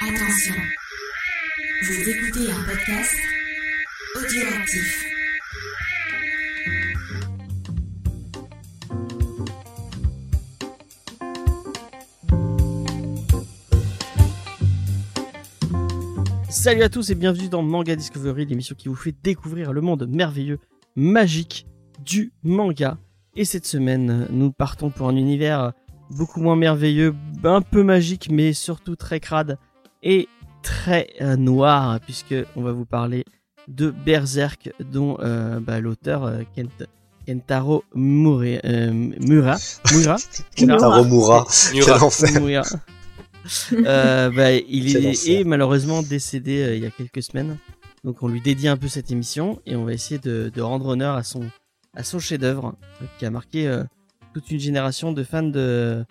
Attention, vous écoutez un podcast audioactif. Salut à tous et bienvenue dans Manga Discovery, l'émission qui vous fait découvrir le monde merveilleux, magique du manga. Et cette semaine, nous partons pour un univers beaucoup moins merveilleux, un peu magique, mais surtout très crade et très euh, noir, puisque on va vous parler de Berserk, dont euh, bah, l'auteur euh, Kent- Kentaro Mure- euh, Mura, Mura, Kentaro Mura. Quel enfer. Mura. Euh, bah, il est, malheureusement décédé euh, il y a quelques semaines. Donc on lui dédie un peu cette émission et on va essayer de, de rendre honneur à son, à son chef-d'œuvre euh, qui a marqué euh, toute une génération de fans de,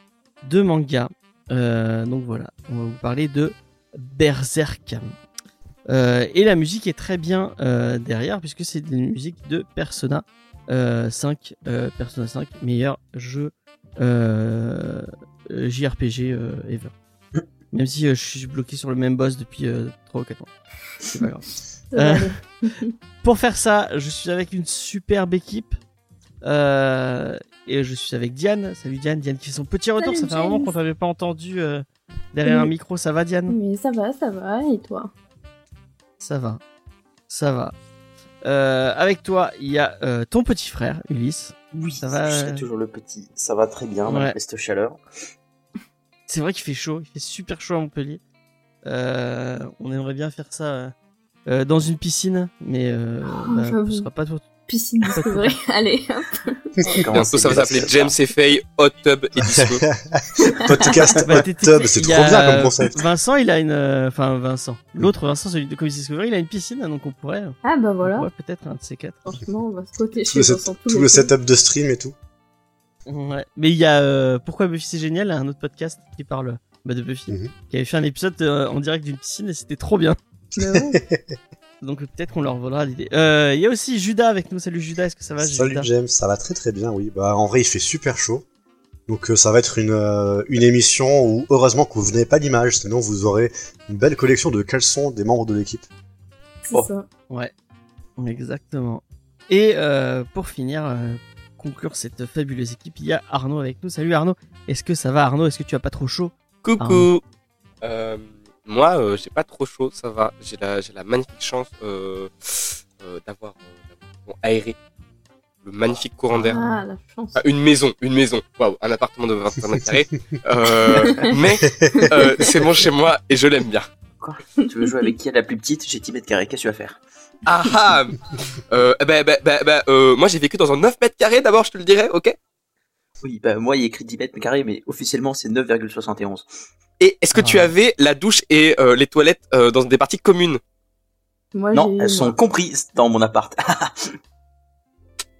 de manga. Euh, donc voilà, on va vous parler de Berserk. Euh, et la musique est très bien euh, derrière puisque c'est une musique de Persona euh, 5, euh, Persona 5, meilleur jeu JRPG ever. Même si je suis bloqué sur le même boss depuis euh, 3 ou 4 ans. C'est pas grave. Pour faire ça, je suis avec une superbe équipe. Euh, et je suis avec Diane. Salut Diane. Diane qui fait son petit retour. Salut, ça fait un moment James. qu'on t'avait pas entendu euh, derrière un Oui. micro. Ça va Diane? Mais ça va, ça va, et toi? Ça va. Ça va. Euh, avec toi, il y a euh, ton petit frère, Ulysse. Oui, Ça va, je serai toujours le petit. Ça va très bien, Ouais. malgré cette chaleur. C'est vrai qu'il fait chaud. Il fait super chaud à Montpellier. Euh, on aimerait bien faire ça dans une piscine, mais euh, Oh, bah, ce sera pas tout. Piscine Discovery, allez, hop. Comment Bientôt, ça va s'appeler James et Faye Hot Tub et Disco. Podcast Bah, Hot Tub, c'est trop bien comme euh, concept. Vincent, il a une. euh, Enfin, Vincent. L'autre Vincent, celui de Comics Discovery, il a une piscine, donc on pourrait. Ah bah on voilà, pourrait peut-être un de ces quatre. franchement, on va se côté Tout le, setup de stream et tout. Ouais. Mais il y a. euh, Pourquoi Buffy c'est génial Un autre podcast qui parle bah, de Buffy, Mhm. qui avait fait un épisode euh, en direct d'une piscine et c'était trop bien. Donc peut-être qu'on leur volera l'idée. Euh, Il y a aussi Judas avec nous. Salut Judas, est-ce que ça va Salut Judas James, ça va très très bien, oui. Bah en vrai, il fait super chaud. Donc euh, ça va être une, euh, une émission où heureusement que vous n'avez pas d'image, sinon vous aurez une belle collection de caleçons des membres de l'équipe. C'est Oh. ça. Ouais, exactement. Et euh, pour finir, euh, conclure cette fabuleuse équipe, il y a Arnaud avec nous. Salut Arnaud, est-ce que ça va Arnaud? Est-ce que tu as pas trop chaud? Coucou Euh, Moi, euh, j'ai pas trop chaud, ça va. J'ai la, j'ai la magnifique chance euh, euh, d'avoir euh, d'avoir bon, aéré le magnifique courant d'air. Ah, la chance. Ah, une maison, une maison. Waouh, un appartement de 25 mètres carrés. Mais euh, c'est bon chez moi et je l'aime bien. Quoi Tu veux jouer avec qui à la plus petite? J'ai 10 mètres carrés, qu'est-ce que tu vas faire? Ah ah euh, bah, bah, bah, bah, euh, Moi, j'ai vécu dans un 9 mètres carrés d'abord, je te le dirais, ok? Oui, bah moi il est écrit 10 mètres carrés, mais officiellement c'est 9,71. Et est-ce que tu Ah. avais la douche et euh, les toilettes euh, dans des parties communes? Moi, Non, j'ai- elles sont comprises dans mon appart.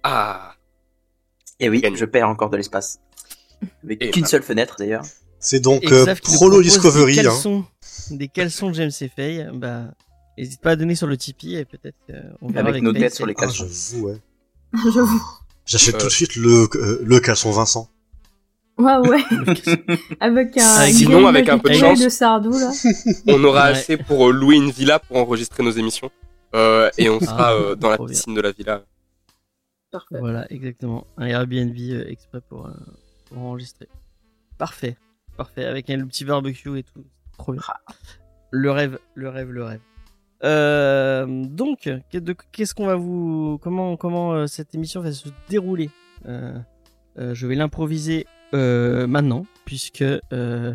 Ah Et oui, Gagné. je perds encore de l'espace. Avec Et qu'une bah. seule fenêtre d'ailleurs. C'est donc euh, Prolo Discovery. Des Hein. caleçons, des caleçons de James et Faye. Bah, n'hésite pas à donner sur le Tipeee et peut-être euh, on verra Avec avec nos têtes sur les elle- Ah, caleçons. j'avoue, ouais. J'avoue. J'achète Euh. tout de suite le, euh, le caleçon Vincent. Ouais, ouais. avec un. Avec- sinon, avec un peu de chance. de Sardou, là. On aura Ouais. assez pour euh, louer une villa pour enregistrer nos émissions. Euh, et on sera Ah, euh, dans la bien. piscine de la villa. Parfait. Voilà, exactement. Un Airbnb euh, exprès pour, euh, pour enregistrer. Parfait, parfait. Avec un petit barbecue et tout. Trop bien. Le rêve, le rêve, le rêve. Euh, donc, qu'est-ce qu'on va vous, comment, comment euh, cette émission va se dérouler? Euh, euh, Je vais l'improviser maintenant, puisque euh,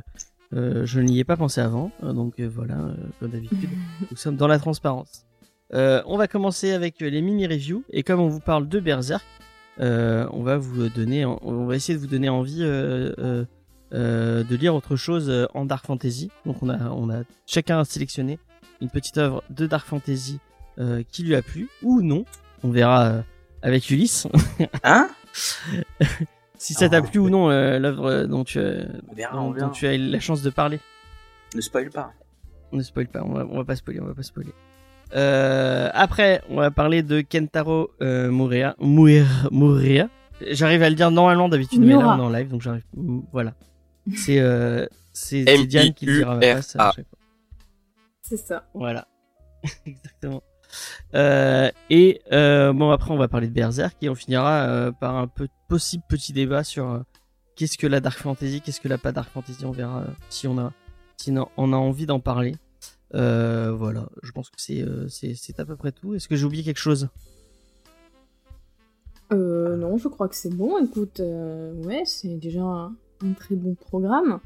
euh, je n'y ai pas pensé avant. Euh, donc euh, voilà, euh, comme d'habitude, nous sommes dans la transparence. Euh, on va commencer avec euh, les mini reviews et comme on vous parle de Berserk, euh, on va vous donner, on va essayer de vous donner envie euh, euh, euh, de lire autre chose euh, en dark fantasy. Donc on a, on a chacun sélectionné une petite œuvre de dark fantasy euh, qui lui a plu ou non. On verra euh, avec Ulysse Hein? si ça t'a plu ou non euh, l'œuvre dont tu, as, On verra, on dont, tu as eu la chance de parler. Ne spoil pas. Ne spoil pas, on va, on va pas spoiler, on va pas spoiler. Euh, après, on va parler de Kentaro euh, Murea. Murea. J'arrive à le dire normalement d'habitude, mais là on est en live, donc j'arrive. Voilà. C'est euh, c'est Diane qui le dira. C'est ça. Voilà, exactement. Euh, et euh, bon, après, on va parler de Berserk et on finira euh, par un peu possible petit débat sur qu'est-ce que la Dark Fantasy, qu'est-ce que la pas Dark Fantasy. On verra si on a, si on a envie d'en parler. Euh, voilà, je pense que c'est euh, c'est à peu près tout. Est-ce que j'ai oublié quelque chose? Euh, non, je crois que c'est bon. Écoute, ouais, c'est déjà un, un très bon programme.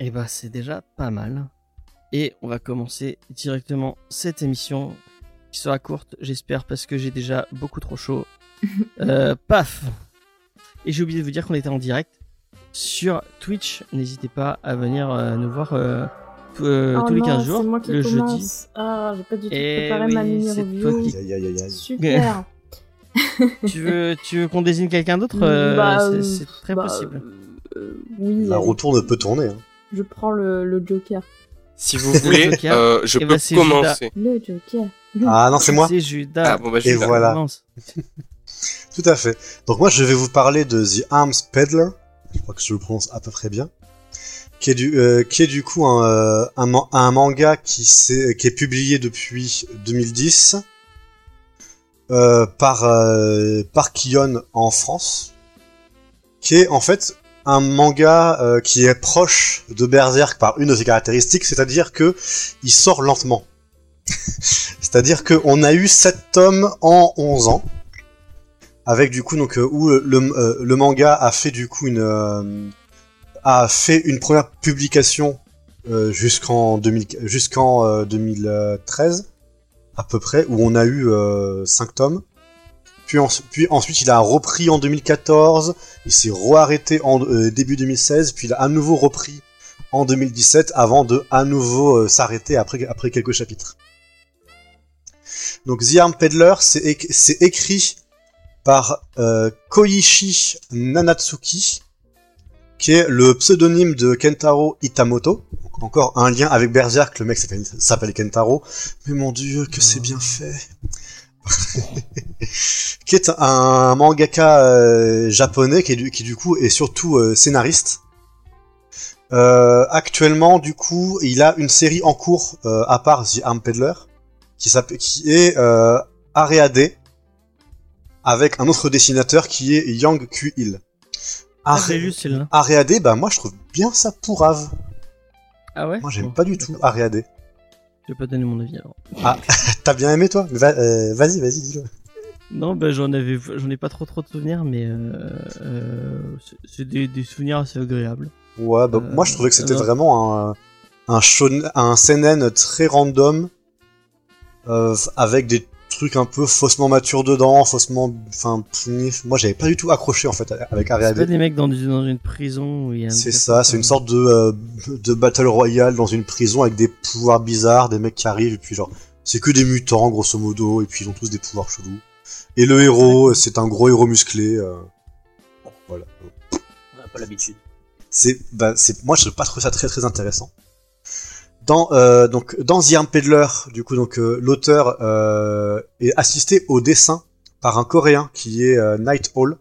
Eh ben, c'est déjà pas mal. Et on va commencer directement cette émission qui sera courte, j'espère, parce que j'ai déjà beaucoup trop chaud. Euh, paf Et j'ai oublié de vous dire qu'on était en direct sur Twitch. N'hésitez pas à venir euh, nous voir euh, euh, Oh tous les non, 15 jours, C'est moi qui le jeudi. Ah, j'ai pas du tout Eh préparé oui, ma mini review. qui- Aïe, aïe, aïe, aïe. Super. tu veux, tu veux qu'on désigne quelqu'un d'autre Bah, c'est- très bah, possible. euh, oui, La allez, roue tourne peut tourner. Hein. je prends le, le Joker. Si vous voulez, Joker. euh, je Eh peux c'est commencer. Le Joker. Ah non, c'est moi. C'est Judas. Ah bon bah je Et voilà. Tout à fait. Donc moi, je vais vous parler de The Arms Peddler. Je crois que je le prononce à peu près bien. Qui est du, euh, qui est du coup un, euh, un, man- un manga qui, s'est- qui est publié depuis 2010 euh, par, euh, par Kion en France. Qui est en fait un manga euh, qui est proche de Berserk par une de ses caractéristiques, c'est-à-dire que il sort lentement. c'est-à-dire qu'on a eu 7 tomes en 11 ans. Avec du coup donc euh, où euh, le manga a fait du coup une euh, a fait une première publication jusqu'en 2000 jusqu'en euh, 2013 à peu près où on a eu 5 tomes. Puis, en- puis ensuite il a repris en 2014 il s'est re-arrêté en début 2016 puis il a à nouveau repris en 2017 avant de à nouveau s'arrêter après quelques chapitres donc The Arm Peddler c'est éc- c'est écrit par euh, Koichi Nanatsuki, qui est le pseudonyme de Kentaro Itamoto. Encore un lien avec Berserk, le mec s'appelle- Kentaro. Mais mon dieu, que c'est bien fait. qui est un mangaka euh, japonais qui, du, coup est surtout euh, scénariste. Actuellement, du coup, il a une série en cours à part The Arm Peddler, qui, est euh, Areade, avec un autre dessinateur qui est Yang Q-Il. Ah, Are- celle-là. Areade, bah moi je trouve bien ça pourrave. Ah ouais? Moi j'aime pas du tout. Areade. Je vais pas donner mon avis alors. T'as bien aimé toi? Va- euh, Vas-y, vas-y, dis-le. Non, bah j'en avais, j'en ai pas trop trop de souvenirs, mais euh, euh, c'est- des, des souvenirs assez agréables. Ouais, bah moi je trouvais que c'était vraiment un, un, shonen- un seinen très random, euh, avec des trucs un peu faussement matures dedans, faussement... Enfin, pff, moi j'avais pas du tout accroché en fait avec C'est pas des mecs dans, une prison où il y a. C'est ça, c'est une sorte de, euh, de battle royale dans une prison avec des pouvoirs bizarres, des mecs qui arrivent, et puis genre, c'est que des mutants grosso modo, et puis ils ont tous des pouvoirs chelous. Et le héros, c'est un gros héros musclé. euh, bon, voilà. On n'a pas l'habitude. C'est, bah, c'est, moi, je pas trouvé ça très très intéressant. Dans, euh, donc, dans The Arm Peddler, du coup, donc, euh, l'auteur euh, est assisté au dessin par un Coréen qui est euh, Night Hall.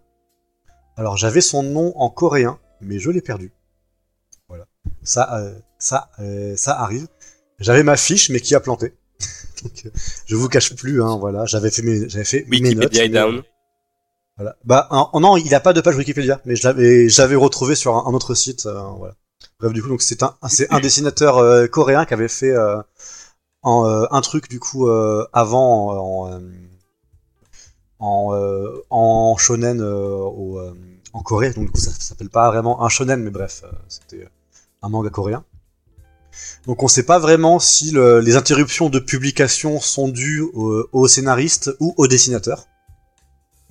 Alors, j'avais son nom en coréen, mais je l'ai perdu. Voilà. Ça, euh, ça, euh, ça arrive. J'avais ma fiche, mais qui a planté. donc, euh, je vous cache plus, hein, voilà. J'avais fait mes, j'avais fait mes notes. Wikipédia est mais- down. voilà. Bah un- non, il a pas de page Wikipédia, mais je l'avais, j'avais retrouvé sur un, un autre site. euh, voilà. Bref, du coup, donc c'est un, dessinateur euh, coréen qui avait fait euh, euh, un truc du coup avant en en, en, en shonen en Corée. Donc du coup, ça, ça s'appelle pas vraiment un shonen, mais bref, c'était un manga coréen. Donc on sait pas vraiment si le- les interruptions de publication sont dues au, scénariste ou au dessinateur.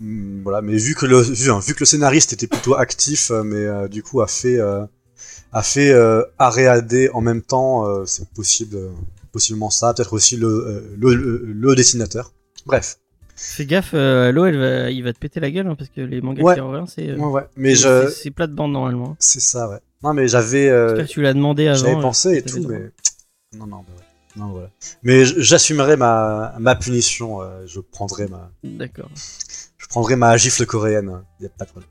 Hmm, voilà, mais vu que le vu, hein, vu que le scénariste était plutôt actif, mais du coup a fait a fait euh, en même temps, euh, c'est possible, euh, possiblement ça, peut-être aussi le, euh, le, le, le dessinateur. Bref, Fais gaffe, euh, Halo, elle va, il va te péter la gueule hein, parce que les mangas Ouais. coréens, c'est. euh, ouais, ouais. Mais c'est- je, c'est- C'est plate bande normalement. c'est ça, ouais. Non, mais j'avais, J'espère que tu l'as demandé avant. j'avais pensé et tout, mais non, non, bah non, voilà. Mais j'assumerai ma ma punition, je prendrai ma, D'accord. je prendrai ma gifle coréenne. hein. Y a pas de problème.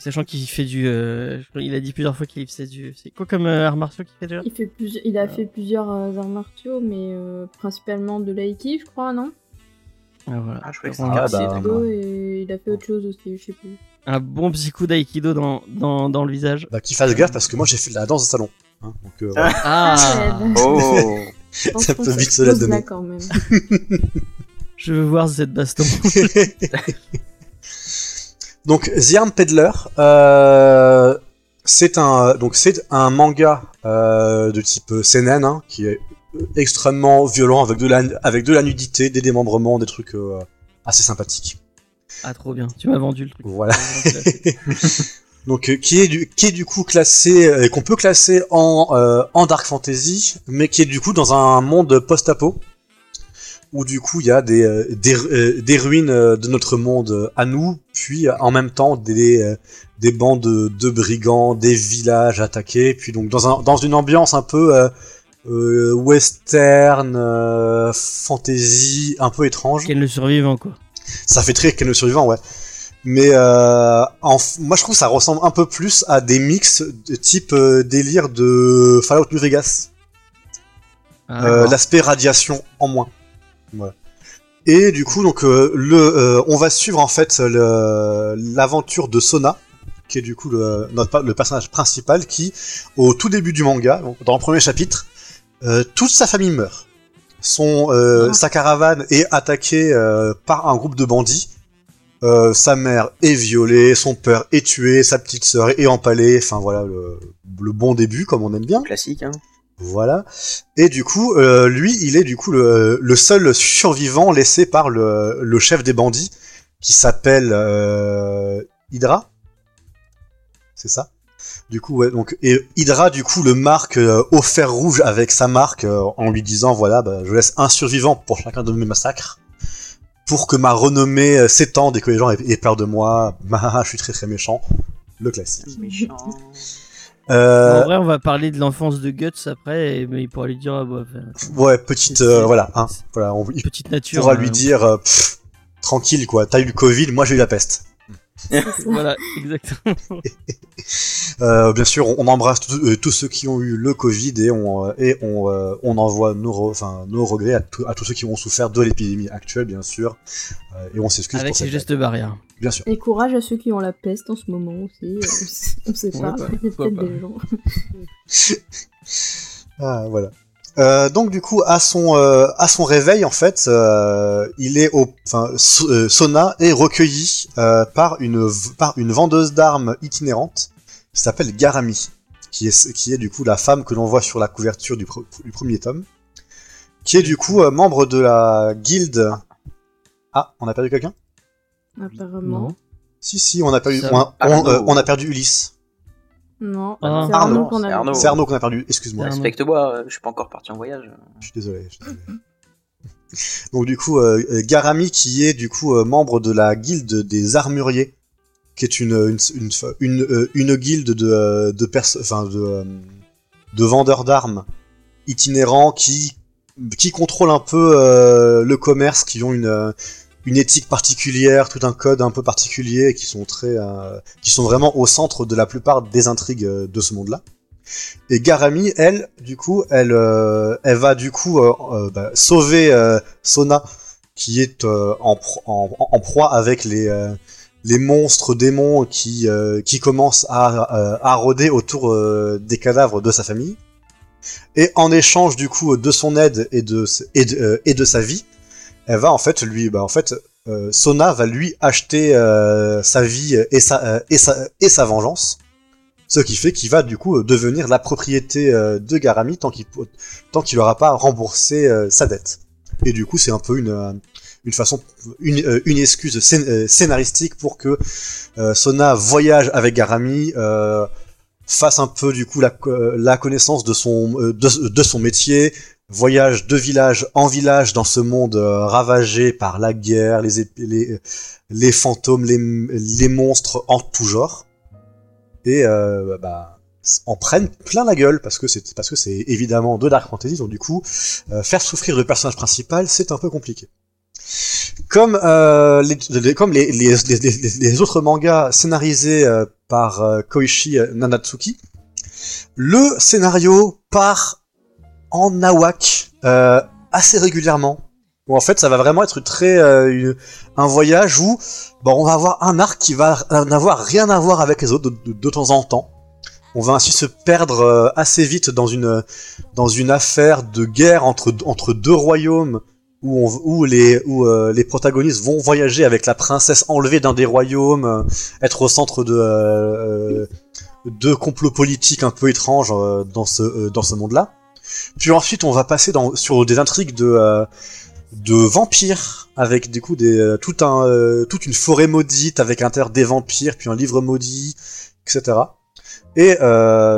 Sachant qu'il fait du. euh, crois- il a dit plusieurs fois qu'il faisait du. C'est quoi comme euh, art martiaux qu'il fait déjà? Il, fait plus... il a fait plusieurs euh, arts martiaux, mais euh, principalement de l'aïki, je crois, non? Ah, voilà. Ah, je croyais que c'était Ah, bah, et il a fait autre chose aussi, je sais plus. Un bon petit coup d'aïkido dans, dans, dans le visage. Bah, qu'il fasse gaffe parce que moi j'ai fait de la danse de salon. Hein, donc, euh, voilà. Ah ouais. Oh Ça peut vite se la donner. quand même. Je veux voir cette baston. Donc The Arm Peddler, euh, c'est un donc c'est un manga euh, de type seinen hein, qui est extrêmement violent avec de la avec de la nudité, des démembrements, des trucs euh, assez sympathiques. ah, trop bien. Tu m'as vendu le truc. Voilà. Donc euh, qui est du qui est du coup classé qu'on peut classer en en dark fantasy, mais qui est du coup dans un monde post-apo où du coup il y a des euh, des, euh, des ruines euh, de notre monde à nous, puis en même temps des des bandes de, de brigands, des villages attaqués, puis donc dans un dans une ambiance un peu euh, euh, western, euh, fantasy, un peu étrange. Quel le survivant, quoi. Ça fait très Ken le survivant, ouais. Mais en moi je trouve que ça ressemble un peu plus à des mix de type délire de Fallout New Vegas. Ah, L'aspect radiation en moins. Voilà. Et du coup donc euh, le euh, on va suivre en fait l'aventure de Sona qui est du coup le, notre, le personnage principal qui au tout début du manga donc dans le premier chapitre euh, toute sa famille meurt. Son Ah. sa caravane est attaquée par un groupe de bandits. Sa mère est violée, son père est tué, sa petite sœur est empalée. Enfin voilà le, le bon début comme on aime bien. Classique, hein. Voilà. Et du coup, euh, lui, il est du coup le, seul survivant laissé par le, chef des bandits, qui s'appelle euh, Hydra. C'est ça? Du coup, ouais, et Hydra, du coup, le marque euh, au fer rouge avec sa marque en lui disant voilà, bah, je laisse un survivant pour chacun de mes massacres, pour que ma renommée s'étende et que les gens aient, peur de moi. Je suis très très méchant. Le classique. Euh, En vrai, on va parler de l'enfance de Guts après, et- mais il pourra lui dire, ah, bah, ouais, petite, euh, voilà, hein, voilà, on, il petite nature. pourra euh, lui dire euh, Pff, tranquille quoi, t'as eu le Covid, moi j'ai eu la peste. Voilà, exactement. Euh, bien sûr, on, embrasse tous- euh, tous ceux qui ont eu le Covid et on euh, et on, euh, on envoie nos re- enfin nos regrets à, tous- à tous ceux qui ont souffert de l'épidémie actuelle, bien sûr, Euh, et on s'excuse Avec cette gestes barrières. bien sûr. Et courage à ceux qui ont la peste en ce moment aussi. on sait- pas. bah, Il y a peut-être des gens. Ah, voilà. Euh, donc du coup à son euh, à son réveil en fait euh, il est au enfin So- euh, Sona est recueilli euh, par une par une vendeuse d'armes itinérante qui s'appelle Garami qui est qui est du coup la femme que l'on voit sur la couverture du, pre- du premier tome qui est du coup euh, membre de la guilde ah on a perdu quelqu'un? Apparemment. Non. si si on a perdu euh, on a perdu Ulysse Non, Ah. c'est Arnaud, Arnaud qu'on c'est a Arnaud. c'est Arnaud qu'on a perdu excuse-moi. Respecte-moi, euh, je suis pas encore parti en voyage. Je suis désolé. je suis désolé. Donc du coup, euh, euh, Garami qui est du coup euh, membre de la guilde des armuriers, qui est une une une, une, euh, une guilde de de perso- enfin de euh, de vendeurs d'armes itinérants qui qui contrôlent un peu euh, le commerce, qui ont une euh, une éthique particulière, tout un code un peu particulier, qui sont très euh, qui sont vraiment au centre de la plupart des intrigues euh, de ce monde-là. Et Garami, elle, du coup, elle, euh, elle va du coup euh, euh, bah, sauver Sona, qui est en, en, proie avec les, les monstres démons qui, euh, qui commencent à, euh, à rôder autour des cadavres de sa famille. Et en échange du coup de son aide et de, et de, et de sa vie, elle va en fait lui, bah en fait, euh, Sona va lui acheter euh, sa vie et sa, euh, et sa, et sa vengeance. Ce qui fait qu'il va du coup euh, devenir la propriété euh, de Garami tant qu'il tant qu'il n'aura pas remboursé sa dette. Et du coup, c'est un peu une une façon une, une excuse scén- scénaristique pour que euh, Sona voyage avec Garami, euh, fasse un peu du coup la, la connaissance de son de, de son métier, voyage de village en village dans ce monde euh, ravagé par la guerre, les fantômes, les monstres en tout genre. Et euh, bah en prennent plein la gueule parce que c'est parce que c'est évidemment de dark fantasy. Donc du coup euh, faire souffrir le personnage principal c'est un peu compliqué. Comme, euh, les, comme les, autres mangas scénarisés par Koichi Nanatsuki, le scénario part en nawak euh, assez régulièrement. En fait, ça va vraiment être très euh, un voyage où bon, on va avoir un arc qui va n'avoir rien à voir avec les autres de, temps en temps. On va ainsi se perdre euh, assez vite dans une dans une affaire de guerre entre entre deux royaumes où, où les où euh, les protagonistes vont voyager avec la princesse enlevée d'un des royaumes, être au centre de de complots politiques un peu étranges dans ce dans ce monde-là. Puis ensuite, on va passer sur des intrigues de euh, de vampires avec du coup euh, tout un euh, toute une forêt maudite avec un terre des vampires puis un livre maudit etc et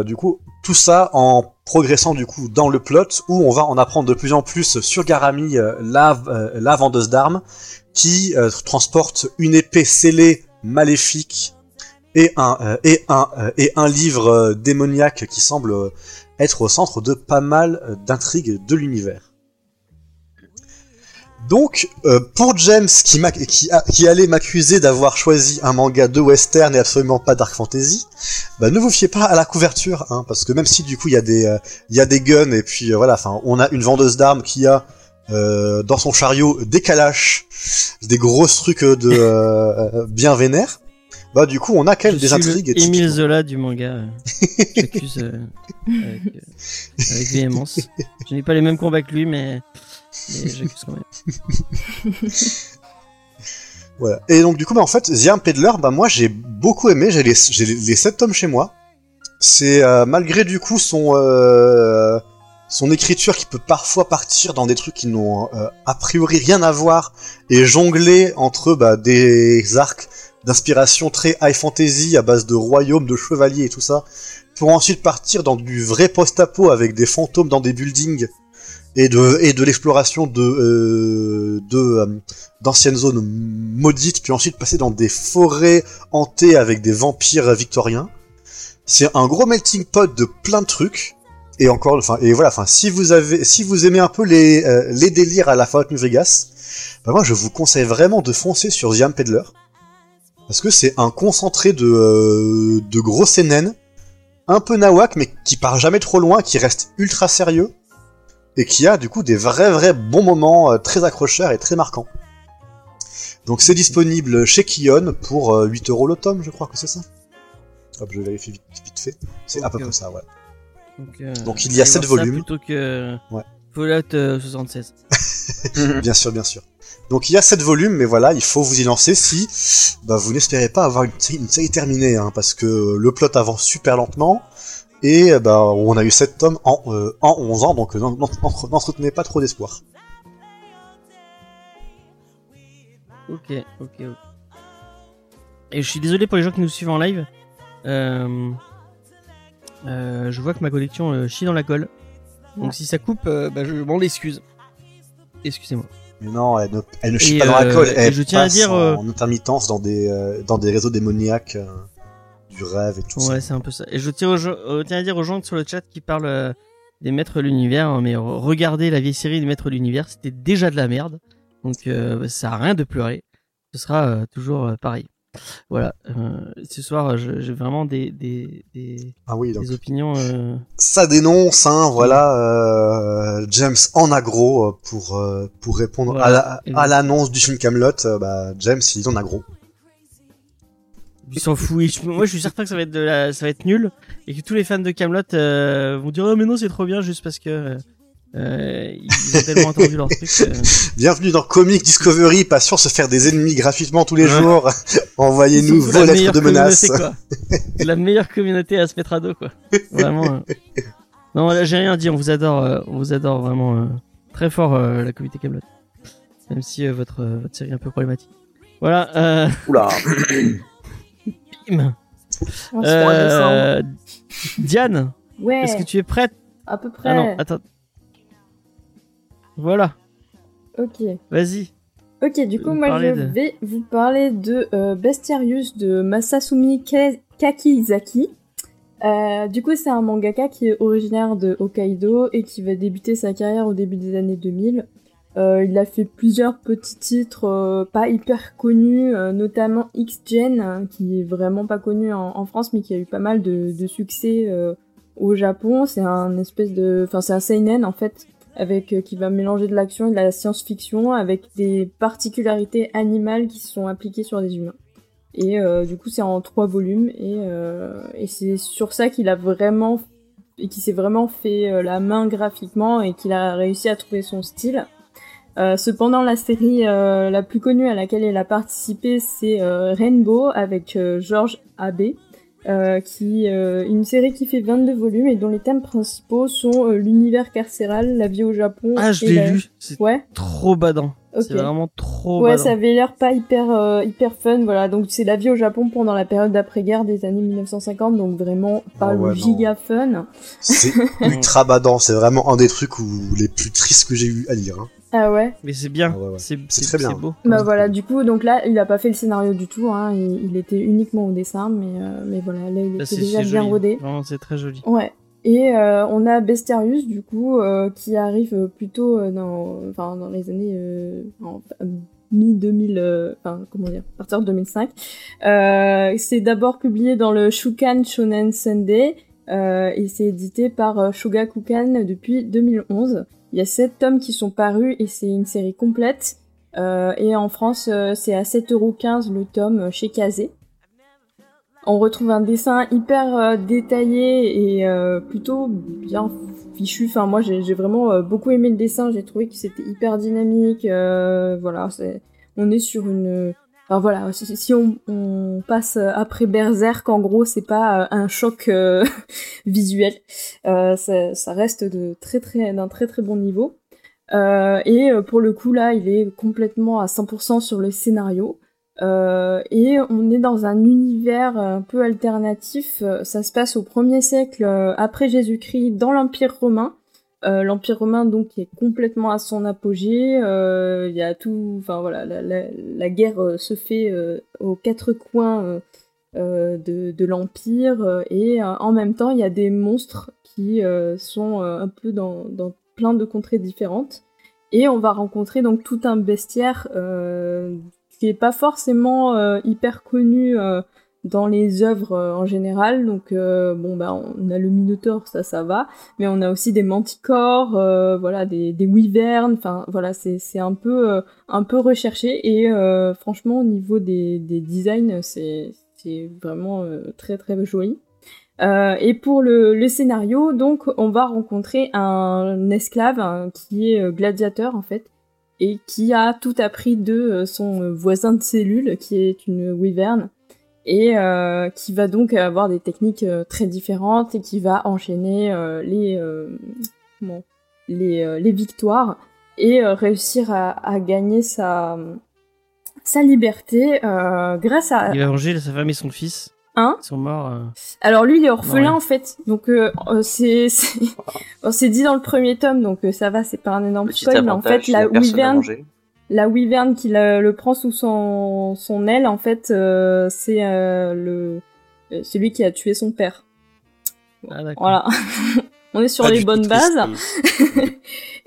du coup tout ça en progressant du coup dans le plot où on va en apprendre de plus en plus sur Garami la, vendeuse d'armes qui transporte une épée scellée maléfique et un livre démoniaque qui semble être au centre de pas mal euh, d'intrigues de l'univers. Donc, euh, pour James qui, qui, qui allait m'accuser d'avoir choisi un manga de western et absolument pas dark fantasy, bah, ne vous fiez pas à la couverture, hein, parce que même si du coup il y a des euh, guns et puis euh, voilà, on a une vendeuse d'armes qui a dans son chariot des calaches, des grosses trucs de bien vénères. Bah du coup on a quand même Je des suis le intrigues. Émile. Zola du manga. euh, J'accuse euh, avec, euh, avec véhémence. Je n'ai pas les mêmes combats que lui, mais, mais j'accuse quand même. Voilà. Et donc du coup, bah, en fait, The Peddler, bah moi j'ai beaucoup aimé. J'ai les, j'ai les, les 7 tomes chez moi. C'est euh, malgré du coup son euh, son écriture qui peut parfois partir dans des trucs qui n'ont euh, a priori rien à voir et jongler entre bah, des arcs d'inspiration très high fantasy à base de royaumes, de chevaliers et tout ça, pour ensuite partir dans du vrai post-apo avec des fantômes dans des buildings et de et de l'exploration de euh, de euh, d'anciennes zones maudites, puis ensuite passer dans des forêts hantées avec des vampires victoriens. C'est un gros melting pot de plein de trucs. Et encore, enfin, et voilà, enfin, si vous avez, si vous aimez un peu les, euh, les délires à la Fallout New Vegas, bah moi, je vous conseille vraiment de foncer sur The Peddler. Parce que c'est un concentré de, euh, de gros CNN, un peu nawak, mais qui part jamais trop loin, qui reste ultra sérieux, et qui a, du coup, des vrais, vrais bons moments euh, très accrocheurs et très marquants. Donc c'est disponible chez Kion pour euh, 8 euros le tome, je crois que c'est ça. Hop, je vérifie vite, vite fait. C'est à peu près ça, ouais. Donc, euh, Donc, il y a allez sept voir ça volumes. Plutôt que Ouais. Fallout euh, 76. Bien sûr, bien sûr. Donc il y a 7 volumes, mais voilà, il faut vous y lancer si bah, vous n'espérez pas avoir une, série- une série terminée, hein, parce que le plot avance super lentement, et bah, on a eu 7 tomes en, euh, en 11 ans, donc n'en- n'en- n'entretenez pas trop d'espoir. Ok, ok, ok. Et je suis désolé pour les gens qui nous suivent en live. Euh, euh, je vois que ma collection euh, chie dans la colle. Donc si ça coupe, euh, bah, je m'en excuse. Excusez-moi. Mais non, elle ne, elle ne chie pas dans la euh, colle, elle je tiens à passe dire, en, euh, intermittence dans des, euh, dans des réseaux démoniaques du rêve et tout Ouais, ça. c'est un peu ça. Et je tiens, à dire aux gens sur le chat qui parlent des Maîtres de l'Univers, hein, mais re- regardez la vieille série des Maîtres de l'Univers, c'était déjà de la merde. Donc euh, ça a rien de pleurer. Ce sera euh, toujours euh, pareil. Voilà. Euh, ce soir, j'ai vraiment des, des, des, Ah oui, donc des opinions. euh, ça dénonce, hein, voilà, euh, James en agro euh, pour, pour répondre Voilà. à la- Et à l'annonce du film Camelot. bah, James, il est en agro. Ils s'en je- Moi, je suis certain que ça va être de la, ça va être nul et que tous les fans de Camelot vont dire oh mais non c'est trop bien juste parce que euh, ils ont tellement entendu leur truc. euh. Bienvenue dans Comic Discovery, passion se faire des ennemis gratuitement tous les Ouais. jours. Envoyez-nous vos la lettres de quoi. la meilleure communauté à se mettre à dos quoi. Vraiment. euh. Non là j'ai rien à dire. On vous adore. euh, on vous adore vraiment euh, très fort euh, la communauté Camelot. Même si euh, votre, euh, votre série est un peu problématique. Voilà. Euh, Oula. bim. Euh, Diane, Ouais, est-ce que tu es prête? À peu près. Ah non, attends. Voilà, Ok. vas-y. Ok, du coup, moi, je de- vais vous parler de euh, Bestiarius de Masasumi Ka- Kakizaki. Euh, du coup, c'est un mangaka qui est originaire de Hokkaido et qui va débuter sa carrière au début des années 2000. Euh, il a fait plusieurs petits titres pas hyper connus, notamment X-Gen, hein, qui est vraiment pas connu en, en, France, mais qui a eu pas mal de, de succès au Japon. C'est un espèce de, enfin c'est un seinen en fait, avec euh, qui va mélanger de l'action et de la science-fiction, avec des particularités animales qui sont appliquées sur des humains. Et euh, du coup, c'est en trois volumes, et, et c'est sur ça qu'il a vraiment et qui s'est vraiment fait la main graphiquement et qu'il a réussi à trouver son style. Euh, cependant, la série euh, la plus connue à laquelle elle a participé, c'est euh, Rainbow avec George Abbé, qui une série qui fait 22 volumes et dont les thèmes principaux sont l'univers carcéral, la vie au Japon. Ah, je l'ai lu. C'est ouais. trop badant. Okay. C'est vraiment trop. Ouais, badant. ça avait l'air pas hyper hyper fun, voilà. Donc c'est la vie au Japon pendant la période d'après-guerre des années 1950, donc vraiment pas ouais, le giga fun. C'est ultra badant. C'est vraiment un des trucs où les plus tristes que j'ai eu à lire. Hein. Ah ouais. Mais c'est bien. Ah ouais, ouais. C'est très bien. beau. Bah voilà, du coup, donc là, il a pas fait le scénario du tout, hein. il, il était uniquement au dessin, mais, euh, mais voilà, là, il Là, était c'est déjà bien joli. rodé. C'est très joli. Ouais. Et euh, on a Bestiarius, du coup, euh, qui arrive plutôt dans, enfin, dans les années euh, en- mi-2000, euh, enfin, comment dire, à partir de 2005. Euh, c'est d'abord publié dans le Shukan Shonen Sunday, euh, et c'est édité par Shogakukan depuis 2011. Il y a sept tomes qui sont parus, et c'est une série complète. Euh, et en France, euh, c'est à 7,15€ le tome euh, chez Kazé. On retrouve un dessin hyper détaillé et plutôt bien fichu. Enfin, moi, j'ai vraiment beaucoup aimé le dessin. J'ai trouvé que c'était hyper dynamique. voilà, on est sur une. Enfin voilà, si, on, passe après Berserk, en gros, c'est pas euh, un choc euh, visuel. Euh, ça, reste de très très d'un très très bon niveau. Euh, et euh, pour le coup là, il est complètement à 100% sur le scénario. Euh, et on est dans un univers un peu alternatif. Euh, Ça se passe au 1er siècle euh, après Jésus-Christ dans l'Empire romain. Euh, L'Empire romain donc est complètement à son apogée. Euh, Il y a tout, enfin voilà, la, guerre euh, se fait aux quatre coins de, l'Empire et en même temps il y a des monstres qui sont un peu dans, dans plein de contrées différentes. Et on va rencontrer donc tout un bestiaire qui est pas forcément hyper connu dans les œuvres euh, en général. Donc euh, bon bah on a le Minotaure, ça ça va, mais on a aussi des manticores, euh, voilà des, des. Enfin voilà c'est c'est un peu un peu recherché et franchement au niveau des des designs c'est c'est vraiment très très joli. Et pour le, scénario, donc, on va rencontrer un esclave hein, qui est gladiateur en fait, et qui a tout appris de son voisin de cellule, qui est une wyvern, et euh, qui va donc avoir des techniques euh, très différentes et qui va enchaîner euh, les euh, comment les, euh, les victoires et euh, réussir à, à gagner sa sa liberté euh, grâce à Il a venger sa femme et son fils. Hein Ils sont morts. euh. alors lui, il est orphelin Ouais. en fait, donc euh, euh, c'est c'est bon, c'est dit dans le premier tome, donc euh, ça va, c'est pas un énorme spoil, mais en fait il y a la la wyvern qui le, le prend sous son son aile, en fait, euh, c'est euh, le euh, celui qui a tué son père. Ah. Voilà, on est sur Pas les bonnes bases.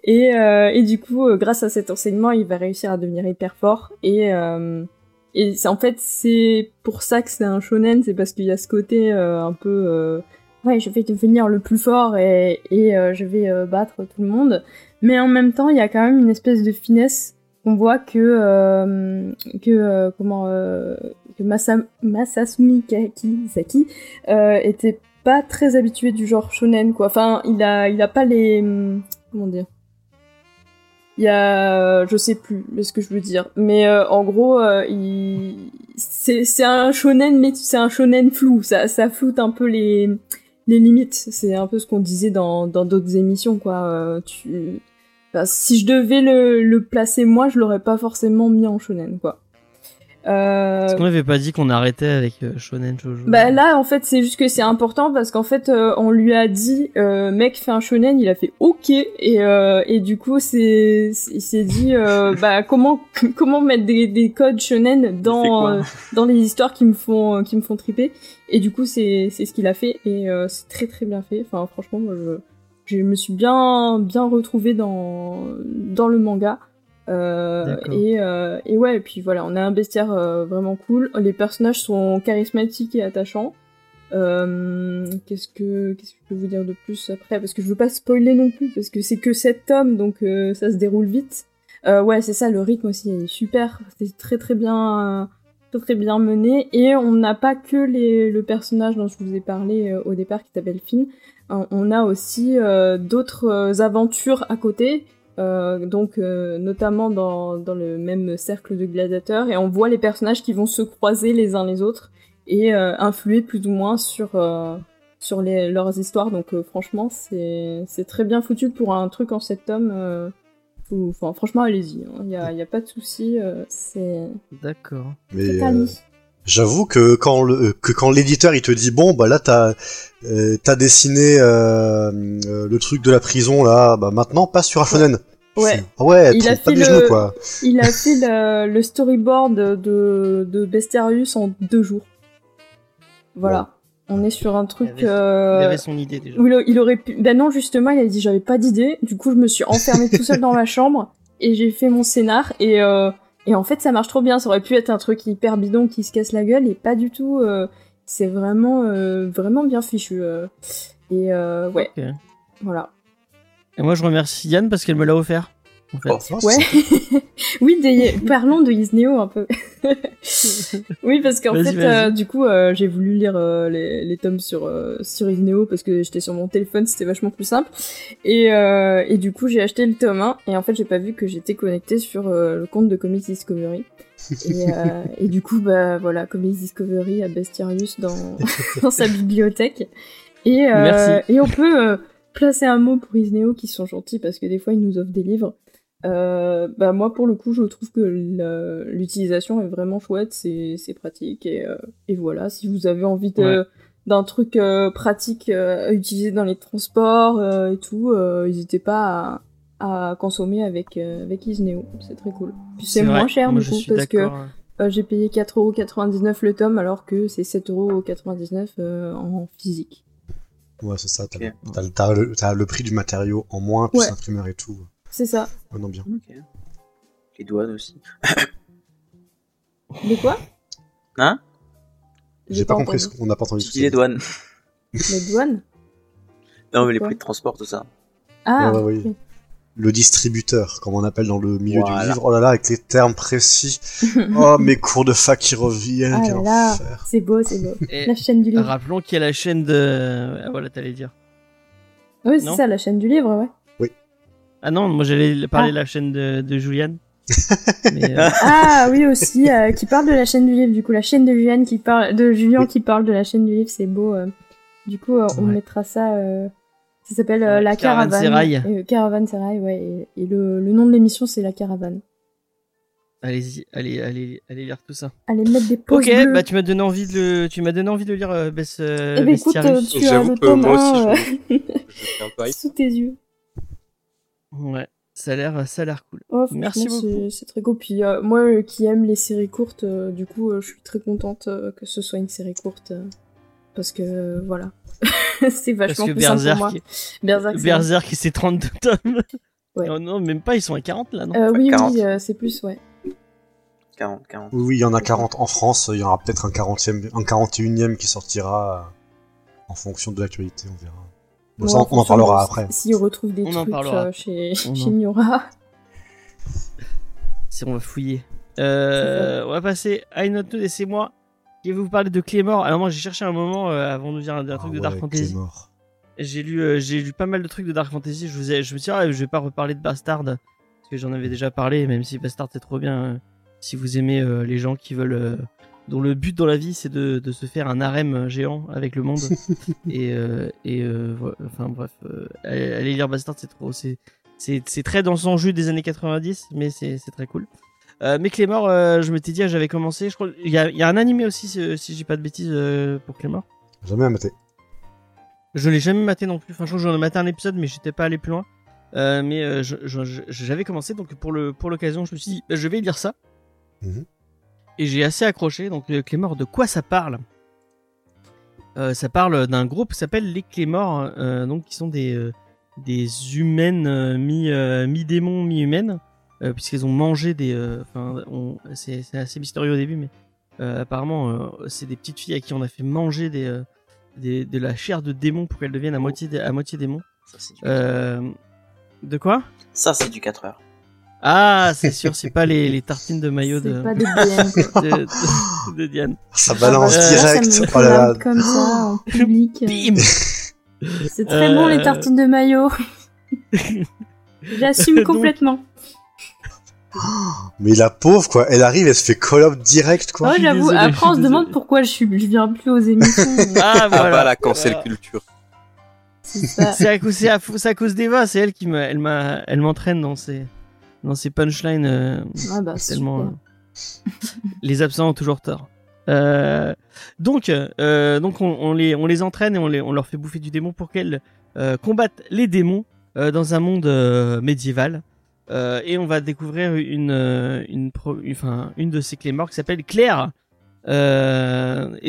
Et, euh, et du coup, euh, grâce à cet enseignement, il va réussir à devenir hyper fort. Et, euh, et c'est- en fait, c'est pour ça que c'est un shonen, c'est parce qu'il y a ce côté euh, un peu... euh, ouais, je vais devenir le plus fort et, et euh, je vais euh, battre tout le monde. Mais en même temps, il y a quand même une espèce de finesse. On voit que... euh, que euh, comment... euh, que Masa, Masasumi euh, était pas très habitué du genre shonen, quoi. Enfin, il a, il a pas les... hum, Comment dire? Il y a, je sais plus ce que je veux dire, mais en gros, c'est c'est un shonen, mais c'est un shonen flou. Ça, ça floute un peu les les limites. C'est un peu ce qu'on disait dans dans d'autres émissions, quoi. Tu, enfin, si je devais le le placer moi, je l'aurais pas forcément mis en shonen, quoi. Euh, Est-ce qu'on n'avait pas dit qu'on arrêtait avec euh, Shonen Shoujo? Bah là en fait c'est juste que c'est important parce qu'en fait euh, on lui a dit euh, mec fais un shonen il a fait ok. Et euh, et du coup c'est il s'est dit bah comment comment mettre des, des codes shonen dans dans les histoires qui me font qui me font triper. Et du coup c'est c'est ce qu'il a fait. Et c'est très très bien fait. Enfin franchement moi je je me suis bien bien retrouvée dans dans le manga Euh, et, euh, et ouais, et puis voilà, on a un bestiaire euh, vraiment cool. Les personnages sont charismatiques et attachants. Euh, qu'est-ce que qu'est-ce que je peux vous dire de plus après? Parce que je veux pas spoiler non plus, parce que c'est que 7 tomes, donc euh, ça se déroule vite. Euh, ouais, c'est ça, le rythme aussi est super. C'est très très bien, très très bien mené. Et on n'a pas que les, le personnage dont je vous ai parlé au départ, qui s'appelle Finn. Euh, on a aussi euh, d'autres euh, aventures à côté. Euh, donc euh, notamment dans, dans le même cercle de gladiateurs et on voit les personnages qui vont se croiser les uns les autres et euh, influer plus ou moins sur euh, sur les, leurs histoires donc euh, franchement c'est c'est très bien foutu pour un truc en sept tomes euh, enfin franchement allez-y il y a pas de souci euh, c'est D'accord. Mais euh. J'avoue que quand le que quand l'éditeur il te dit bon bah là t'as euh, t'as dessiné euh, euh, le truc de la prison là, bah maintenant passe sur un shonen. Ouais. Ah ouais, Il a trompe pas fait le- genoux quoi. il a fait le, le storyboard de de Bestiarius en deux jours voilà on est sur un truc Il avait- euh, Il avait son idée déjà. Où il, il aurait pu. Ben non, justement, il a dit j'avais pas d'idée. Du coup, je me suis enfermée tout seul dans ma chambre et j'ai fait mon scénar. Et, euh, et en fait, ça marche trop bien. Ça aurait pu être un truc hyper bidon qui se casse la gueule et pas du tout. euh, c'est vraiment, euh, vraiment bien fichu. euh. Et ouais, voilà. Et moi, je remercie Yann parce qu'elle me l'a offert. En fait. Oh. Ouais. oui, des... parlons de Isneo un peu. oui, parce qu'en fait, euh, du coup, euh, j'ai voulu lire euh, les, les tomes sur euh, sur Isneo parce que j'étais sur mon téléphone, c'était vachement plus simple. Et, euh, et du coup, j'ai acheté le tome 1 et en fait, j'ai pas vu que j'étais connectée sur euh, le compte de Comics Discovery. Et, euh, et du coup, bah voilà, Comics Discovery a Bestiarius dans, dans sa bibliothèque. Et, euh, Merci. et on peut euh, placer un mot pour Isneo qui sont gentils parce que des fois ils nous offrent des livres. Euh, bah moi pour le coup je trouve que l'utilisation est vraiment chouette, c'est c'est pratique et, euh, et voilà si vous avez envie Ouais. d'un truc euh, pratique euh, à utiliser dans les transports euh, et tout, euh, n'hésitez pas à, à consommer avec euh, avec Isneo, c'est très cool. Puis c'est moins cher Moi, du coup parce que euh, j'ai payé 4,99€ le tome alors que c'est 7,99€ euh, en physique. Ouais, c'est ça. T'as Ok. t'as le- t'as le, t'as le prix du matériau en moins, plus Ouais. l'imprimeur et tout. C'est ça. Ouais, non, bien. Ok. Les douanes aussi. De quoi? Hein? J'ai pas, compris, entendu. ce qu'on n'a pas entendu. Dit que les douanes. Les douanes? Non, mais les prix de transport, tout ça. Ah, Ouais, ouais, ok. oui. Le distributeur, comme on appelle dans le milieu Voilà. du livre. Oh là là, avec les termes précis. Oh, mes cours de fac qui reviennent. Ah c'est beau, c'est beau. Et La chaîne du livre. rappelons qu'il y a la chaîne de. Ah, voilà, t'allais dire. Oui, c'est ça, la chaîne du livre, ouais. Ah non, moi j'allais parler Ah. de la chaîne de, de euh, Ah oui aussi, euh, qui parle de la chaîne du livre. Du coup, la chaîne de Julien qui parle, de Julien qui parle de la chaîne du livre, c'est beau. euh. Du coup, euh, on Ouais. mettra ça. euh, Ça s'appelle euh, la caravane. Caravansérail. Euh, Caravansérail, ouais. Et, et le, le nom de l'émission, c'est la caravane. allez-y, allez, allez, allez lire tout ça. Allez mettre des pauses Ok, bleues. bah tu m'as donné envie de le, tu m'as donné envie de lire euh, Bess, euh, Eh ben, écoute, Bestiarius. euh, tu as J'avoue le que tome moi aussi, 1 je suis un peu hype. sous tes yeux. Ouais, ça a l'air, ça a l'air cool. Oh, Merci beaucoup. c'est- C'est très cool. Puis euh, moi euh, qui aime les séries courtes, euh, du coup, euh, je suis très contente euh, que ce soit une série courte. euh, parce que euh, voilà. c'est Parce vachement que plus simple pour moi. Berserk, Berserk, c'est- Berserk, c'est 32 tomes. Ouais. Oh non, même pas, ils sont à 40 là, non Euh, oui, 40. oui, euh, c'est plus, ouais. 40, 40. Oui, oui, il y en a 40 en France. Il y en aura peut-être un 40e, un 41e qui sortira en fonction de l'actualité, on verra. Bon, Bon, ça, on en parlera après. Si on retrouve des On en trucs parlera. euh, chez, On chez en- Miura. Si on va fouiller. Euh, on va passer à une autre news et c'est moi qui vais vous parler de Clémor. Alors moi j'ai cherché un moment euh, avant de dire un, un Ah truc de ouais, Dark Fantasy. Clémor. J'ai lu, euh, j'ai lu pas mal de trucs de Dark Fantasy. Je, vous ai, je me suis dit, ah, je vais pas reparler de Bastard parce que j'en avais déjà parlé, même si Bastard c'est trop bien. euh, si vous aimez euh, les gens qui veulent, euh, dont le but dans la vie c'est de, de se faire un harem géant avec le monde. et euh, et euh, enfin bref, euh, allez, lire Bastard, c'est trop, c'est c'est c'est très dans son jus des années 90, mais c'est c'est très cool. Euh, mais Clémor, je m'étais dit, ah, j'avais commencé. Je crois, il y a, y a un animé aussi, si, si j'ai pas de bêtises, pour Clémor. Jamais à mater. Je l'ai jamais maté non plus. Enfin, je crois que j'en ai maté un épisode, mais j'étais pas allé plus loin. Mais j'avais commencé, donc pour le pour l'occasion, je me suis dit, bah, je vais lire ça. Mhm. Et j'ai assez accroché. Donc euh, Clémor, de quoi ça parle? Euh, Ça parle d'un groupe qui s'appelle les Clémors, euh, donc qui sont des euh, des humaines mi mi démons mi humaines, puisqu'elles ont mangé des. on- c'est assez mystérieux au début, mais apparemment, c'est des petites filles à qui on a fait manger des, des de la chair de démon pour qu'elles deviennent à moitié à moitié démon. Ça, c'est du, de quoi? Ça, c'est du 4 heures. Ah, c'est sûr, c'est pas les, les tartines de maillot de, pas de, de- de Diane. Ça balance Euh, direct. Ça me Oh là comme ça, en public. Bim C'est très bon, Euh, les tartines de maillot. J'assume complètement. Mais la pauvre, quoi, elle arrive, elle se fait call-up direct, quoi. Ouais, suis j'avoue, après on se demande pourquoi je, suis, je viens plus aux émissions. Ah, Ah voilà. bah la cancel Voilà. culture. C'est à cause, c'est à, c'est à cause d'Eva, c'est elle qui m'a, elle m'a, elle m'entraîne dans ses, dans ses punchlines. euh, Ah bah, tellement. euh, les absents ont toujours tort. Euh, donc, donc on, on les, on les entraîne et on, les, on leur fait bouffer du démon pour qu'elles combattent les démons dans un monde médiéval. Et on va découvrir une, une, pro- une, enfin, une de ces clés morts qui s'appelle Claire. Et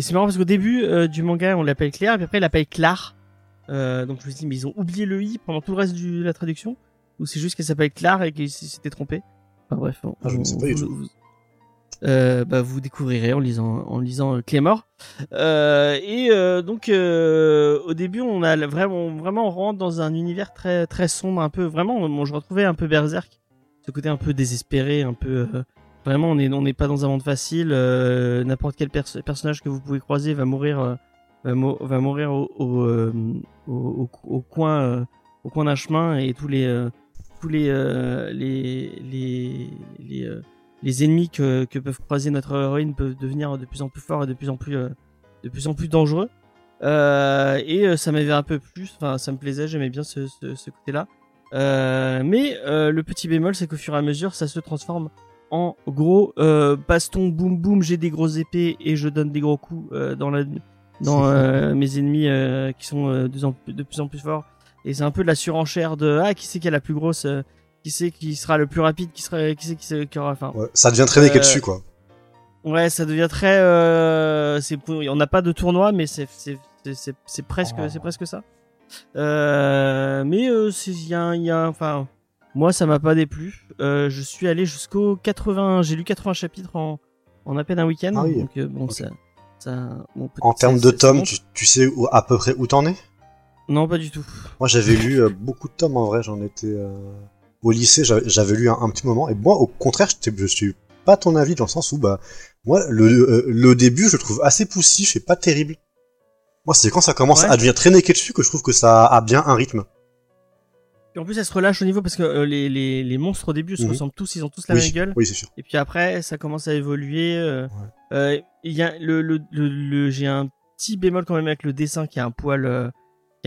c'est marrant parce qu'au début du manga, on l'appelle Claire, et puis après, il l'appelle Claire. Donc je me dit, mais ils ont oublié le i pendant tout le reste de la traduction Ou c'est juste qu'elle s'appelle Claire et qu'ils s'étaient trompés Enfin bref, on- Ah, je ne sais on- pas du tout. euh, bah, vous découvrirez en lisant en lisant euh, Clémor. Euh, et euh, donc euh, au début on a vraiment vraiment on rentre dans un univers très très sombre un peu vraiment moi je retrouvais un peu Berserk ce côté un peu désespéré un peu vraiment on est on n'est pas dans un monde facile n'importe quel perso- personnage que vous pouvez croiser va mourir va, mo- va mourir au au, au, au- au coin au coin d'un chemin et tous les tous les euh, les les les, euh, les ennemis que, que peuvent croiser notre héroïne peuvent devenir de plus en plus forts et de plus en plus euh, de plus en plus dangereux. Et ça m'avait un peu plus enfin ça me plaisait j'aimais bien ce, ce, ce côté là euh, mais le petit bémol c'est qu'au fur et à mesure ça se transforme en gros baston boum boum j'ai des grosses épées et je donne des gros coups dans la dans mes ennemis qui sont de plus en plus forts et c'est un peu de la surenchère de ah qui c'est qui a la plus grosse euh, qui c'est qui sera le plus rapide qui sera qui c'est qui, qui aura enfin Ouais, ça devient très Euh, dessus, quoi. ouais ça devient très euh, c'est on n'a pas de tournoi mais c'est c'est c'est- presque Oh. c'est presque ça euh, mais euh, c'est il y a il y a enfin moi ça m'a pas déplu euh, je suis allé jusqu'au 80 j'ai lu 80 chapitres en en à peine un week-end Ah oui. donc bon Ok. ça ça bon, En termes de tomes, bon. tu, tu sais où- à peu près où t'en es? Non pas du tout Moi, j'avais lu euh, beaucoup de tomes en vrai. J'en étais euh, au lycée, j'avais lu un, un petit moment. Et moi, au contraire, je suis pas ton avis dans le sens où, bah, moi, le, euh, le début, je le trouve assez poussif et pas terrible. Moi, c'est quand ça commence Ouais. à devenir très dessus que je trouve que ça a bien un rythme. Et en plus elle se relâche au niveau parce que euh, les, les les monstres au début se Mhm. ressemblent tous ils ont tous la Oui, même gueule oui, c'est sûr. Et puis après, ça commence à évoluer. euh, euh, Il y a le, le, le, le- j'ai un petit bémol quand même avec le dessin qui a un poil,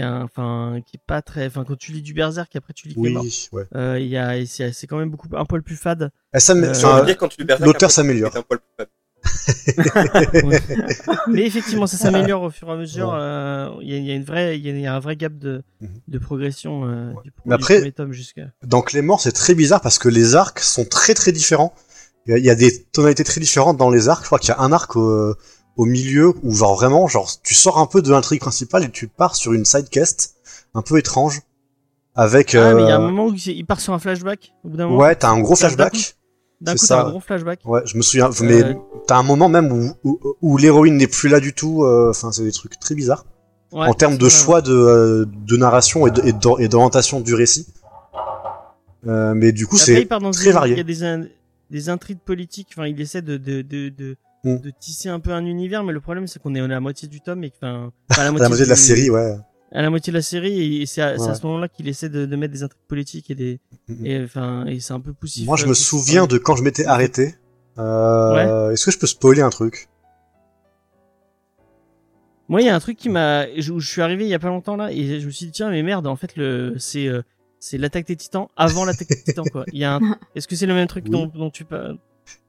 qui enfin, qui est pas très, enfin, quand tu lis du Berserk, après tu lis Oui, ouais. euh, il y a, c'est quand même beaucoup, un poil plus fade. Et ça, me- Euh, dire quand tu l'auteur s'améliore. Mais effectivement, ça s'améliore au fur et à mesure. euh, Il y, a, il y a une vraie, il y a, il y a un vrai gap de, Mhm. de progression euh, du, Mais du après- premier tome jusqu'à. Dans Clément, c'est très bizarre parce que les arcs sont très très différents. Il y y a des tonalités très différentes dans les arcs. Je crois qu'il y a un arc au, milieu où genre vraiment, genre tu sors un peu de l'intrigue principale et tu pars sur une side quest un peu étrange avec. Ah, mais il y a un euh, moment où il part sur un flashback. Au bout d'un moment, Ouais, t'as un gros flashback. d'un coup, c'est t'as un gros flashback. Ouais, je me souviens. Mais Euh, t'as un moment même où, où, où l'héroïne n'est plus là du tout. euh, Enfin, c'est des trucs très bizarres Ouais, en termes de choix de, euh, de narration et de- d'orientation du récit. Euh, mais du coup, c'est très varié. Il y a des, in- des intrigues politiques. Enfin, il essaie de, de, de, de, Mm. de tisser un peu un univers, mais le problème, c'est qu'on est à la moitié du tome et que, enfin, à la à moitié, la moitié de la série, ouais. À la moitié de la série, et c'est à, à ce moment-là qu'il essaie de, de mettre des intrigues politiques et des, Mhm. et enfin, et c'est un peu poussif. Moi, je euh, me souviens de quand je m'étais arrêté. Euh, Est-ce que je peux spoiler un truc? Moi, il y a un truc qui m'a, je- où je suis arrivé il y a pas longtemps là, et je me suis dit tiens, mais merde, en fait, le, c'est, euh, c'est l'attaque des titans avant l'attaque des titans quoi. Il y a un, est-ce que c'est le même truc Oui. dont, dont tu parles?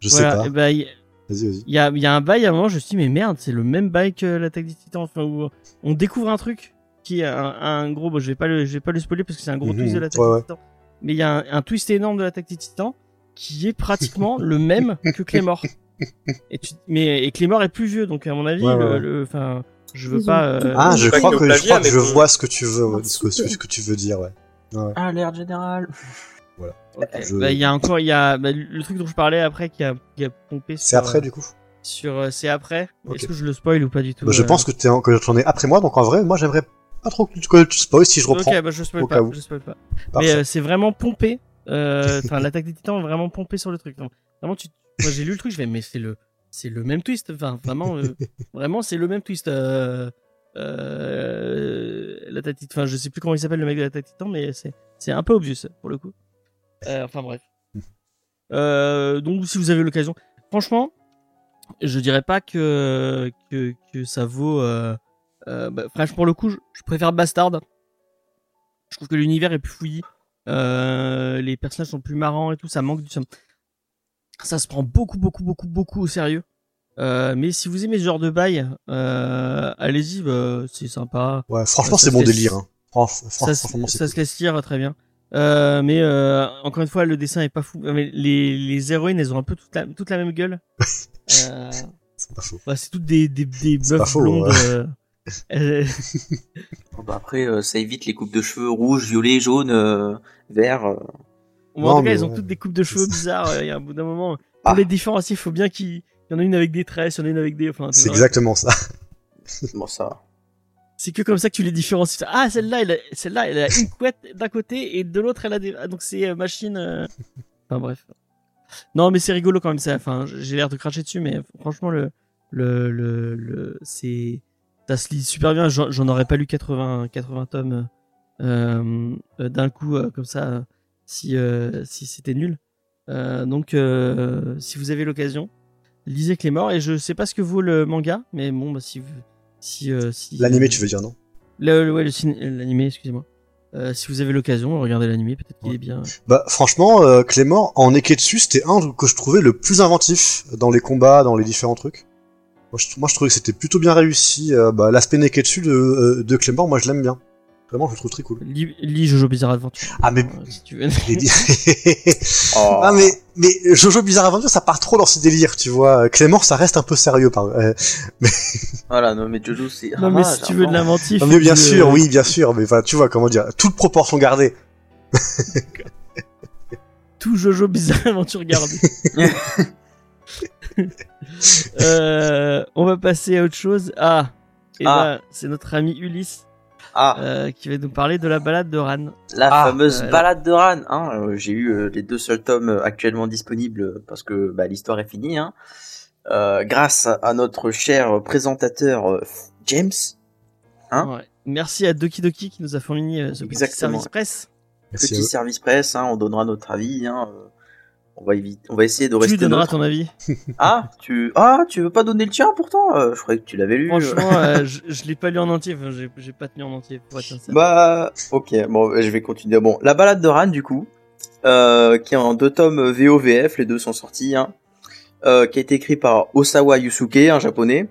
Je Voilà, sais pas. et il- Vas-y, vas-y. Il y a, il y a un bail à un moment, je me suis dit, mais merde, c'est le même bail que l'attaque des titans. Enfin, où on découvre un truc qui est un, un gros, bon, je vais pas le, je vais pas le spoiler parce que c'est un gros Mhm, twist de l'attaque ouais, des ouais. titans. Mais il y a un, un twist énorme de l'attaque des titans qui est pratiquement le même que Clémor. Et tu, mais, et Clémor est plus vieux, donc à mon avis, Ouais, ouais, le, enfin, je veux Ils pas, euh, Ah, je crois que je, crois que mais je vois ce que tu veux, Ah, ce que, ce que tu veux dire, ouais. Ouais, ouais. Alerte Je- Bah, il y a encore, il y a bah, le truc dont je parlais après qui a, qui a pompé. C'est après euh, du coup. Sur, euh, c'est après. Est-ce que je le spoil ou pas du tout Bah, je euh, pense que t'es en- que après moi, donc en vrai, moi j'aimerais pas trop que tu, que tu spoil si je reprends. Ok, bah je spoil pas. Je spoil pas. Parfait. Mais euh, c'est vraiment pompé. Euh, Enfin, l'attaque des titans est vraiment pompé sur le truc. Donc, vraiment, tu... Moi, j'ai lu le truc, je vais, mais c'est le, c'est le même twist. Enfin, vraiment, euh, vraiment, c'est le même twist. Euh... Euh... L'attaque titan. Enfin, je sais plus comment il s'appelle le mec de l'attaque titan, mais c'est, c'est un peu obvious pour le coup. Euh, enfin bref. Euh, donc, si vous avez l'occasion, franchement, je dirais pas que que, que ça vaut. Euh... Euh, bah, franchement, pour le coup, je, je préfère Bastard. Je trouve que l'univers est plus fouillis. Euh, les personnages sont plus marrants et tout. Ça manque du. Ça, ça se prend beaucoup, beaucoup, beaucoup, beaucoup au sérieux. Euh, mais si vous aimez ce genre de bail, euh, allez-y, bah, c'est sympa. Ouais, franchement, c'est mon laisse- délire. Hein. Ça, franchement, c'est ça cool. se laisse lire très bien. Euh, mais euh, encore une fois, le dessin est pas fou. Mais les, les héroïnes, elles ont un peu toute la, toute la même gueule. Euh, C'est pas faux. bah, c'est toutes des, des, des meufs faux, blondes. ouais. euh, euh, Bon, bah, après, euh, ça évite les coupes de cheveux rouges, violets, jaunes, euh, verts. euh. Ou en tout cas, elles ont ouais. toutes des coupes de cheveux bizarres. euh, Il y a un bout d'un moment. Pour Ah. les différencier, il faut bien qu'il il y en a une avec des tresses, il y en a une avec des. Enfin, C'est exactement ça. Bon, ça. C'est que comme ça que tu les différencies. Ah, celle-là, elle a, celle-là, elle a une couette d'un côté et de l'autre, elle a des. Ah, donc c'est euh, machine. euh. Enfin bref. Non, mais c'est rigolo quand même. Ça. Enfin, j'ai l'air de cracher dessus, mais franchement, le, le, le, le- c'est, ça se lit super bien. J'en, aurais pas lu 80, 80 tomes euh, d'un coup comme ça, si, euh, si c'était nul. Euh, donc, si vous avez l'occasion, lisez Clémor. Et je sais pas ce que vaut le manga, mais bon, bah, si vous, si, euh, si L'animé, tu veux dire, non le, le- ouais, le ciné- l'animé, excusez-moi. Euh, si vous avez l'occasion, regardez l'animé, peut-être qu'il Ouais. est bien. Bah, franchement, euh, Clément, en Neketsu, c'était un que je trouvais le plus inventif dans les combats, dans les différents trucs. Moi, je, moi, je trouvais que c'était plutôt bien réussi. euh, bah, L'aspect Neketsu de, euh, de Clément, moi, je l'aime bien. Vraiment, je le trouve très cool. Lis, lis Jojo Bizarre Adventure. Ah, mais... euh, si tu veux. Oh. Ah, mais, mais Jojo Bizarre Aventure, ça part trop dans ses délires, tu vois. Clément, ça reste un peu sérieux, par... euh, Voilà, non, mais Jojo, c'est. non, mais si tu veux de l'inventif. Non, mais bien sûr, euh, oui, bien sûr, mais enfin, tu vois, comment dire, toute proportion gardée. Tout Jojo Bizarre Adventure gardé. euh, on va passer à autre chose. Ah, et Ah. c'est notre ami Ulysse Ah, euh, qui va nous parler de la balade de Ran. la ah, fameuse euh, balade de Ran. Hein, euh, J'ai eu euh, les deux seuls tomes actuellement disponibles parce que bah, l'histoire est finie. Hein. Euh, grâce à notre cher présentateur euh, James. Hein Ouais. Merci à Doki Doki qui nous a fourni euh, ce petit service presse. Merci Petit service presse, hein, on donnera notre avis. Hein, euh, on va éviter, on va essayer de Tu rester lui donneras neutre. ton avis. Ah, tu, ah, tu veux pas donner le tien pourtant Euh, Je croyais que tu l'avais lu. Franchement, euh, je, je l'ai pas lu en entier. Enfin, j'ai, j'ai pas tenu en entier pour être sincère. Bah, ok, bon, je vais continuer. Bon, la balade de Ran, du coup, euh, qui est en deux tomes VOVF, les deux sont sortis, hein, euh, qui a été écrit par Osawa Yusuke, un japonais.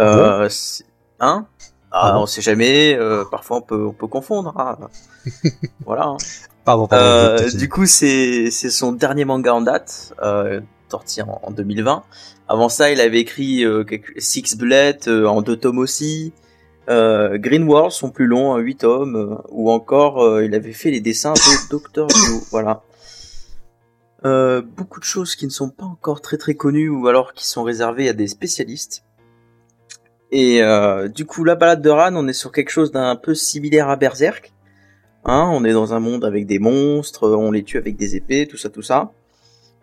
Euh, c'est- hein? Ah, Ah bon on sait jamais, euh, parfois on peut, on peut confondre. hein. voilà. hein. Pardon, pardon. Euh, du coup, c'est son dernier manga en date, euh, sorti en, en 2020. Avant ça, il avait écrit euh, Six Bullets en deux tomes aussi. Euh, Green World, son plus long, en huit tomes. euh, ou encore, euh, il avait fait les dessins de Dr. Joe. Voilà. Beaucoup de choses qui ne sont pas encore très très connues ou alors qui sont réservées à des spécialistes. Et du coup, la balade de Ran, on est sur quelque chose d'un peu similaire à Berserk. Hein, on est dans un monde avec des monstres, on les tue avec des épées, tout ça, tout ça.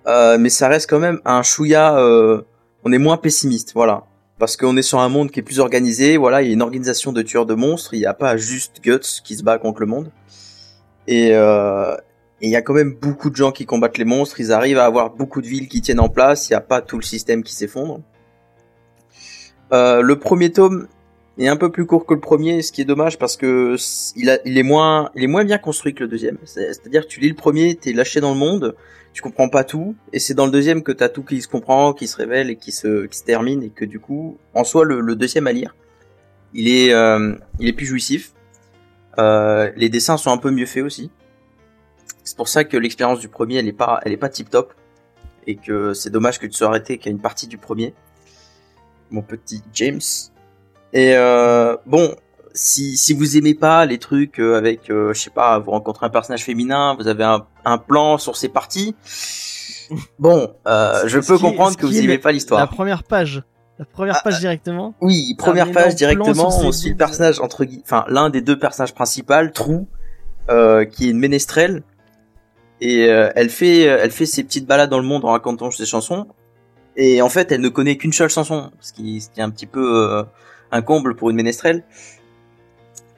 Euh, mais ça reste quand même un chouïa. euh, on est moins pessimiste, voilà, parce qu'on est sur un monde qui est plus organisé. Voilà, il y a une organisation de tueurs de monstres. Il n'y a pas juste Guts qui se bat contre le monde. Et euh, il y a quand même beaucoup de gens qui combattent les monstres. Ils arrivent à avoir beaucoup de villes qui tiennent en place. Il n'y a pas tout le système qui s'effondre. Euh, le premier tome est un peu plus court que le premier, ce qui est dommage parce que il, a, il est moins, il est moins bien construit que le deuxième. C'est- C'est-à-dire tu lis le premier, t'es lâché dans le monde, tu comprends pas tout, et c'est dans le deuxième que t'as tout qui se comprend, qui se révèle et qui se, qui se termine, et que du coup, en soi, le, le deuxième à lire, il est, euh, il est plus jouissif. Euh, les dessins sont un peu mieux faits aussi. C'est pour ça que l'expérience du premier, elle est pas, elle est pas tip top, et que c'est dommage que tu sois arrêté qu'à une partie du premier. Mon petit James. Et euh, bon, si si vous aimez pas les trucs euh, avec, euh, je sais pas, vous rencontrez un personnage féminin, vous avez un, un plan sur ses parties. Bon, euh, je peux est- comprendre que vous aimez la- pas La l'histoire. première page. La première Ah, page directement. Oui, première page directement, on suit le personnage entre enfin l'un des deux personnages principaux, Trou, euh, qui est une ménestrelle et elle fait elle fait ses petites balades dans le monde en racontant ses chansons et en fait elle ne connaît qu'une seule chanson, ce qui, ce qui est un petit peu un comble pour une ménestrelle.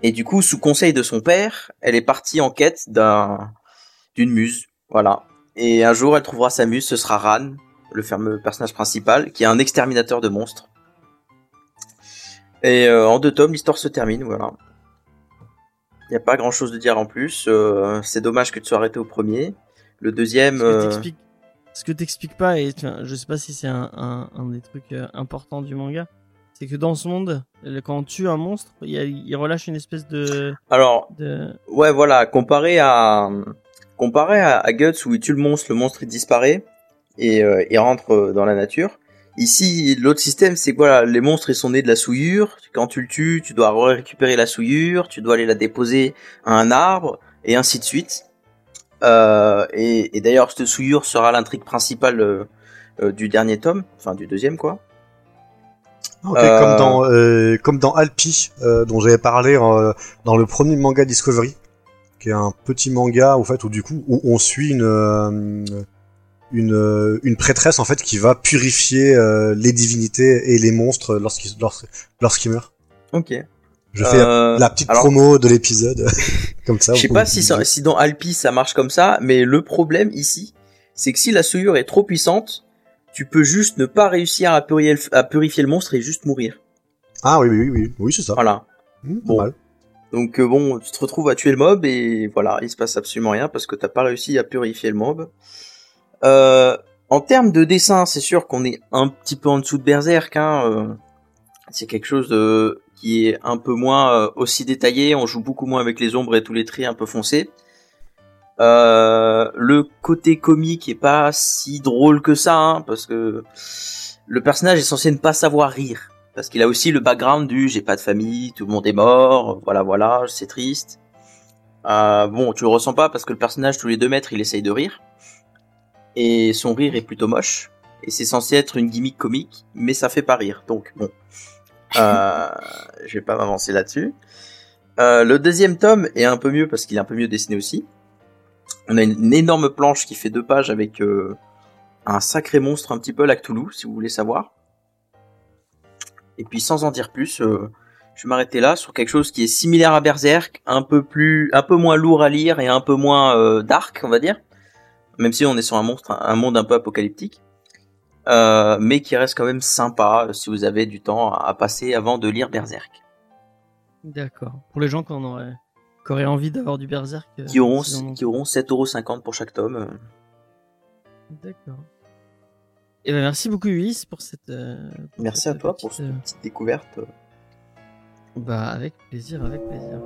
Et du coup, sous conseil de son père, elle est partie en quête d'un d'une muse, voilà. Et un jour, elle trouvera sa muse, ce sera Ran, le fameux personnage principal, qui est un exterminateur de monstres. Et euh, en deux tomes, l'histoire se termine, voilà. Il n'y a pas grand chose de dire en plus. euh, c'est dommage que tu sois arrêté au premier. Le deuxième, Ce que euh, t'expliques, que t'expliques pas, et je sais pas si c'est un, un, un des trucs importants du manga, c'est que dans ce monde, quand on tue un monstre, il, y a- il relâche une espèce de, alors de... Ouais, voilà, comparé à comparé à, à Guts où il tue le monstre, le monstre il disparaît et euh, il rentre euh, dans la nature. Ici, l'autre système, c'est que voilà, les monstres ils sont nés de la souillure. Quand tu le tues, tu dois récupérer la souillure, tu dois aller la déposer à un arbre et ainsi de suite. Euh, et et d'ailleurs, cette souillure sera l'intrigue principale euh, euh, du dernier tome, enfin du deuxième quoi. Ok, Euh, comme dans euh, comme dans Alpi, euh, dont j'avais parlé euh, dans le premier manga Discovery, qui est un petit manga en fait où du coup où on suit une euh, une euh, une prêtresse en fait qui va purifier euh, les divinités et les monstres lorsqu'ils lorsqu'- lorsqu'ils meurent. Ok. Je fais Euh, la petite alors- promo de l'épisode comme ça. Je sais pas si, ça- si dans Alpi ça marche comme ça, mais le problème ici, c'est que si la souillure est trop puissante, tu peux juste ne pas réussir à purifier le, à purifier le monstre et juste mourir. Ah oui oui oui oui c'est ça. Voilà. Hmm, Bon. mal. Donc euh, bon, tu te retrouves à tuer le mob et voilà, il se passe absolument rien parce que t'as pas réussi à purifier le mob. Euh, en termes de dessin, c'est sûr qu'on est un petit peu en dessous de Berserk. Hein, euh, c'est quelque chose de, qui est un peu moins aussi détaillé. On joue beaucoup moins avec les ombres et tous les traits un peu foncés. Euh, le côté comique est pas si drôle que ça, hein, parce que le personnage est censé ne pas savoir rire parce qu'il a aussi le background du j'ai pas de famille, tout le monde est mort, voilà voilà, c'est triste. Euh, bon, tu le ressens pas parce que le personnage tous les deux mètres il essaye de rire et son rire est plutôt moche et c'est censé être une gimmick comique, mais ça fait pas rire. Donc bon, euh, je vais pas m'avancer là-dessus. Euh, le deuxième tome est un peu mieux parce qu'il est un peu mieux dessiné aussi. On a une, énorme planche qui fait deux pages avec euh, un sacré monstre un petit peu la Cthulhu, si vous voulez savoir. Et puis sans en dire plus, euh, je vais m'arrêter là sur quelque chose qui est similaire à Berserk, un peu plus, un peu moins lourd à lire et un peu moins euh, dark, on va dire. Même si on est sur un monstre, un monde un peu apocalyptique, mais qui reste quand même sympa si vous avez du temps à passer avant de lire Berserk. D'accord. Pour les gens qui en auraient, qui auraient envie d'avoir du Berserk. euh, Qui auront, qui auront 7,50€ pour chaque tome. D'accord. Et ben merci beaucoup Ulysse pour cette. euh, pour Merci cette à toi petite, pour cette euh, petite découverte. Bah avec plaisir, avec plaisir.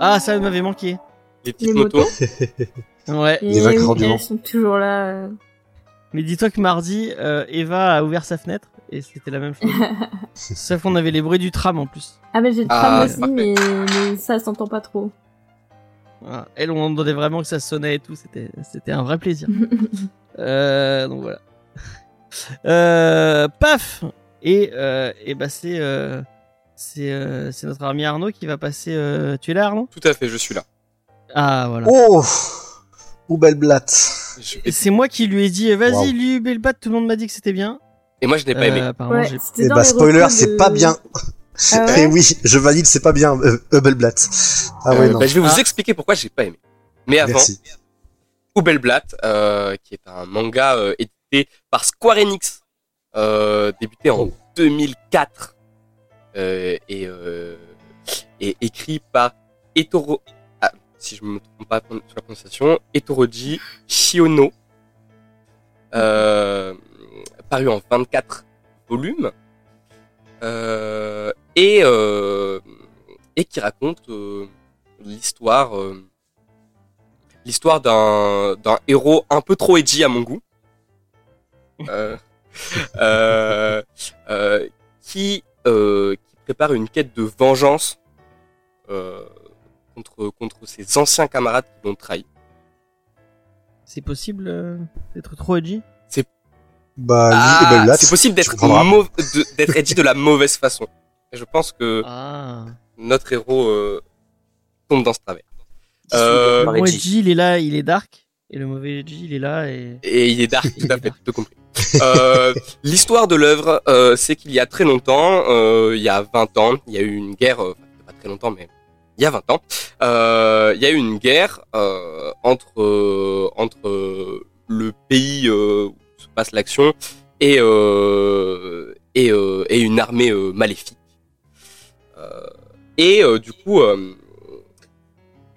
Ah ça m'avait manqué. Les petites Les motos. motos. Ouais. Les oui, elles sont toujours là. Mais dis-toi que mardi, euh, Eva a ouvert sa fenêtre et c'était la même chose. Sauf qu'on avait les bruits du tram en plus. Ah mais j'ai le Ah, tram c'est aussi, mais, mais ça s'entend pas trop. Voilà. Elle, on entendait vraiment que ça sonnait et tout. C'était, c'était un vrai plaisir. Euh, donc voilà. Euh, paf et euh, et bah c'est euh, c'est euh, c'est notre ami Arnaud qui va passer. Euh... Tu es là Arnaud? Tout à fait, je suis là. Ah voilà. Oh ou belle blatte. Je- Et C'est moi qui lui ai dit vas-y Wow. lui Belbat. Tout le monde m'a dit que c'était bien. Et moi, je n'ai pas Euh, aimé. apparemment Ouais, Eh bah spoiler, c'est de- pas bien. Ah Et ouais oui, je valide, c'est pas bien, euh, Hubbleblatt. Ah ouais, Euh, non. bah, je vais vous Ah. expliquer pourquoi j'ai pas aimé. Mais avant, Merci. Hubelblatt, euh, qui est un manga euh, édité par Square Enix, euh, débuté en Oh. 2004 euh, et, euh, et écrit par Etoro, ah, si je me trompe pas sur la prononciation, Etoroji Shiono, euh, paru en 24 volumes euh, et euh, et qui raconte euh, l'histoire l'histoire d'un d'un héros un peu trop edgy à mon goût qui qui prépare une quête de vengeance contre contre ses anciens camarades qui l'ont trahi. C'est possible d'être trop edgy? Bah, Ah, oui, bah, là, c'est possible d'être d'être edgy de la mauvaise façon. Et je pense que Ah. notre héros euh, tombe dans ce travers. Euh, Le bon Edgy. il est là, il est dark. Et le mauvais edgy, il est là et. Et il est dark, Il tout à fait, tout compris. Euh, L'histoire de l'œuvre, euh, c'est qu'il y a très longtemps, euh, il y a 20 ans, il y a eu une guerre, euh, pas très longtemps, mais il y a 20 ans, euh, il y a eu une guerre euh, entre euh, entre euh, le pays euh, où passe l'action et euh, et, euh, et une armée euh, maléfique. Euh, et euh, du coup, euh,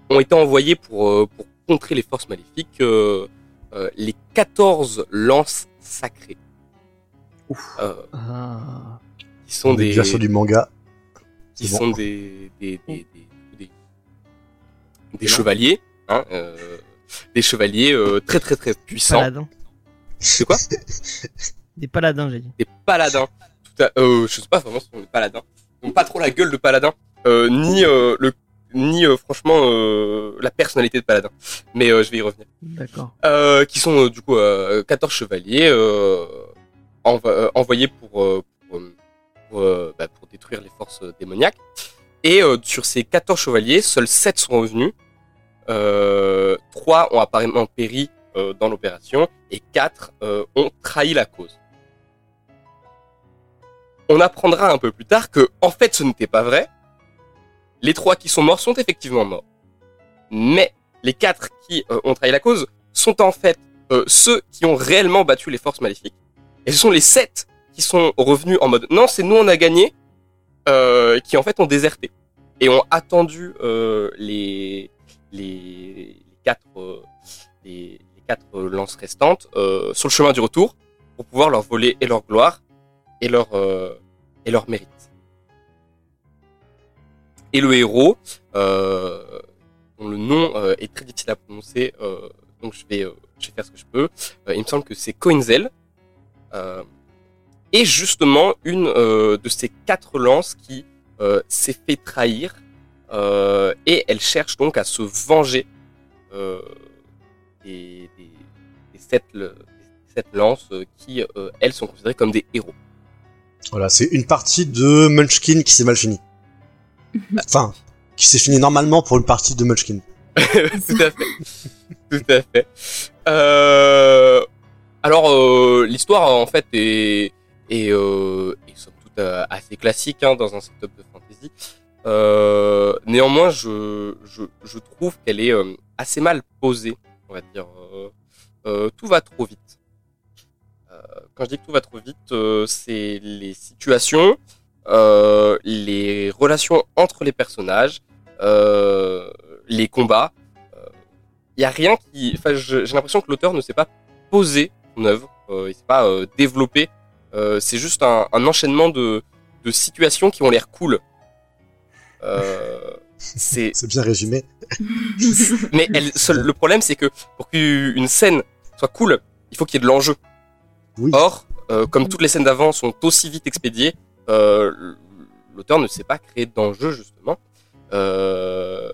ont été envoyés pour euh, pour contrer les forces maléfiques. euh, euh, les 14 lances sacrées. Euh, Ah. qui sont des, Bien sûr du manga. qui bon. sont des, des, des, des, des- des chevaliers, hein, euh, des chevaliers euh, très très très puissants. C'est quoi Des paladins, j'ai dit. Des paladins. Euh, je sais pas vraiment si on est paladins. Ils ont pas trop la gueule de paladin, euh, ni euh, le, ni euh, franchement euh, la personnalité de paladin. Mais euh, je vais y revenir. D'accord. euh, qui sont euh, du coup euh, 14 chevaliers euh, env- envoyés pour euh, pour, pour, bah, pour détruire les forces démoniaques. Et euh, sur ces 14 chevaliers, seuls 7 sont revenus. Euh, 3 ont apparemment péri euh, dans l'opération et 4 euh, ont trahi la cause. On apprendra un peu plus tard que en fait ce n'était pas vrai. Les 3 qui sont morts sont effectivement morts. Mais les quatre qui euh, ont trahi la cause sont en fait ceux qui ont réellement battu les forces maléfiques. Et ce sont les sept qui sont revenus en mode non, c'est nous on a gagné, qui en fait ont déserté et ont attendu les, les quatre les quatre euh, lances restantes euh, sur le chemin du retour pour pouvoir leur voler et leur gloire et leur euh, et leur mérite. Et le héros, dont le nom est très difficile à prononcer, donc je vais, je vais faire ce que je peux. Il me semble que c'est Coinzel. Et justement, une de ces quatre lances qui s'est fait trahir, et elle cherche donc à se venger des, des, des sept, le- des sept lances qui, euh, elles, sont considérées comme des héros. Voilà, c'est une partie de Munchkin qui s'est mal finie. Enfin, qui s'est finie normalement pour une partie de Munchkin. Tout à fait. Tout à fait. Euh, alors, euh, l'histoire, en fait, est, est, euh, est somme toute euh, assez classique hein, dans un setup de fantasy. Euh, néanmoins, je, je, je trouve qu'elle est euh, assez mal posée, va dire. Euh, euh, tout va trop vite. Euh, quand je dis que tout va trop vite, c'est les situations, les relations entre les personnages, les combats. Il y a rien qui, enfin, j'ai l'impression que l'auteur ne s'est pas posé son œuvre, il s'est pas développé. C'est juste un, enchaînement de, de situations qui ont l'air cool. C'est bien résumé. mais elle, seul, le problème, c'est que pour qu'une scène soit cool, il faut qu'il y ait de l'enjeu. Oui. Or, euh, comme toutes les scènes d'avant sont aussi vite expédiées, euh, l'auteur ne sait pas créer d'enjeu, justement. Euh,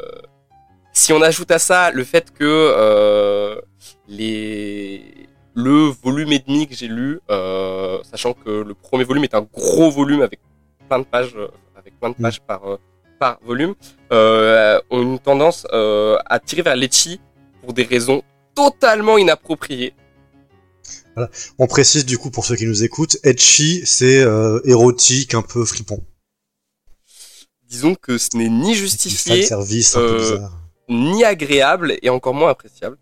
si on ajoute à ça le fait que les le volume et demi que j'ai lu, sachant que le premier volume est un gros volume avec plein de pages, avec plein de pages par par volume, euh, ont une tendance euh, à tirer vers l'etchi pour des raisons totalement inappropriées. On précise du coup pour ceux qui nous écoutent, Etchi, c'est euh, érotique, un peu fripon. Disons que ce n'est ni justifié, service un peu euh, bizarre. ni agréable et encore moins appréciable.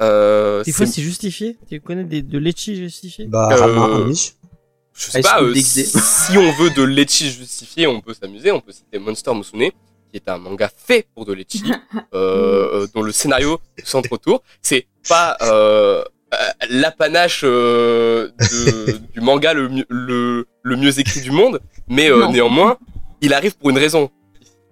Euh, Des fois, c'est- c'est justifié. Tu connais des, de l'etchi justifié? Bah, euh. Je sais pas, euh, si on veut de l'etchi justifié, on peut s'amuser. On peut citer Monster Musume, qui est un manga fait pour de l'etchi, euh, euh, dont le scénario centre autour. C'est pas euh, euh, l'apanage euh, du manga le, mieux- le, le mieux écrit du monde, mais euh, néanmoins, il arrive pour une raison.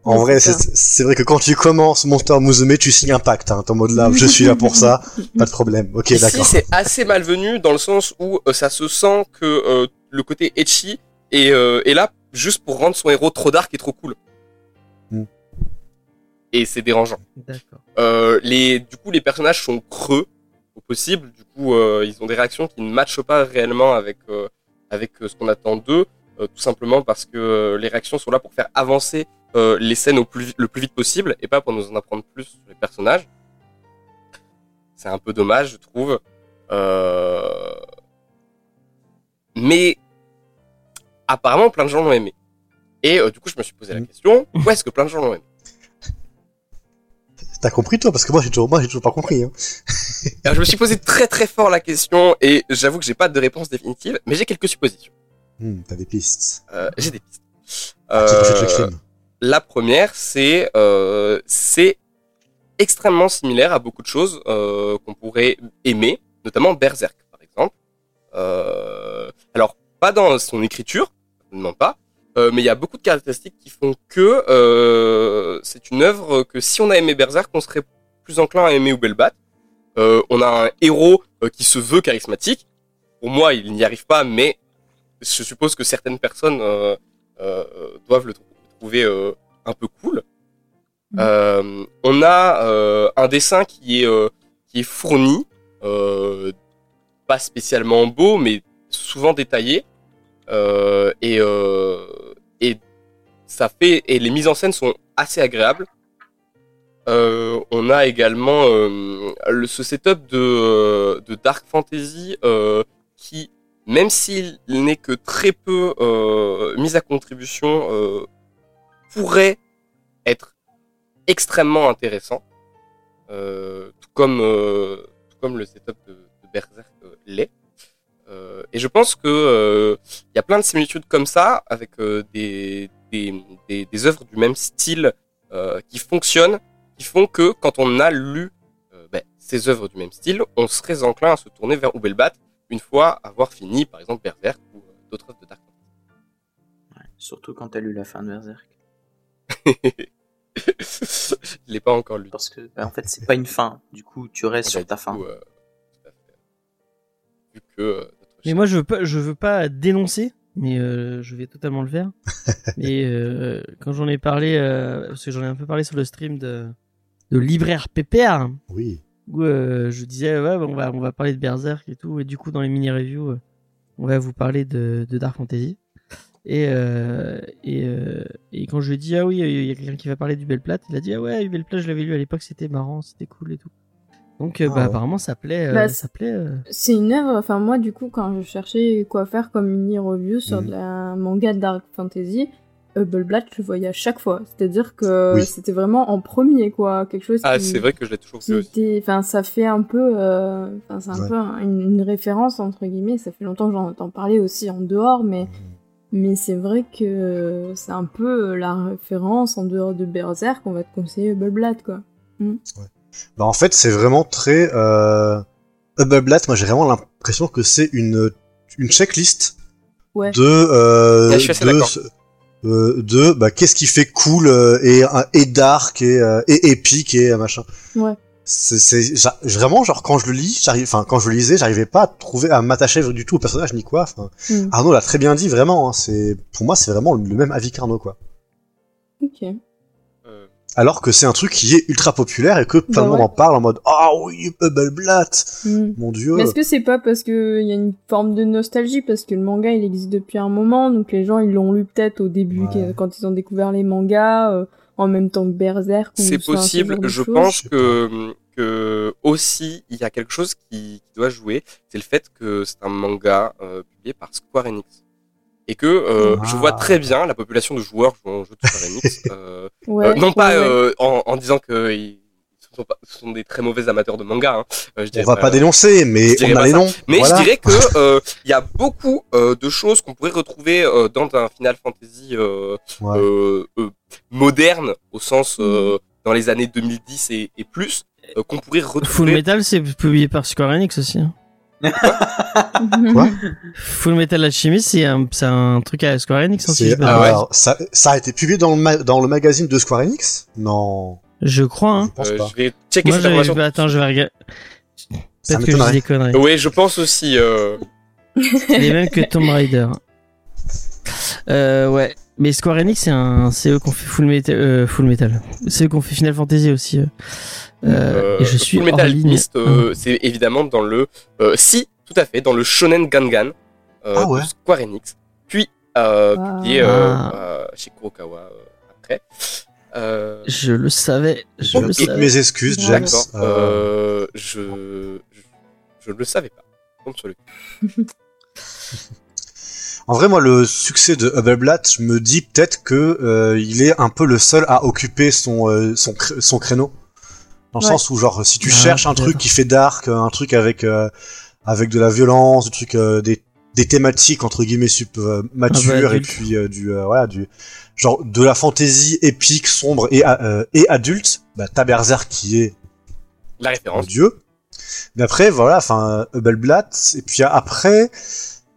En Ouais, vrai, c'est vrai que quand tu commences Monster Musume, tu signes un pacte. Hein, en mode là, je suis là pour ça, pas de problème. Ok, d'accord. c'est assez malvenu dans le sens où euh, ça se sent que euh, le côté etchi est, euh, est là juste pour rendre son héros trop dark et trop cool. Hmm. et c'est dérangeant. D'accord. Euh, les, du coup, les personnages sont creux au possible. Du coup, euh, ils ont des réactions qui ne matchent pas réellement avec euh, avec euh, ce qu'on attend d'eux, euh, tout simplement parce que euh, les réactions sont là pour faire avancer euh, les scènes au plus, le plus vite possible et pas pour nous en apprendre plus sur les personnages. C'est un peu dommage, je trouve. Euh... Mais apparemment, plein de gens l'ont aimé. Et euh, du coup, je me suis posé la Mhm. question pourquoi est-ce que plein de gens l'ont aimé? T'as compris toi? Parce que moi j'ai toujours, moi j'ai toujours pas compris. Hein. Alors, je me suis posé très très fort la question et j'avoue que j'ai pas de réponse définitive, mais j'ai quelques suppositions. Hmm, T'as des pistes. Euh, j'ai des pistes. Ah, la première, c'est euh, c'est extrêmement similaire à beaucoup de choses euh, qu'on pourrait aimer, notamment Berserk par exemple. Euh, alors pas dans son écriture, certainement pas, euh, mais il y a beaucoup de caractéristiques qui font que euh, c'est une œuvre que si on a aimé Berserk, on serait plus enclin à aimer Ubelbat. Euh, on a un héros qui se veut charismatique. Pour moi, il n'y arrive pas, mais je suppose que certaines personnes doivent le trou- trouver euh, un peu cool. Mhm. Euh, on a euh, un dessin qui est qui est fourni, pas spécialement beau, mais souvent détaillé. Et et ça fait et les mises en scène sont assez agréables. Euh, on a également euh, le, ce setup de, de dark fantasy euh, qui, même s'il n'est que très peu mis à contribution, pourrait être extrêmement intéressant, euh, tout comme euh, tout comme le setup de, de Berserk euh, l'est. Euh, et je pense que euh, il y a plein de similitudes comme ça avec euh, des, des, des des œuvres du même style euh, qui fonctionnent, qui font que quand on a lu euh, ben, ces œuvres du même style, on serait enclin à se tourner vers Ubelbat une fois avoir fini, par exemple Berserk ou euh, d'autres œuvres de Dark Ouais, surtout quand t'as lu la fin de Berserk. Je l'ai pas encore lu. Parce que, bah, en fait, c'est pas une fin. Du coup, tu restes Ah sur bah, ta fin. coup, euh. Vu que euh, Mais moi, je veux pas, je veux pas dénoncer, mais euh, je vais totalement le faire. Et euh, quand j'en ai parlé, euh, parce que j'en ai un peu parlé sur le stream de, de libraire Pépère, Oui. où euh, je disais ouais, on va on va parler de Berserk et tout, et du coup dans les mini reviews, euh, on va vous parler de, de Dark Fantasy. Et euh, et, euh, et quand je lui ai dit ah oui, il y a quelqu'un qui va parler du Belle Plate, il a dit ah ouais, Belle Plate, je l'avais lu à l'époque, c'était marrant, c'était cool et tout. Donc euh, Ah bah ouais. apparemment ça plaît, euh, Bah, ça plaît. euh, C'est une œuvre, enfin moi du coup quand je cherchais quoi faire comme mini review sur Mhm. de la manga Dark Fantasy, Hubbleblatt je le voyais à chaque fois. C'est-à-dire que Oui. c'était vraiment en premier quoi, quelque chose Ah, qui, c'est vrai que je l'ai toujours vu aussi. était, enfin ça fait un peu, euh, enfin c'est un Ouais. peu un- une, une référence entre guillemets. Ça fait longtemps que j'en entends parler aussi en dehors, mais mais c'est vrai que c'est un peu la référence en dehors de Berserk. On va te conseiller Hubbleblatt quoi. Bah en fait c'est vraiment très euh... Hubbleblatt, moi j'ai vraiment l'impression que c'est une une checklist Ouais. de euh, Ouais, je suis assez de d'accord. ce- euh, de bah qu'est-ce qui fait cool euh, et et dark et euh, et épique et euh, machin. Ouais. C'est vraiment genre quand je le lis, j'arrive enfin quand je le lisais, j'arrivais pas à trouver à m'attacher du tout au personnage ni quoi. Enfin, Mm. Arnaud l'a très bien dit vraiment. Hein, c'est pour moi c'est vraiment le même avis qu'Arnaud quoi. Ok. Euh, Alors que c'est un truc qui est ultra populaire et que plein Bah de monde ouais. en parle en mode ah oui Hubbleblatt, Mm. mon dieu. Mais est-ce que c'est pas parce que il y a une forme de nostalgie? Parce que le manga il existe depuis un moment donc les gens ils l'ont lu peut-être au début Ouais. quand ils ont découvert les mangas euh, en même temps que Berserk ou C'est possible. Je pense que, que aussi il y a quelque chose qui, qui doit jouer, c'est le fait que c'est un manga euh, publié par Square Enix et que euh, Ah. je vois très bien la population de joueurs jouant aux jeux de Square Enix. euh, Ouais, euh, non pas ouais, euh, en, en disant que ils sont, pas, ce sont des très mauvais amateurs de manga. Hein. On va pas dénoncer, mais je dirais on a les noms. Mais Voilà. je dirais que euh, il y a beaucoup euh, de choses qu'on pourrait retrouver euh, dans un Final Fantasy euh, Ouais. euh, euh, moderne, au sens euh, dans les années 2010 et, et plus, euh, qu'on pourrait Full. Metal, c'est publié par Square Enix aussi. hein. Quoi Full Metal Alchemist, c'est un, truc à Square Enix. hein, si Ah ouais. ça, ça a été publié dans le, ma- dans le magazine de Square Enix Non, je crois. Hein. je pense Euh, pas. je vais checker Moi, cette bah, attends, je vais regarder. Peut-être que je dis conneries. Oui, je pense aussi. Euh... Les mêmes que Tomb Raider. Euh, ouais. Mais Square Enix, c'est un, c'est eux qu'on fait Full Metal, euh, Full Metal. C'est eux qu'on fait Final Fantasy aussi. euh. Euh, et je suis Full hors Metal. Alchemist, euh, c'est évidemment dans le, euh, si, tout à fait, dans le Shonen Gangan euh, Ah ouais. de Square Enix, puis euh, Ah. publié euh, Ah. euh, chez Kurokawa euh, après. Euh, Je le savais. Je le Toutes savais. mes excuses. James. Euh, Euh, je, je, ne le savais pas. Tombe sur le. En vrai, moi, le succès de Hubbleblatt, je me dis peut-être que euh, il est un peu le seul à occuper son euh, son, son créneau. Dans le Ouais. sens où, genre, si tu Ah, cherches un truc qui fait dark, un truc avec euh, avec de la violence, des trucs, euh, des des thématiques entre guillemets sup, euh, matures et adulte. puis euh, du euh, voilà du genre de la fantaisie épique, sombre et euh, et adulte, bah t'as Berserk qui est La référence. dieu. Mais après, voilà, enfin, Hubbleblatt, et puis après,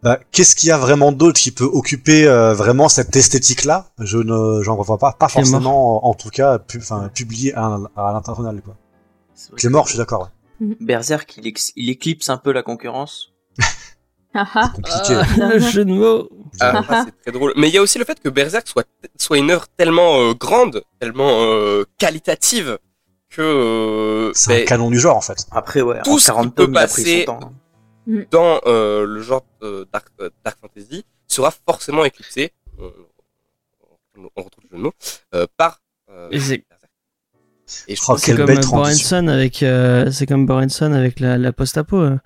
bah, qu'est-ce qu'il y a vraiment d'autre qui peut occuper euh, vraiment cette esthétique-là? Je ne, j'en vois pas, pas forcément, en, en tout cas, pu, enfin, publié à, à l'international, quoi. C'est mort, je suis d'accord. Ouais. Berserk, il, éclipse un peu la concurrence. Ah ah. Compliqué. Ah, le jeu de mots. Ah, ah, c'est très drôle. Mais il y a aussi le fait que Berserk soit, soit une œuvre tellement euh, grande, tellement euh, qualitative, que euh, c'est ben, un canon du genre, en fait. Après, ouais, Tout en ce qui 40 peut tomes, il a pris passer- son temps. hein. dans euh, le genre euh, dark, euh, dark fantasy sera forcément éclipsé, on, retrouve le jeu de mots, euh, par euh, Et. Et je Oh, trouve C'est comme. Borenson avec, euh, c'est comme Borenson avec la, la post-apo. euh.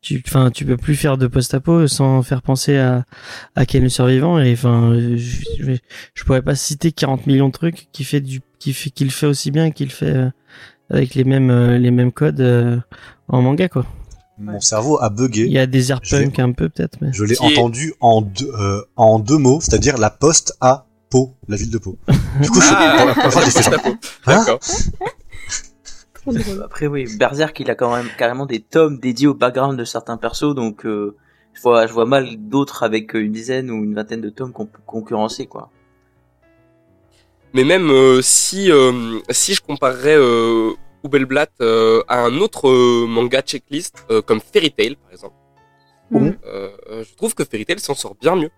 Tu, enfin, tu peux plus faire de post-apo sans faire penser à, à le survivant. Et enfin, je, je, je pourrais pas citer 40 millions de trucs qui fait du, qui fait, qu'il fait aussi bien qu'il fait euh, avec les mêmes, euh, les mêmes codes euh, en manga quoi. Mon cerveau a Il bugué. y a des airpunk un peu peut-être, mais. Je l'ai entendu en deux, euh, en deux mots, c'est-à-dire la poste à Pau, la ville de Pau. Du coup, je, Ah, pour la première fois, j'ai fait genre, Post-apo. Hein D'accord. Trop drôle. Après, oui, Berserk, il a quand même carrément des tomes dédiés au background de certains persos, donc euh, je, vois, je vois mal d'autres avec euh, une dizaine ou une vingtaine de tomes qu'on peut concurrencer, quoi. Mais même euh, si euh, si je comparerais euh, Hubelblatt euh, à un autre euh, manga checklist euh, comme Fairy Tail par exemple, Mm. je trouve que Fairy Tail s'en sort bien mieux.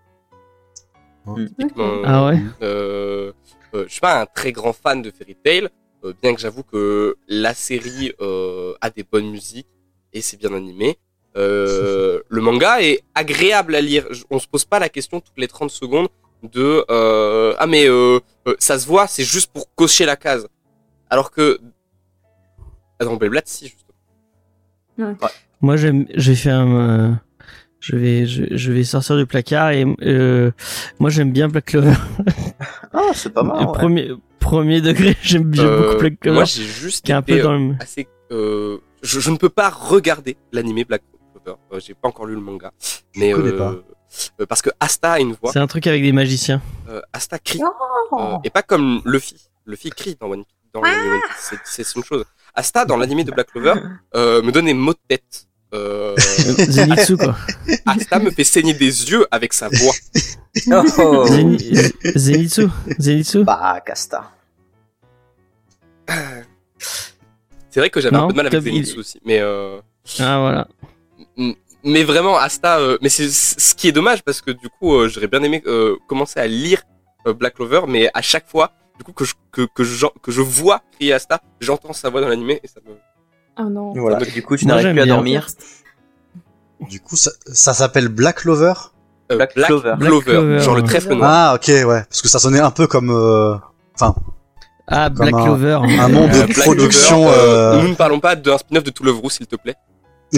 Mm. Typiquement, Ah ouais. euh, euh, je suis pas un très grand fan de Fairy Tail, euh, bien que j'avoue que la série euh, a des bonnes musiques et c'est bien animé. Euh, le manga est agréable à lire. On se pose pas la question toutes les 30 secondes de euh, ah mais euh, euh, ça se voit, c'est juste pour cocher la case. Alors que ah, dans Beyblade, si justement. Moi, j'aime, je vais faire un, euh, je vais, je, je vais sortir du placard et euh, moi j'aime bien Black Clover. Ah, c'est pas mal. Euh, Premier, premier degré, j'aime bien Euh, beaucoup Black Clover. moi j'ai juste qui est un été, peu dans le. assez euh, je, je ne peux pas regarder l'animé Black Clover. Euh, J'ai pas encore lu le manga, mais connais euh, pas. euh, parce que Asta a une voix. C'est un truc avec des magiciens. Euh, Asta crie Oh. euh, et pas comme Luffy. Luffy crie dans One Piece. Dans l'anime One Piece. C'est- C'est une chose. Asta dans l'animé de Black Clover euh, me donne des maux de tête. Euh, Zenitsu quoi. Asta me fait saigner des yeux avec sa voix. Oh. Zeni- Zenitsu. Zenitsu. Bah, Casta. C'est vrai que j'avais un peu de mal avec Zenitsu aussi, mais euh, Ah voilà. Mais vraiment Asta euh, mais c'est ce qui est dommage parce que du coup euh, j'aurais bien aimé euh, commencer à lire euh, Black Clover mais à chaque fois du coup que je que que je, que je vois crier Asta j'entends sa voix dans l'animé et ça me Ah non. Voilà. Me- Du coup, tu n'arrives plus à bien. dormir. Du coup, ça, ça s'appelle Black Clover. euh, Black Clover. Black Clover, genre le trèfle noir Ah, ok, ouais. Parce que ça sonnait un peu comme, euh, enfin, Ah Comme Black un- Clover. un nom de Euh, production. Clover, euh, nous ne parlons pas d'un spin-off de To Love Ru s'il te plaît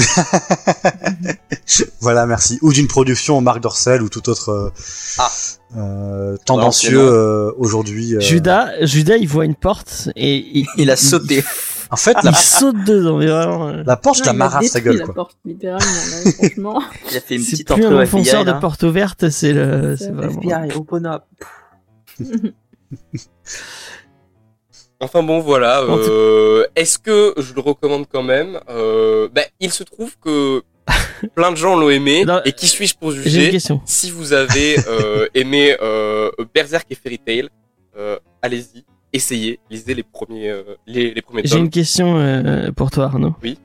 voilà, merci. Ou d'une production Marc Dorcel ou tout autre euh, Ah. euh, tendancieux euh, aujourd'hui. euh. Judas, Judas, il voit une porte et il, Il a sauté. En fait, il la, saute dedans. Mais vraiment, la porte, je Non, la il marasse sa gueule, la quoi. porte, littéralement, là, franchement. Il a fait une c'est petite plus un FBI, de là. porte ouverte, c'est le, C'est vraiment. FBI, open up. Enfin bon, voilà. Euh, Est-ce que je le recommande quand même euh, ben, Il se trouve que plein de gens l'ont aimé. Non, et qui suis-je pour juger question. Si vous avez euh, aimé euh, Berserk et Fairy Tail, euh, allez-y, essayez, lisez les premiers, euh, les, les premiers J'ai une question euh, pour toi, Arnaud. Oui.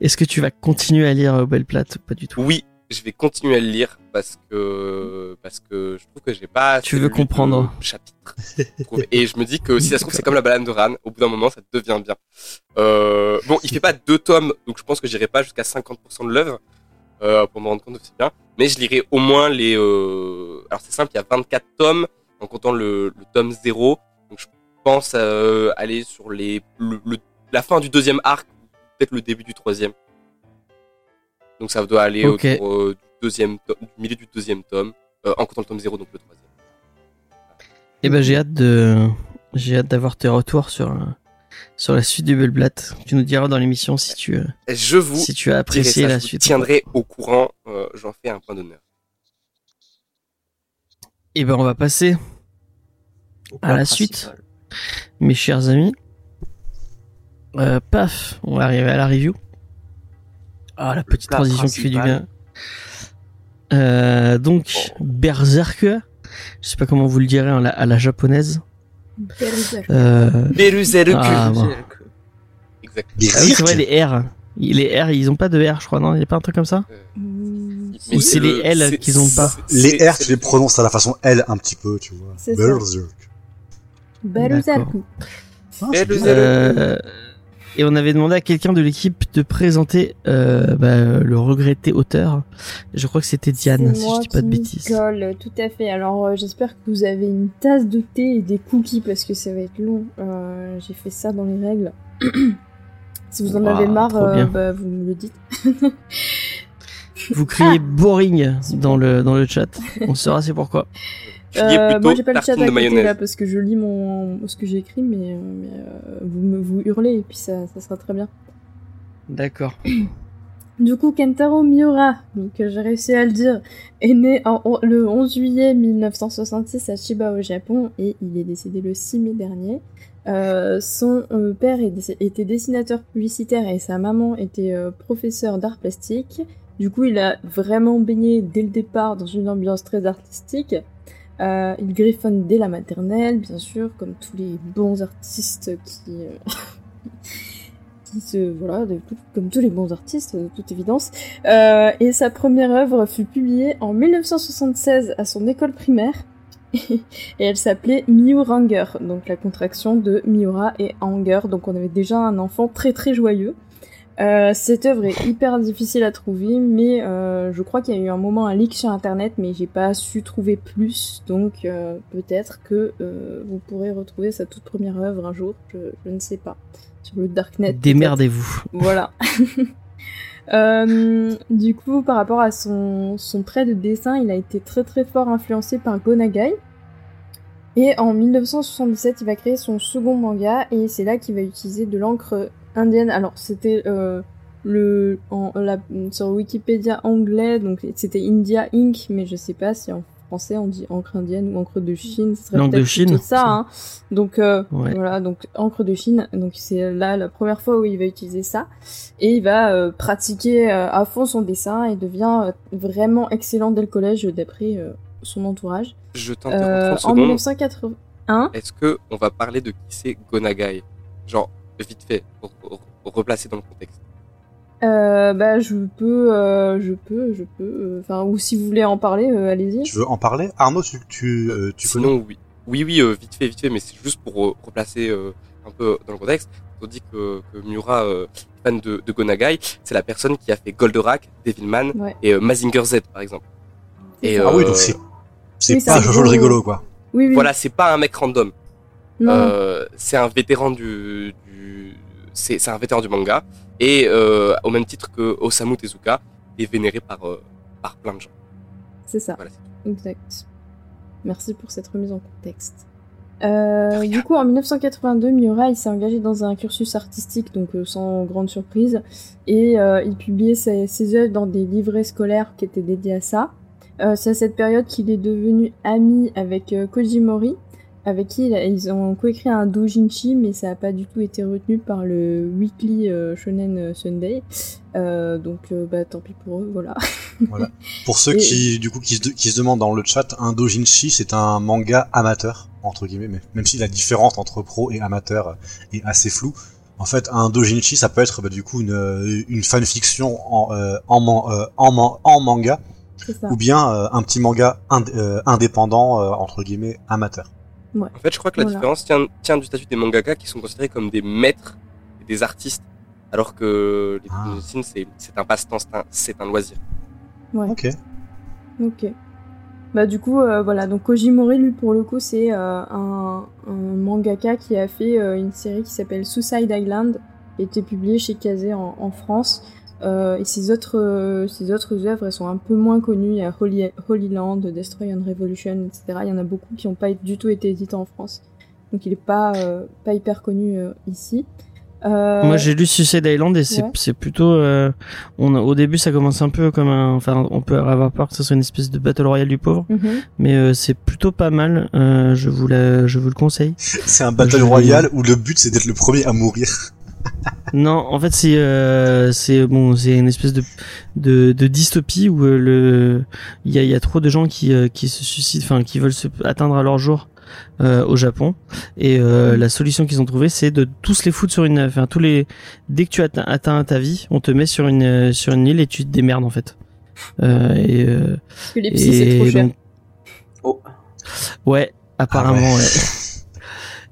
Est-ce que tu vas continuer à lire euh, Belle Plate ou pas du tout? Oui, je vais continuer à le lire parce que parce que je trouve que j'ai pas. Tu veux comprendre. de trouve. Et je me dis que si ça se trouve c'est comme la balade de Ran. Au bout d'un moment, ça devient bien. Euh, bon, il fait pas deux tomes, donc je pense que j'irai pas jusqu'à 50% de l'œuvre euh, pour me rendre compte que c'est bien. Mais je lirai au moins les. Euh... Alors c'est simple, il y a 24 tomes en comptant le, le tome 0. Je pense euh, aller sur les le, le- la fin du deuxième arc, peut-être le début du troisième. Donc ça doit aller Ok. autour euh, du deuxième tome, du milieu du deuxième tome, euh, en comptant le tome 0, donc le troisième. Eh ben, j'ai hâte de, j'ai hâte d'avoir tes retours sur, sur la suite du Bellblatt. Tu nous diras dans l'émission si tu, Je vous si tu as apprécié ça, la je vous suite. tiendrai au courant, euh, j'en fais un point d'honneur. Eh ben, on va passer, À la principal. suite. Mes chers amis. Euh, paf, on va arriver à la review. Ah, la petite transition qui fait du bien. Euh, donc, Oh. Berserker. Je sais pas comment vous le direz en la- à la japonaise. Berserk. Euh, Beruzeruku. Ah, bon. Ah oui, c'est vrai, les R. Les R, ils ont pas de R, je crois, non? Il y a pas un truc comme ça? Ou c'est les le- L qu'ils ont pas? Les R, tu les prononces à la façon L un petit peu, tu vois. Berserk. Berserk. Ah. Berserk. Euh, et on avait demandé à quelqu'un de l'équipe de présenter euh, bah, le regretté auteur. Je crois que c'était Diane, si je dis pas de bêtises. colle, tout à fait. Alors euh, j'espère que vous avez une tasse de thé et des cookies parce que ça va être long. Euh, J'ai fait ça dans les règles. si vous en avez marre, euh, bah, vous me le dites. Vous criez boring dans le dans le chat. On saura c'est pourquoi. Euh, plutôt moi j'ai pas le chat à de côté là parce que je lis mon ce que j'ai écrit, mais, euh, mais, euh, vous me vous hurlez et puis ça, ça sera très bien. D'accord. Du coup, Kentaro Miura, donc euh, j'ai réussi à le dire, est né en- en- le 11 juillet 1966 à Chiba au Japon et il est décédé le 6 mai dernier. Euh, son euh, père est était dessinateur publicitaire et sa maman était euh, professeur d'art plastique. Du coup, il a vraiment baigné dès le départ dans une ambiance très artistique. Euh, il griffonne dès la maternelle, bien sûr, comme tous les bons artistes qui, euh, se, voilà, de- comme tous les bons artistes, de toute évidence. Euh, et sa première œuvre fut publiée en 1976 à son école primaire. et elle s'appelait Miuranger, donc la contraction de Miura et Anger. Donc on avait déjà un enfant très très joyeux. Euh, cette œuvre est hyper difficile à trouver, mais euh, je crois qu'il y a eu un moment un leak sur internet, mais j'ai pas su trouver plus, donc euh, peut-être que vous pourrez retrouver sa toute première œuvre un jour, je, je ne sais pas, sur le darknet. Démerdez-vous. Voilà. Du coup, par rapport à son, son trait de dessin, il a été très très fort influencé par Gonagai. Et en 1977, il va créer son second manga et c'est là qu'il va utiliser de l'encre indienne. Alors, c'était euh, le en, la, sur Wikipédia anglais, donc c'était India Ink, mais je sais pas si en français on dit encre indienne ou encre de Chine. Ce serait L'encre de Chine, ça. Hein. Donc euh, Ouais. voilà, donc encre de Chine. Donc c'est là la première fois où il va utiliser ça et il va euh, pratiquer euh, à fond son dessin et devient euh, vraiment excellent dès le collège d'après euh, son entourage. Je t'interromps Euh, 30 en secondes. 1981, Est-ce que on va parler de qui c'est Gonagai? Genre, vite fait, pour, pour- pour replacer dans le contexte. euh, bah je peux, euh, je peux, je peux, euh, enfin ou si vous voulez en parler, euh, allez-y. Tu veux en parler? Arnaud, tu, tu, euh, tu connais Sinon, oui. Oui, oui, euh, vite fait, vite fait, mais c'est juste pour euh, replacer euh, un peu dans le contexte. On dit que, que Miura, euh, fan de, de Gonagai, c'est la personne qui a fait Goldorak, Devilman Ouais. et euh, Mazinger Z, par exemple. Et, Ah oui, euh, donc c'est c'est oui, c'est pas un Jojo le rigolo, quoi. Oui, oui. Voilà, c'est pas un mec random. Euh, c'est un vétéran du, du c'est c'est un vétéran du manga et euh, au même titre que Osamu Tezuka est vénéré par euh, par plein de gens. c'est ça. Voilà, Exact. Merci pour cette remise en contexte. Euh, du coup, en 1982, Miura il s'est engagé dans un cursus artistique, donc euh, sans grande surprise, et euh, il publiait ses, ses œuvres dans des livrets scolaires qui étaient dédiés à ça. C'est à cette période qu'il est devenu ami avec euh, Koji Mori, avec qui ils ont coécrit un doujinshi, mais ça n'a pas du tout été retenu par le Weekly euh, Shonen Sunday. Euh, donc, euh, bah, tant pis pour eux, voilà. Pour ceux Et- qui, du coup, qui se, qui se demandent dans le chat, un dojinshi, c'est un manga amateur, entre guillemets, mais même si la différence entre pro et amateur est assez floue. En fait, un dojinshi, ça peut être, bah, du coup, une, une fanfiction en, euh, en, man- euh, en, man- en manga, ou bien euh, un petit manga ind- euh, indépendant euh, entre guillemets amateur. En fait, je crois que la Voilà. différence tient, tient du statut des mangaka qui sont considérés comme des maîtres et des artistes, alors que les Ah. dessins, c'est c'est un passe-temps, c'est un, loisir. Ok. Ok. Bah du coup, euh, voilà, donc Koji Mori, lui, pour le coup, c'est euh, un, un mangaka qui a fait euh, une série qui s'appelle Suicide Island, qui a été publiée chez Kazé en, en France. Euh, et ses autres, euh, ses autres œuvres, elles sont un peu moins connues. Il y a Holy, Holy Land, Destroy and Revolution, etc. Il y en a beaucoup qui n'ont pas du tout été édités en France. Donc il est pas, euh, pas hyper connu euh, ici. Euh, Moi j'ai lu Suicide Island et c'est ouais. c'est plutôt euh, on a- au début ça commence un peu comme un enfin on peut avoir peur que ce soit une espèce de battle royale du pauvre mhm. mais euh, c'est plutôt pas mal euh, je vous la, je vous le conseille. C'est un battle Je- royale où le but c'est d'être le premier à mourir. Non, en fait c'est euh, c'est bon, c'est une espèce de de, de dystopie où euh, le il y a il y a trop de gens qui euh, qui se suicident, enfin qui veulent se atteindre à leur jour euh, au Japon et euh, la solution qu'ils ont trouvée c'est de tous les foutre sur une enfin tous les dès que tu atteins, atteins ta vie, on te met sur une euh, sur une île et tu te démerdes en fait. Euh, et euh, Parce que les et trop cher. donc- Oh. Ouais, apparemment. Ah ouais. ouais.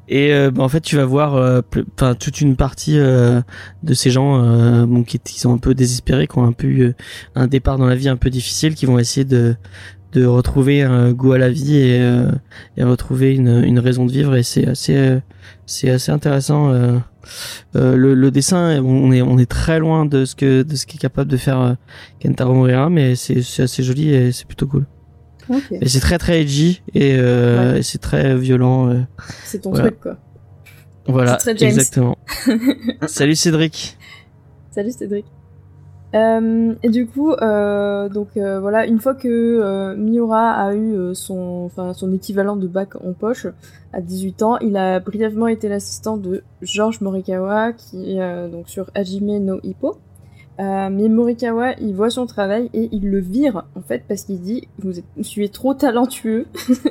Et euh, bah, en fait, tu vas voir, euh, enfin toute une partie euh, de ces gens, euh, bon, qui, qui sont un peu désespérés, qui ont un peu eu euh, un départ dans la vie un peu difficile, qui vont essayer de de retrouver un goût à la vie et, et retrouver une, une raison de vivre. Et c'est assez c'est assez intéressant. le, le dessin, on est on est très loin de ce que de ce qu'est capable de faire Kentaro Morihara, mais c'est c'est assez joli et c'est plutôt cool. Et c'est très très edgy et, euh, Ouais. et c'est très violent. euh. c'est ton voilà. truc, quoi. Voilà, très James. exactement. Salut Cédric. Salut Cédric. Euh, et du coup, donc voilà, une fois que Miura a eu son, son équivalent de bac en poche à 18 ans, il a brièvement été l'assistant de George Morikawa, qui est donc sur Hajime no Hippo. Euh, mais Morikawa, il voit son travail et il le vire en fait parce qu'il dit vous, êtes, tu es trop talentueux,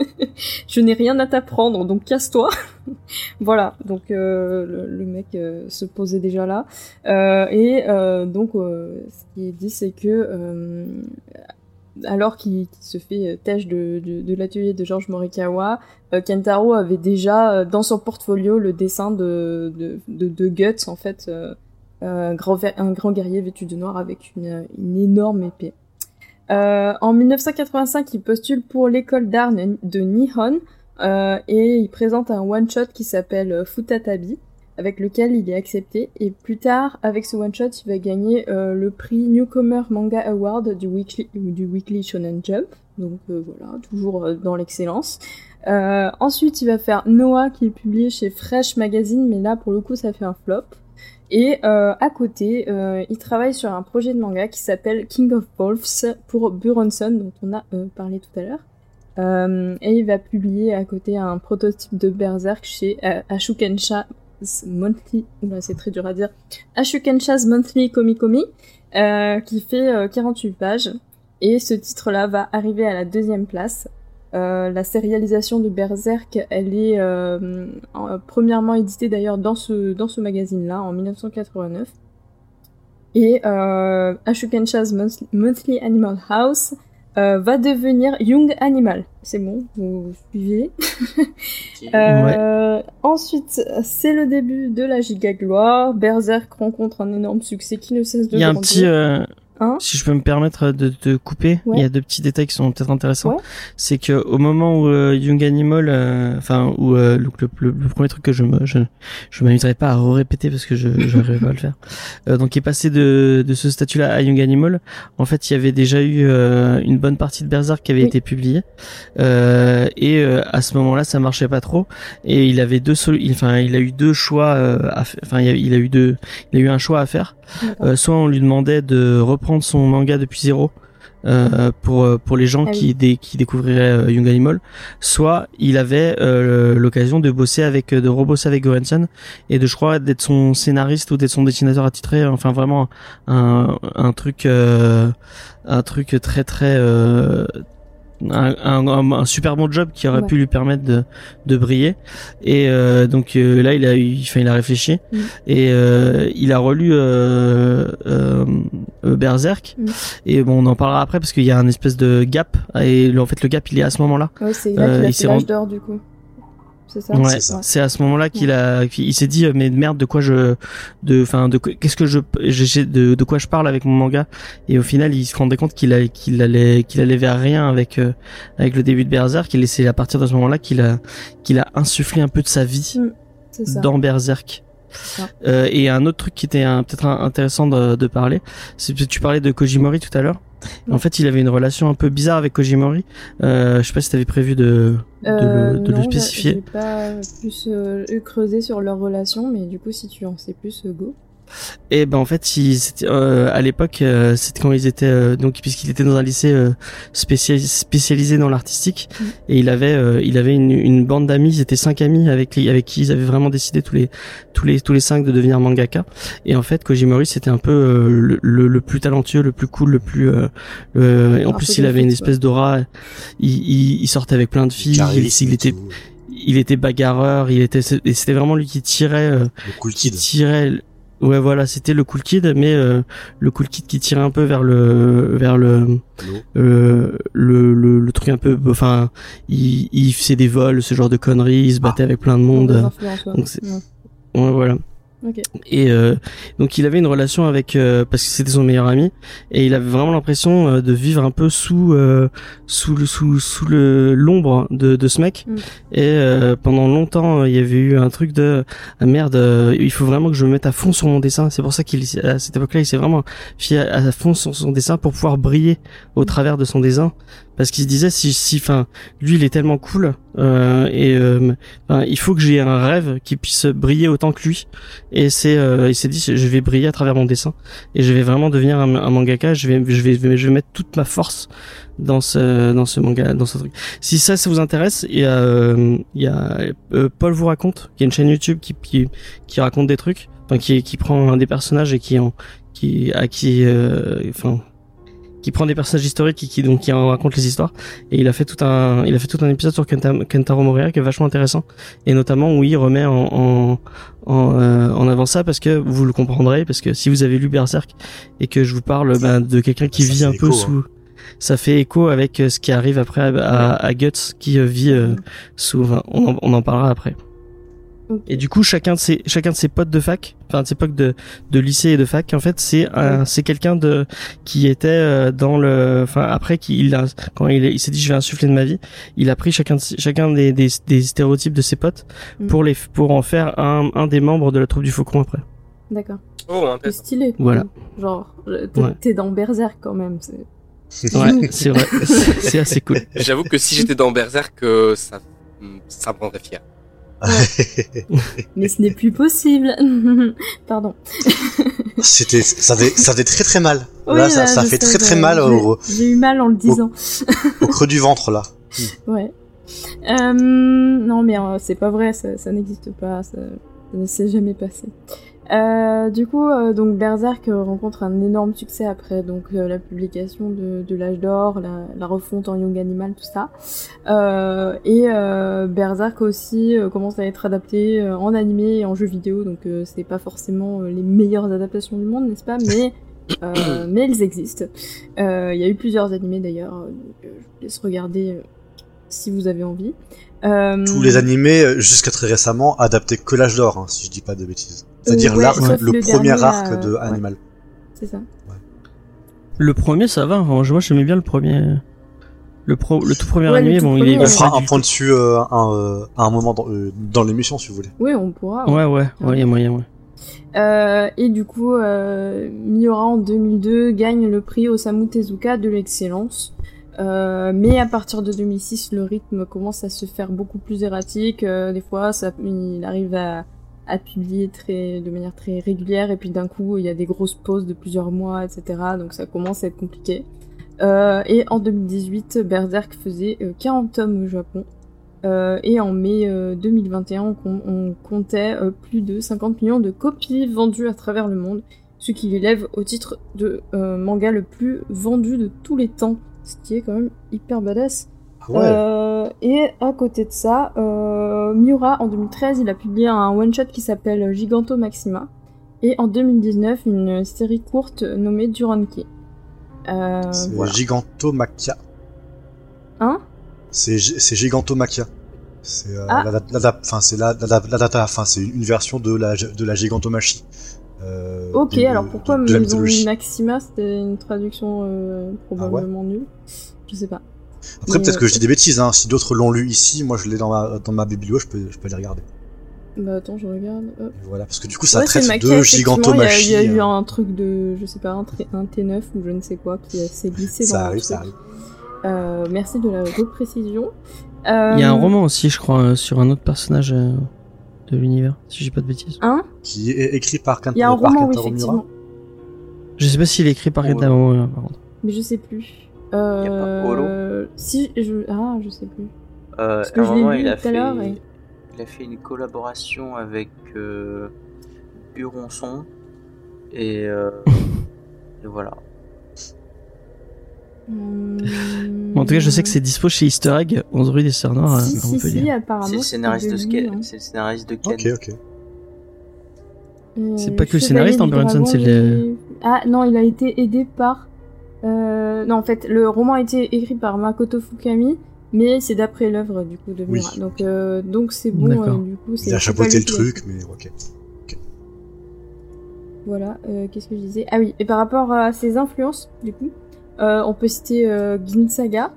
je n'ai rien à t'apprendre donc casse-toi. voilà, donc euh, le, mec euh, se posait déjà là. Et donc, ce qui est dit, c'est que alors qu'il qu'il se fait têche de, de, l'atelier de Georges Morikawa, Kentaro avait déjà dans son portfolio le dessin de, de, de, de Guts, en fait, euh, un grand guerrier vêtu de noir avec une, énorme épée. Euh, en 1985, il postule pour l'école d'art de Nihon euh, et il présente un one-shot qui s'appelle Futatabi avec lequel il est accepté. Et plus tard, avec ce one-shot, il va gagner le prix Newcomer Manga Award du Weekly, du Weekly Shonen Jump. Donc voilà, toujours dans l'excellence. Ensuite, il va faire Noah, qui est publié chez Fresh Magazine, mais là, pour le coup, ça fait un flop. Et euh, à côté, euh, il travaille sur un projet de manga qui s'appelle King of Wolves pour Buronson, dont on a euh, parlé tout à l'heure. Euh, et il va publier à côté un prototype de Berserk chez euh, Ashukensha Monthly, c'est très dur à dire, Ashukensha's Monthly Komikomi, euh, qui fait euh, 48 pages. Et ce titre-là va arriver à la deuxième place. Euh, la sérialisation de Berserk, elle est euh, en- premièrement éditée d'ailleurs dans ce, dans ce magazine-là, en 1989. Et euh, Ashukensha's Monthly- Animal House euh, va devenir Young Animal. C'est bon, vous suivez euh, Ensuite, c'est le début de la giga gloire. Berserk rencontre un énorme succès qui ne cesse de Il y a un grandir. petit, euh, Hein si je peux me permettre de te couper, Ouais. il y a deux petits détails qui sont peut-être intéressants. Ouais. C'est que au moment où euh, Young Animal, euh, enfin où euh, le, le, le premier truc que je me je, je m'amuserai pas à répéter parce que je j'arriverai pas à le faire. Euh, donc il est passé de de ce statut-là à Young Animal. En fait, il y avait déjà eu euh, une bonne partie de Berserk qui avait Oui. été publiée euh, et euh, à ce moment-là, ça marchait pas trop et il avait deux il- enfin il a eu deux choix euh, enfin il, il a eu deux il a eu un choix à faire euh, soit on lui demandait de reprendre son manga depuis zéro euh, pour euh, pour les gens Ah qui dé- qui découvriraient euh, Young Animal, soit il avait euh, l'occasion de bosser avec de rebosser avec Gorenson et de je crois d'être son scénariste ou d'être son dessinateur attitré, enfin vraiment un un truc euh, un truc très très un, un, un- un super bon job qui aurait Ouais. pu lui permettre de, de briller et euh, donc euh, là il a eu enfin il a réfléchi Mm. et euh, il a relu euh, euh, Berserk. Mm. Et bon, on en parlera après parce qu'il y a un espèce de gap. Et en fait, le gap, il est à ce moment-là. Ouais, c'est là Euh, qu'il a il fait d'or du coup. C'est ça. Ouais, C'est ça. c'est à ce moment-là qu'il a, qu'il- il s'est dit, mais merde, de quoi je, de, enfin, de quoi- qu'est-ce que je, j'ai- de, de quoi je parle avec mon manga? Et au final, il se rendait compte qu'il a, qu'il allait, qu'il allait vers rien avec, euh, avec le début de Berserk. Et c'est à partir de ce moment-là qu'il a, qu'il a insufflé un peu de sa vie ça. dans Berserk. Euh, et un autre truc qui était peut-être intéressant de, de parler, c'est que tu parlais de Kojimori tout à l'heure. En fait, il avait une relation un peu bizarre avec Kojimori. Euh, je sais pas si t'avais prévu de, de, Euh, le, de le non, spécifier. J'ai pas plus euh, creusé sur leur relation, mais du coup, si tu en sais plus, go. Et ben en fait, euh, à l'époque, euh, c'était quand ils étaient euh, donc puisqu'il était dans un lycée euh, spécialisé, spécialisé dans l'artistique Mm. et il avait euh, il avait une, une bande d'amis, ils étaient cinq amis avec les, avec qui ils avaient vraiment décidé tous les tous les tous les cinq de devenir mangaka. Et en fait, Kojimori c'était un peu euh, le, le, le plus talentueux, le plus cool, le plus euh, euh, et en plus il avait une espèce d'aura. Il, il, il sortait avec plein de filles. Il, était il était bagarreur. Il était et c'était vraiment lui qui tirait. euh, le cool qui kid. tirait ouais voilà c'était le cool kid mais euh, le cool kid qui tirait un peu vers le vers le euh, le, le le truc un peu enfin il il faisait des vols ce genre de conneries il se battait avec plein de monde. Ouais voilà Ok. et euh, donc il avait une relation avec euh, parce que c'était son meilleur ami et il avait vraiment l'impression euh, de vivre un peu sous euh, sous le sous sous le l'ombre de de ce mec Mm. et euh, pendant longtemps il y avait eu un truc de ah, merde euh, il faut vraiment que je me mette à fond sur mon dessin c'est pour ça qu'il à cette époque-là il s'est vraiment fié à, à fond sur son dessin pour pouvoir briller au travers de son dessin parce qu'il se disait si si enfin lui il est tellement cool euh, et euh, il faut que j'ai un rêve qui puisse briller autant que lui. Et c'est euh, il s'est dit je vais briller à travers mon dessin. Et je vais vraiment devenir un, mangaka. Je vais je vais je vais mettre toute ma force dans ce dans ce manga dans ce truc. Si ça ça vous intéresse il y a il y a euh, Paul vous raconte qui a une chaîne YouTube qui qui, qui raconte des trucs enfin qui qui prend un des personnages et qui en qui à qui euh, enfin qui prend des personnages historiques et qui donc qui en raconte les histoires. Et il a fait tout un il a fait tout un épisode sur Kenta- Kentaro Moria qui est vachement intéressant. Et notamment où il remet en en en, euh, en avant ça parce que vous le comprendrez parce que si vous avez lu Berserk et que je vous parle ben, de quelqu'un qui Ça vit un peu sous ça fait écho avec euh, ce qui arrive après à, à, à Guts qui euh, vit euh, sous enfin, on, en, on en parlera après Et du coup chacun de ses chacun de ses potes de fac enfin de ses potes de de lycée et de fac en fait c'est un c'est quelqu'un de qui était euh, dans le enfin après qu'il a quand il, il s'est dit je vais insuffler de ma vie il a pris chacun de, chacun des, des des stéréotypes de ses potes Mm. pour les pour en faire un un des membres de la troupe du faucon après D'accord. Oh, C'est intéressant. stylé. Voilà. Genre, euh, t'es Ouais. dans Berserk quand même. c'est- ouais c'est vrai c'est c'est assez cool J'avoue que si j'étais dans Berserk, euh, ça, ça me rendrait fier. Mais ce n'est plus possible. Pardon. C'était, ça fait, ça fait très très mal. Oui, là, ça, là, ça je fait très très mal au, J'ai j'ai eu mal en le disant. au creux du ventre là. Ouais. Euh, non, mais euh, c'est pas vrai, ça, ça n'existe pas, ça, ça ne s'est jamais passé. Euh, du coup, euh, donc Berserk euh, rencontre un énorme succès après donc euh, la publication de, de l'âge d'or, la, la refonte en Young Animal, tout ça. Et Berserk aussi commence à être adapté en animé et en jeu vidéo, donc c'est pas forcément les meilleures adaptations du monde, n'est-ce pas? Mais mais elles existent. Il y a eu plusieurs animés d'ailleurs, je vous laisse regarder si vous avez envie. Tous les animés, jusqu'à très récemment, adaptaient que l'âge d'or, hein, si je dis pas de bêtises. C'est-à-dire Ouais, l'arc, sauf le, le premier dernier, arc là, de ouais. Animal. C'est ça. le premier ça va enfin, moi j'aimais bien le premier le pro le tout premier animé tout bon premier, il est On fera un point dessus euh, un, euh, à un moment dans, euh, dans l'émission, si vous voulez. Oui, on pourra. ouais ouais ouais il y a moyen ouais Euh, et du coup, euh, Miura en 2002 gagne le prix Osamu Tezuka de l'excellence. Euh, mais à partir de 2006, le rythme commence à se faire beaucoup plus erratique. Euh, des fois, ça, il arrive à, à publier de manière très régulière, et puis d'un coup, il y a des grosses pauses de plusieurs mois, etc. Donc ça commence à être compliqué. Euh, et en 2018, Berserk faisait euh, 40 tomes au Japon. Euh, et en mai euh, 2021, on, com- on comptait euh, plus de 50 millions de copies vendues à travers le monde, ce qui l'élève au titre de euh, manga le plus vendu de tous les temps, ce qui est quand même hyper badass. Ah ouais. Euh, et à côté de ça, euh, Miura, en 2013, il a publié un one-shot qui s'appelle Giganto Maxima, Et en 2019, une série courte nommée Duranke. Euh, C'est voilà. Gigantomachia. Hein? C'est Gi- c'est Gigantomachia. C'est euh, Ah. c'est la, la, la data, enfin c'est une version de la de la gigantomachie. Euh, Ok, de- alors pourquoi de, de mythologie. Maxima? C'était une traduction euh, probablement nulle. Je sais pas. Après peut-être euh, que je dis des bêtises. Hein. Si d'autres l'ont lu ici, moi je l'ai dans ma dans ma biblio, je peux je peux les regarder. Bah attends, je regarde. Hop. Voilà, parce que du coup ça Ouais, traite de effectivement, Il y a- il y, a eu euh, un truc de, je sais pas, un, tr- un T9 ou je ne sais quoi qui s'est glissé dans Ça arrive, truc. ça arrive. Euh, merci de la reprécision. Il y a un Euh, roman aussi, je crois, euh, sur un autre personnage de l'univers, si j'ai pas de bêtises. Hein? Qui est écrit par Kent- Il y a un par roman, oui, Kentaro effectivement. Je sais pas s'il est écrit par Ouais. Kentaro Miura, par contre. Mais je sais plus. Euh, Y a pas Polo Si, je... Ah, je sais plus. Euh, Parce que à un je l'ai moment, il a, tout à fait, l'heure et- il a fait une collaboration avec euh, Buronson. Et, euh, et voilà. Bon, en tout cas, je sais que c'est dispo chez Easter Egg, 11 rue des Sœurs Noires, Si, à si, apparemment. C'est le scénariste de, Ken- hein. c'est le scénariste de Ken. Ok, ok. Euh, C'est pas que le scénariste, Dragons, c'est le- Ah non, il a été aidé par... Euh... Non, en fait, le roman a été écrit par Makoto Fukami, mais c'est d'après l'œuvre du coup de Oui. Mura. Donc euh, donc c'est bon, euh, du coup. c'est- Il a chapeauté le truc, mais ok. Voilà, euh, qu'est-ce que je disais? Ah oui, et par rapport à ses influences, du coup, euh, on peut citer euh, Ginsaga,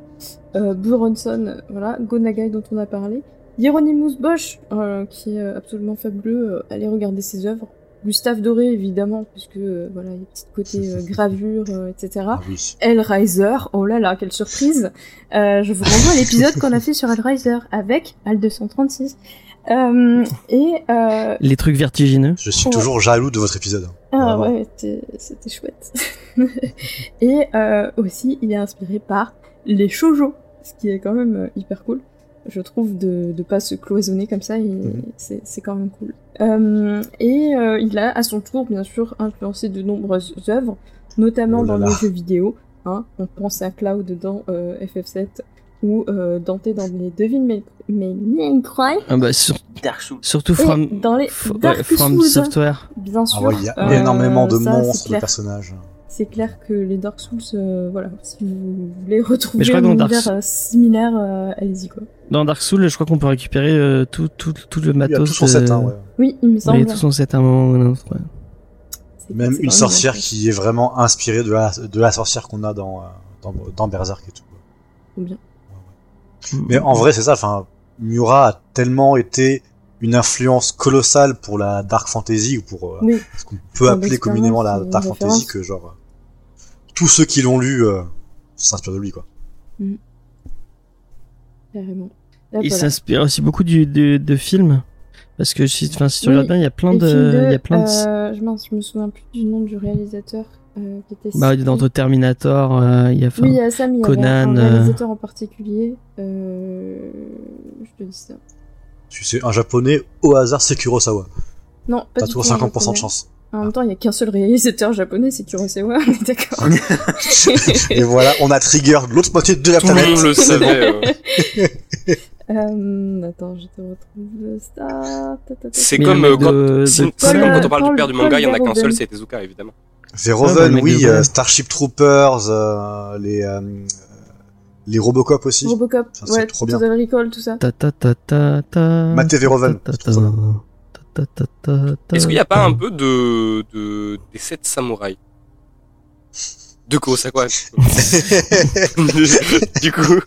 euh, Buronson, voilà, Gonagai dont on a parlé, Hieronymus Bosch, euh, qui est absolument fabuleux, euh, allez regarder ses œuvres, Gustave Doré évidemment, puisque euh, voilà, il y a petit côté euh, gravure, euh, etc. Ah oui. Hellraiser, oh là là, quelle surprise Euh, Je vous renvoie à l'épisode qu'on a fait sur Hellraiser avec Al 236. Euh, et euh, Les trucs vertigineux. Je suis Ouais. toujours jaloux de votre épisode. ah Vraiment. ouais, c'était c'était chouette. et euh, aussi, il est inspiré par les shoujo, ce qui est quand même hyper cool. Je trouve de de pas se cloisonner comme ça, et Mhm. c'est c'est quand même cool. Euh, et euh, il a à son tour, bien sûr, influencé de nombreuses œuvres, notamment Oh là dans là. les jeux vidéo. Hein. On pense à Cloud dans euh, FF7 ou euh, Dante dans les Devil May Cry. Ah bah, sur- Dark Souls. surtout Et from, dans les f- Dark ouais, from Software. bien Ah sûr. ouais, il y a euh, énormément de ça, monstres de personnages. C'est clair que les Dark Souls, euh, voilà, si vous voulez retrouver Mais je crois un Dark univers euh, similaire, euh, allez-y quoi. Dans Dark Souls, je crois qu'on peut récupérer euh, tout, tout, tout le Il y a matos. tout son set, hein, ouais. Oui, il me il semble. y a tout son set à un moment ou à un autre. ouais. C'est- Même une sorcière qui est vraiment inspirée de la, de la sorcière qu'on a dans, dans, dans Berserk et tout. Trop bien. Mais en vrai, c'est ça, enfin, Miura a tellement été une influence colossale pour la dark fantasy ou pour euh, Oui, ce qu'on peut appeler communément la dark fantasy que genre tous ceux qui l'ont lu euh, s'inspirent de lui quoi. carrément. Là, Il voilà. s'inspire aussi beaucoup du, de, de films. Parce que si, si tu Oui, regardes bien, il y a plein de, il y a plein de, euh, je, mince, je me souviens plus du nom du réalisateur euh, qui était. bah, dans Terminator, euh, il y a, Oui, il y a Sam, il y avait Conan, un euh, réalisateur en particulier. Euh... Je te dis ça. Tu sais, un japonais au hasard, c'est Kurosawa. Non, pas T'as du toujours tout un 50% de chance. En même temps, il y a qu'un seul réalisateur japonais, c'est Kurosawa, on est d'accord. Et voilà, on a trigger l'autre moitié de la Tout le planète. monde le savait. euh. Euh, attends, je te retrouve ça. Ta. C'est comme le euh, quand, de- c'est- de- c'est quand euh, on parle Paul- du père du manga, il y en a qu'un seul, c'est Tezuka évidemment. Ouais, mec oui, euh, Starship Troopers, euh, les euh, les Robocop aussi. Robocop, Ça, c'est ouais, trop bien. Total Recall, tout ça. ta ta ta ta ta. Maté Verhoeven, Est-ce qu'il n'y a pas un peu de, de des sept samouraïs De Kurosawa. du coup,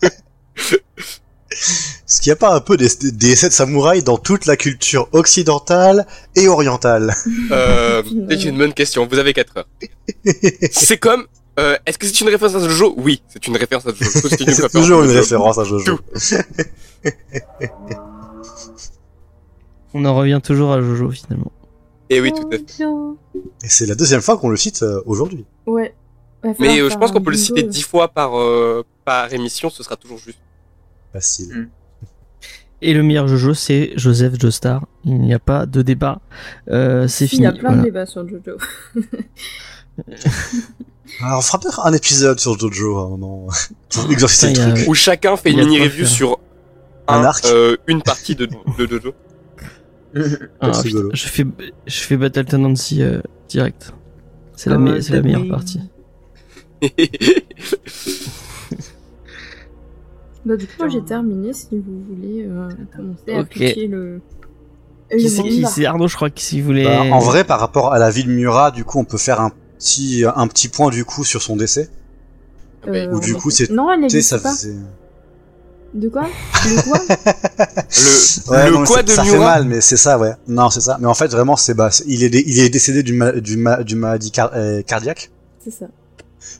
Est-ce qu'il n'y a pas un peu des, des sept samouraïs dans toute la culture occidentale et orientale? Euh, c'est une bonne question. Vous avez 4 heures. C'est comme. euh, Est-ce que c'est une référence à Jojo Oui, c'est une référence à Jojo. C'est une C'est référence toujours à une référence à Jojo. On en revient toujours à Jojo finalement. Et Eh oui, tout à fait. Et c'est la deuxième fois qu'on le cite euh, aujourd'hui. Ouais. Mais euh, je pense qu'on peut le citer 10 fois par, euh, par émission, ce sera toujours juste. Facile. Et le meilleur Jojo, c'est Joseph Joestar. Il n'y a pas de débat. Euh, c'est Il fini. y a plein voilà. de débats sur Jojo. Alors, on fera peut-être un épisode sur Jojo à un moment. Pour exorciser le il truc. Où chacun fait Il une mini-review sur Un un, arc. euh, une partie de, de Jojo. Ah, putain, je fais, je fais Battle Tendency euh, direct. C'est la, Ah me- la meilleure partie. Bah, du coup, moi, j'ai terminé si vous voulez euh, commencer à Ok. appliquer le. C'est Arnaud, je crois, qui s'il voulait. Bah, en vrai, par rapport à la vie de Murat, du coup, on peut faire un petit, un petit point du coup sur son décès. Euh, Ou du coup, c'est- Non, elle Tu sais, n'existe ça pas. faisait. De quoi? De quoi? Le, Ouais, le non, quoi de ça fait mal, mais c'est ça, ouais. Non, c'est ça. Mais en fait, vraiment, c'est bah, il est, il est décédé d'une ma- maladie car- euh, cardiaque, C'est ça.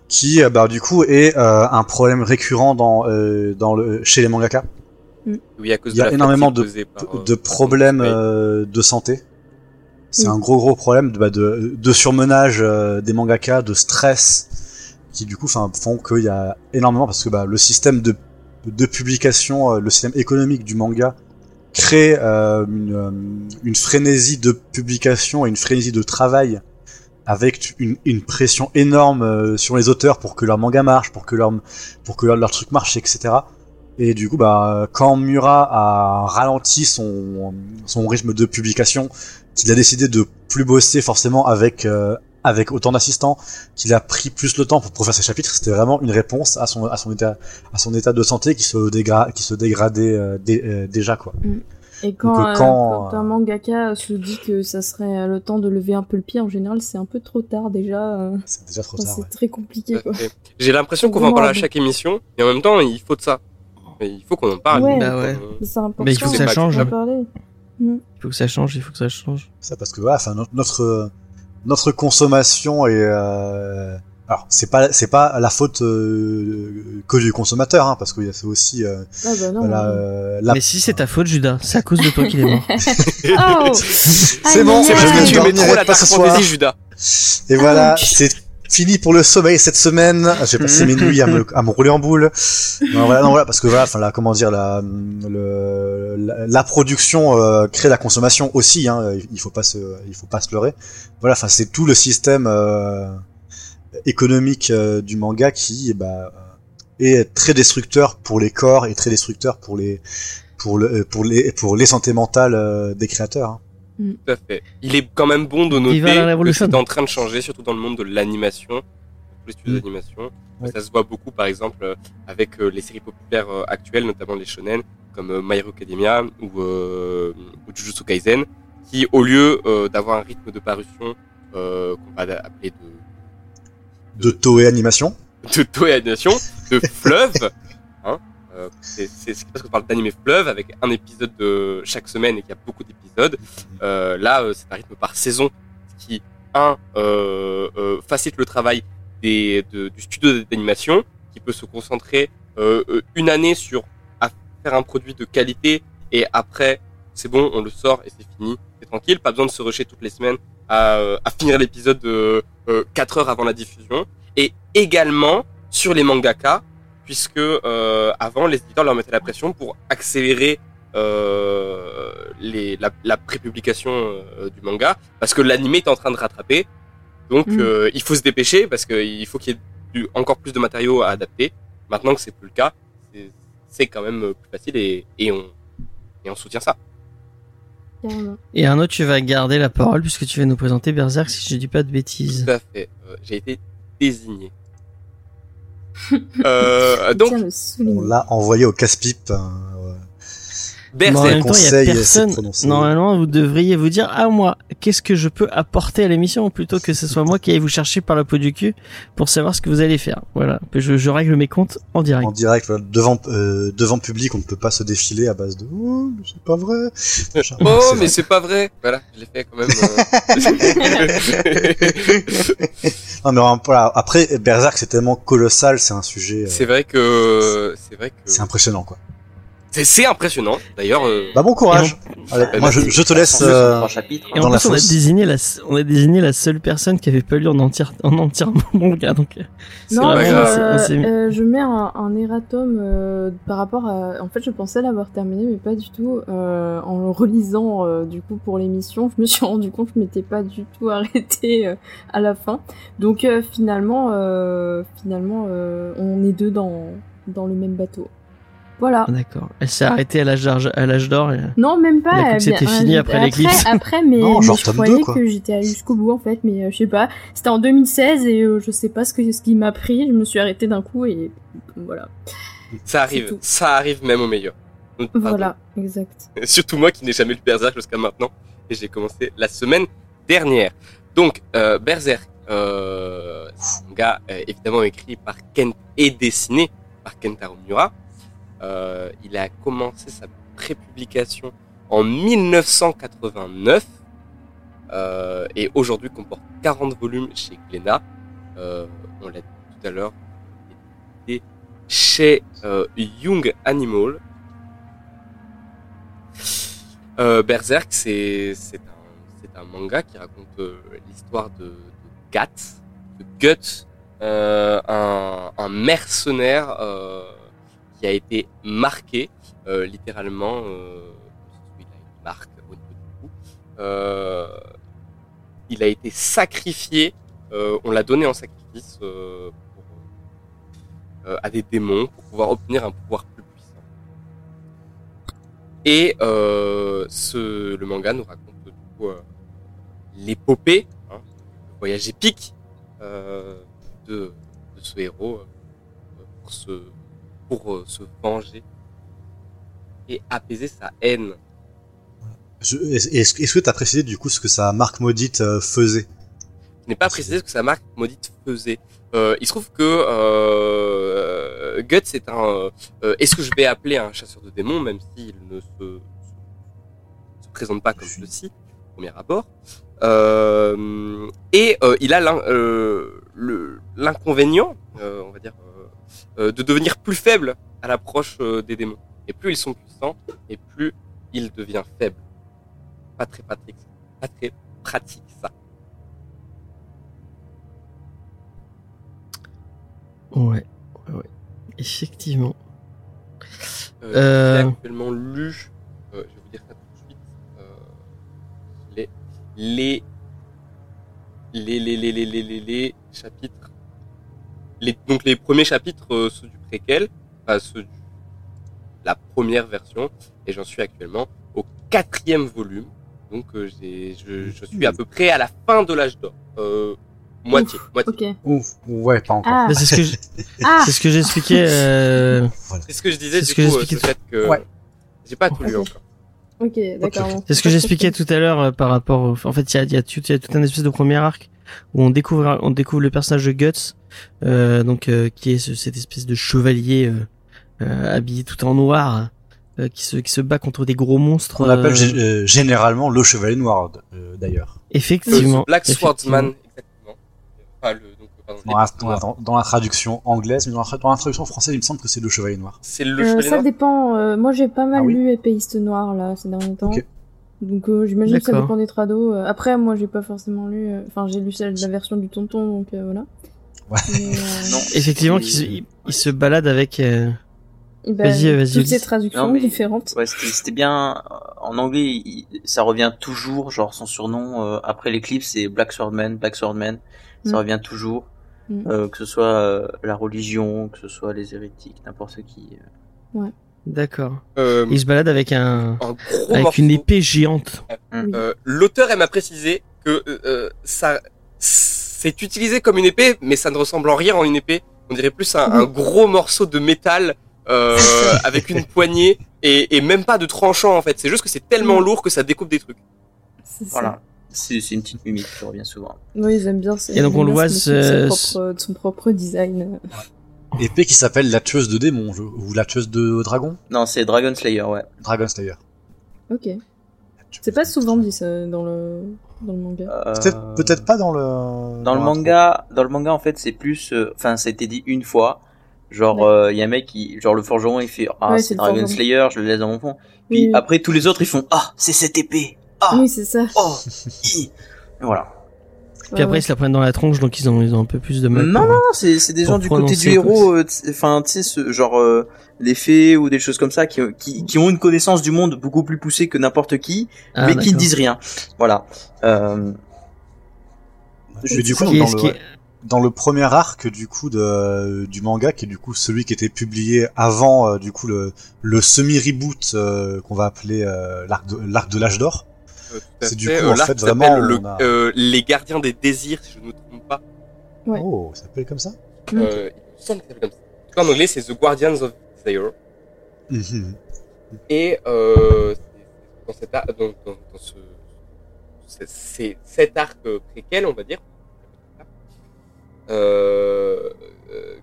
qui, euh, bah, du coup, est euh, un problème récurrent dans, euh, dans le, chez les mangaka. Oui, à cause Il y a de la énormément de, par, de problèmes euh, de santé. C'est Oui. un gros gros problème de, bah, de, de surmenage euh, des mangaka, de stress, qui du coup font qu'il y a énormément parce que bah, le système de, de publication, euh, le système économique du manga crée euh, une, euh, une frénésie de publication et une frénésie de travail avec une, une pression énorme sur les auteurs pour que leur manga marche, pour que leur, pour que leur, leur truc marche, etc. Et du coup, bah, quand Murat a ralenti son, son rythme de publication, qu'il a décidé de plus bosser forcément avec, euh, avec autant d'assistants, qu'il a pris plus le temps pour, pour faire ses chapitres, c'était vraiment une réponse à son, à son état, à son état de santé qui se, dégra qui se dégradait euh, dé- euh, déjà, quoi. Et quand, Donc, euh, quand, quand un mangaka se dit que ça serait le temps de lever un peu le pied, en général, c'est un peu trop tard déjà. euh, C'est déjà trop enfin, tard, c'est ouais. très compliqué. J'ai l'impression qu'on va en parler à chaque émission, et en même temps, il faut de ça. Et il faut qu'on en parle. Ouais. Bah ouais. C'est important. Mais il faut que ça change. parler. Il faut que ça change, il faut que ça change. Ça parce que voilà, enfin notre notre, notre consommation est euh, alors c'est pas c'est pas la faute euh, que du consommateur hein, parce que c'est aussi euh, Ah bah non. la, non. euh, la- Mais si c'est ta faute, Judas, c'est à cause de toi qu'il est mort. Oh C'est bon, C'est parce je que tu aimais trop la pas Dark ce soir. Fantasy, Judas. et voilà c'est fini pour le sommeil cette semaine. J'ai passé mes nuits à me, à me rouler en boule. Non voilà non voilà parce que voilà enfin là comment dire la le, la, la production euh, crée la consommation aussi hein. Il faut pas se il faut pas se leurrer. Voilà enfin c'est tout le système euh, économique euh, du manga qui bah, est très destructeur pour les corps et très destructeur pour les pour le pour les pour les santé mentale euh, des créateurs hein. Tout à fait. Il est quand même bon de noter que c'est en train de changer, surtout dans le monde de l'animation, tous les studios Mm. d'animation. Ouais. Ça se voit beaucoup, par exemple, euh, avec euh, les séries populaires euh, actuelles, notamment les shonen, comme My Hero Academia ou, euh, ou Jujutsu Kaisen, qui, au lieu euh, d'avoir un rythme de parution euh, qu'on va appeler de de Toei Animation de Toei Animation, de fleuve. Euh, c'est parce qu'on parle d'animé fleuve avec un épisode de chaque semaine et qu'il y a beaucoup d'épisodes. Euh, là, euh, c'est un rythme par saison, ce qui, un, euh, euh, facilite le travail des, de- du studio d'animation, qui peut se concentrer euh, une année sur à faire un produit de qualité et après, c'est bon, on le sort et c'est fini, c'est tranquille, pas besoin de se rusher toutes les semaines à, à finir l'épisode euh, euh, 4 heures avant la diffusion et également sur les mangaka puisque euh, avant les éditeurs leur mettaient la pression pour accélérer euh, les, la, la prépublication euh, du manga parce que l'animé est en train de rattraper donc Mm. euh, il faut se dépêcher parce qu'il faut qu'il y ait du- encore plus de matériaux à adapter maintenant que c'est plus le cas c'est- c'est quand même plus facile et, et on et on soutient ça. Et Arnaud, tu vas garder la parole puisque tu vas nous présenter Berserk si je dis pas de bêtises. tout à fait Euh, j'ai été désigné euh, donc on l'a envoyé au casse-pipe hein, ouais. Mais en Berserk même temps, il y a conseil, c'est personne. prononcé. Normalement, vous devriez vous dire, ah moi, qu'est-ce que je peux apporter à l'émission plutôt que ce soit moi qui aille vous chercher par la peau du cul pour savoir ce que vous allez faire. Voilà. Je, je règle mes comptes en direct. en direct voilà, devant euh, devant public on ne peut pas se défiler à base de oh, mais c'est pas vrai. Oh, mais c'est pas vrai. Voilà, je l'ai fait quand même. euh. non mais voilà, après Berserk c'est tellement colossal c'est un sujet euh, c'est vrai que c'est vrai que c'est impressionnant quoi c'est c'est impressionnant. D'ailleurs, euh, bah bon courage Allez, Eh moi je, je te laisse euh. Et dans en la plus, on a désigné la, on a désigné la seule personne qui avait pas lu en entier, en entier mon manga, donc. euh, Non, on on mis- euh, je mets un, un erratum euh, par rapport à. En fait, je pensais l'avoir terminé, mais pas du tout. Euh, en le relisant euh, du coup pour l'émission, je me suis rendu compte que je m'étais pas du tout arrêté euh, à la fin. Donc euh, finalement, euh, finalement, euh, on est deux dans dans le même bateau. Voilà. Ah, D'accord. Elle s'est arrêtée à l'âge d'or. à l'âge d'or. et- Non, même pas. C'était fini euh, après l'éclipse. Après, mais, Non, mais genre je croyais 2, quoi. que j'étais allée jusqu'au bout en fait, mais euh, je sais pas. C'était en 2016 et euh, je sais pas ce que ce qui m'a pris. Je me suis arrêtée d'un coup et voilà. Ça arrive, ça arrive même au meilleur. Voilà, exact. Surtout moi qui n'ai jamais lu Berserk jusqu'à maintenant. Et j'ai commencé la semaine dernière. Donc, euh, Berserk, euh, c'est un manga euh, évidemment écrit par Kent et dessiné par Kentaro Miura. Euh, il a commencé sa prépublication en 1989 euh, et aujourd'hui comporte 40 volumes chez Glénat. Euh, on l'a dit tout à l'heure, édité chez Young Animal. Berserk, c'est un, manga qui raconte l'histoire de, Guts, de euh, un, mercenaire a été marqué euh, littéralement. Euh. Euh, il a été sacrifié. on l'a donné en sacrifice pour, à des démons pour pouvoir obtenir un pouvoir plus puissant. Et ce, le manga nous raconte l'épopée, hein, le voyage épique de, ce héros pour se pour euh, se venger et apaiser sa haine. Est-ce que tu as précisé du coup ce que sa marque maudite euh, faisait? Je n'ai pas précisé ce que sa marque maudite faisait. Euh, il se trouve que Guts est un. Est-ce que je vais appeler un chasseur de démons, même s'il ne se, se présente pas comme ceci, au premier abord. Et il a l'inconvénient, on va dire, de devenir plus faible à l'approche euh, des démons. Et plus ils sont puissants, et plus il devient faible. Pas très pratique, pas très pratique ça. Ouais. ouais, ouais. Effectivement. Euh, Euh. J'ai actuellement lu, euh, je vais vous dire ça tout de suite, euh, les, les, les, les, les, les, les, les, les chapitres, les, donc les premiers chapitres, euh, ceux du préquel, enfin ceux du, la première version, et j'en suis actuellement au quatrième volume, donc euh, j'ai, je, je suis à peu près à la fin de l'âge d'or, euh, moitié, moitié. Ok. Ouf, ouais, pas encore. Ah, c'est ce que j'ai- ah, c'est ce que j'expliquais. Euh... C'est ce que je disais C'est ce du que coup, euh, j'expliquais ce fait que Ouais. j'ai pas tout lu encore. ok, d'accord. C'est ce que j'expliquais tout à l'heure euh, par rapport. Au... En fait, il y a, y a tout un espèce de premier arc où on découvre, on découvre le personnage de Guts, euh, donc euh, qui est ce- cette espèce de chevalier euh, euh, habillé tout en noir, euh, qui se qui se bat contre des gros monstres. On l'appelle euh, gé- euh, généralement le chevalier noir, euh, d'ailleurs. Effectivement. Black Swordsman, effectivement. exactement. Enfin, le, donc, pardon, Dans la, dans, la, dans la traduction anglaise, mais dans la, dans la traduction française, il me semble que c'est le chevalier noir. C'est le Euh, chevalier ça noir. dépend. euh, moi, j'ai pas mal Ah oui lu Épéiste Noir là ces derniers temps. Donc euh, j'imagine que ça dépend des trados. Euh, Après, moi, j'ai pas forcément lu. euh, Enfin, j'ai lu celle de la version du tonton, donc euh, voilà. Ouais. Mais, euh, Non. Effectivement, se, il, il se balade avec. euh, ben, Vas-y, vas-y, Toutes ces traductions Non, mais- différentes. Ouais, c'était bien. En anglais, il- ça revient toujours, genre son surnom euh, après l'éclipse, c'est Black Swordman, Black Swordman. Ça Mm. revient toujours, Mm. euh, que ce soit euh, la religion, que ce soit les hérétiques, n'importe qui. euh. D'accord. Euh, Il se balade avec un un gros avec morceau. une épée géante. Euh, L'auteur elle m'a précisé que euh, ça c'est utilisé comme une épée, mais ça ne ressemble en rien en une épée. On dirait plus un, un gros morceau de métal euh, avec une poignée et, et même pas de tranchant en fait. C'est juste que c'est tellement Mm. lourd que ça découpe des trucs. Voilà. C'est une petite mimique qui revient souvent. Oui, ils aiment bien. Et donc, on le voit, ce... ce- son, propre, de son propre design. Épée qui s'appelle la tueuse de démons, je- ou la tueuse de dragon Non, c'est Dragon Slayer, ouais. Dragon Slayer. Ok. C'est pas souvent dit ça dans le dans le manga. Euh, Peut-être pas dans le... Dans le manga, dans le manga en fait, c'est plus, euh, enfin, ça a été dit une fois. Genre, D'accord. il y a un mec qui, genre le forgeron, il fait ah Ouais, c'est Dragon forgeron. Slayer, je le laisse dans mon fond. Puis Oui. après tous les autres ils font ah c'est cette épée. Ah Oui, c'est ça. oh. Voilà. Puis après, ils se la prennent dans la tronche, donc ils ont ils ont un peu plus de mal. Non, pour- non, c'est c'est des gens du côté du héros, euh, enfin, tu sais, ce genre euh, les fées ou des choses comme ça, qui, qui, qui ont une connaissance du monde beaucoup plus poussée que n'importe qui, Ah, mais qui ne disent rien. Voilà. Euh, Mais du coup, dans le- qui dans le premier arc du coup de, du manga, qui est du coup celui qui était publié avant euh, du coup le, le semi reboot euh, qu'on va appeler euh, l'arc de l'arc de l'âge d'or. Euh, C'est du fait. coup, Euh, en l'arc fait, s'appelle vraiment, le- on a- euh, les gardiens des désirs, si je ne me trompe pas. Ouais. Oh, ça s'appelle comme ça? Mm. Euh, il me semble que ça s'appelle comme ça. En tout cas, en anglais, c'est The Guardians of Desire. Mhm. Et euh, dans, cet dans, dans, dans ce, c'est- cet arc préquel, on va dire, euh,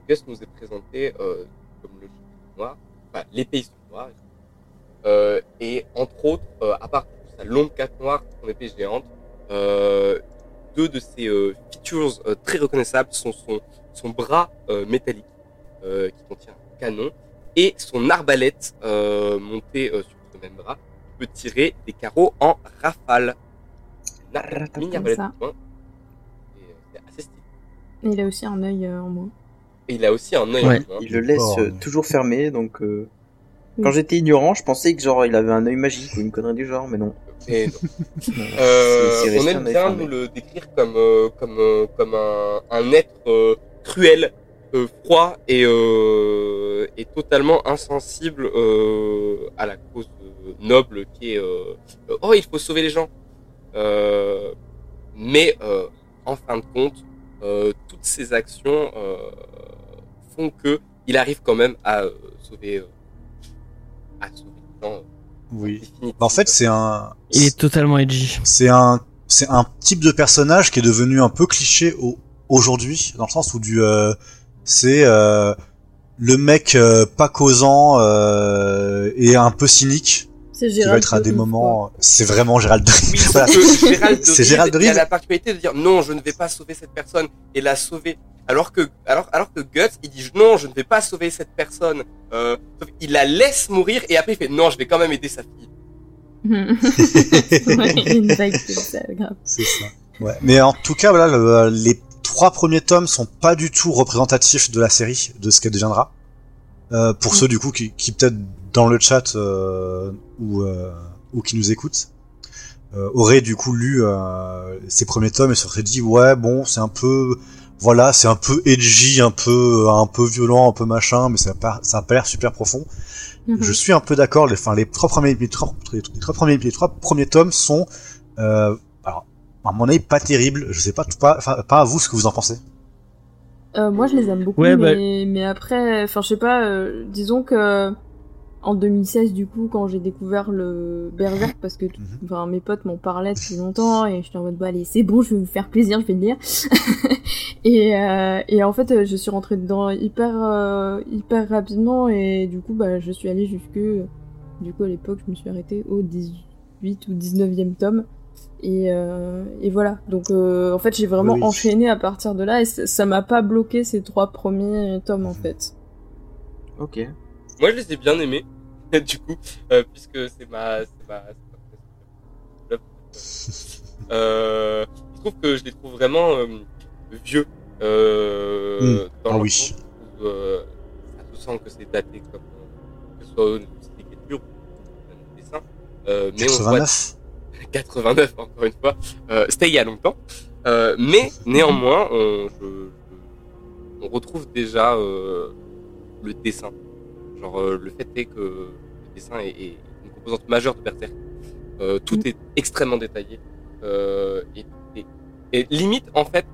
Gus nous est présenté euh, comme le noir, enfin l'épée noire, euh, et entre autres, euh, à part sa longue cape noire, son épée géante, euh, deux de ses euh, features euh, très reconnaissables sont son, son bras euh, métallique euh, qui contient un canon et son arbalète euh, montée euh, sur ce même bras peut tirer des carreaux en rafale. Mini arbalète ça. de poing. Et, euh, C'est assez stylé. Et il a aussi un œil euh, en moins. Et il a aussi un œil Ouais. en moins. Il le laisse Oh, mais- toujours fermé, donc quand j'étais ignorant, je pensais que genre il avait un œil magique ou une connerie du genre, mais non. Et non. Euh, on aime bien nous le décrire comme euh, comme euh, comme un, un être euh, cruel, euh, froid et euh, et totalement insensible euh, à la cause noble qui est oh il faut sauver les gens. Euh, mais euh, en fin de compte, euh, toutes ces actions euh, font que il arrive quand même à euh, sauver euh, à sauver les gens. Oui. Bah, en fait, c'est un, Il est totalement edgy. c'est un, c'est un type de personnage qui est devenu un peu cliché au, aujourd'hui, dans le sens où du, euh, c'est euh, le mec euh, pas causant euh, et un peu cynique, C'est qui va Gérald être à des moments, c'est vraiment Gérald de Oui, Voilà. Gérald de C'est Rive, Gérald de il a la particularité de dire non, je ne vais pas sauver cette personne et la sauver. Alors que, alors, alors que Guts, il dit non, je ne vais pas sauver cette personne. Euh, il la laisse mourir et après il fait non, je vais quand même aider sa fille. grave. C'est ça. Ouais. Mais en tout cas, voilà, le- les trois premiers tomes sont pas du tout représentatifs de la série, de ce qu'elle deviendra. Euh, pour Mm. ceux du coup qui, qui peut-être dans le chat euh, ou euh, ou qui nous écoutent euh, auraient du coup lu euh, ces premiers tomes et se seraient dit ouais bon c'est un peu voilà c'est un peu edgy un peu un peu violent un peu machin mais ça a pas ça a pas l'air super profond Mhm. je suis un peu d'accord. Les, enfin, les trois premiers, les trois, les trois premiers, les trois premiers tomes sont, euh, alors, à mon avis, pas terribles. Je sais pas, tout pas, enfin, pas à vous ce que vous en pensez. Euh, moi, je les aime beaucoup, Ouais, bah- mais, mais après, enfin, je sais pas, euh, disons que en 2016, du coup, quand j'ai découvert le Berserk, parce que tout- Mhm. enfin, mes potes m'en parlaient depuis longtemps, et j'étais en mode, bah allez, c'est bon, je vais vous faire plaisir, je vais le lire. et, euh, et en fait, je suis rentrée dedans hyper, euh, hyper rapidement, et du coup, bah, je suis allée jusque, du coup, à l'époque, je me suis arrêtée au 18 ou 19e tome. Et, euh, et voilà. Donc, euh, en fait, j'ai vraiment Oui. enchaîné à partir de là et ça ça m'a pas bloqué ces trois premiers tomes, en fait. Ok. Moi, je les ai bien aimés, du coup, euh, puisque c'est ma, c'est ma, c'est ma- euh, je trouve que je les trouve vraiment euh, vieux, euh, Mm. dans Ah le oui. où, euh, ça se sent que c'est daté comme, que ce soit au niveau de l'écriture ou du dessin, euh, mais on voit 89. 89 encore une fois. Euh, C'était il y a longtemps, euh, mais néanmoins, on, je- je- on retrouve déjà euh, le dessin. Genre euh, le fait est que le dessin est, est une composante majeure de Berserk. Euh, tout Mm. est extrêmement détaillé euh, et, et- et limite en fait,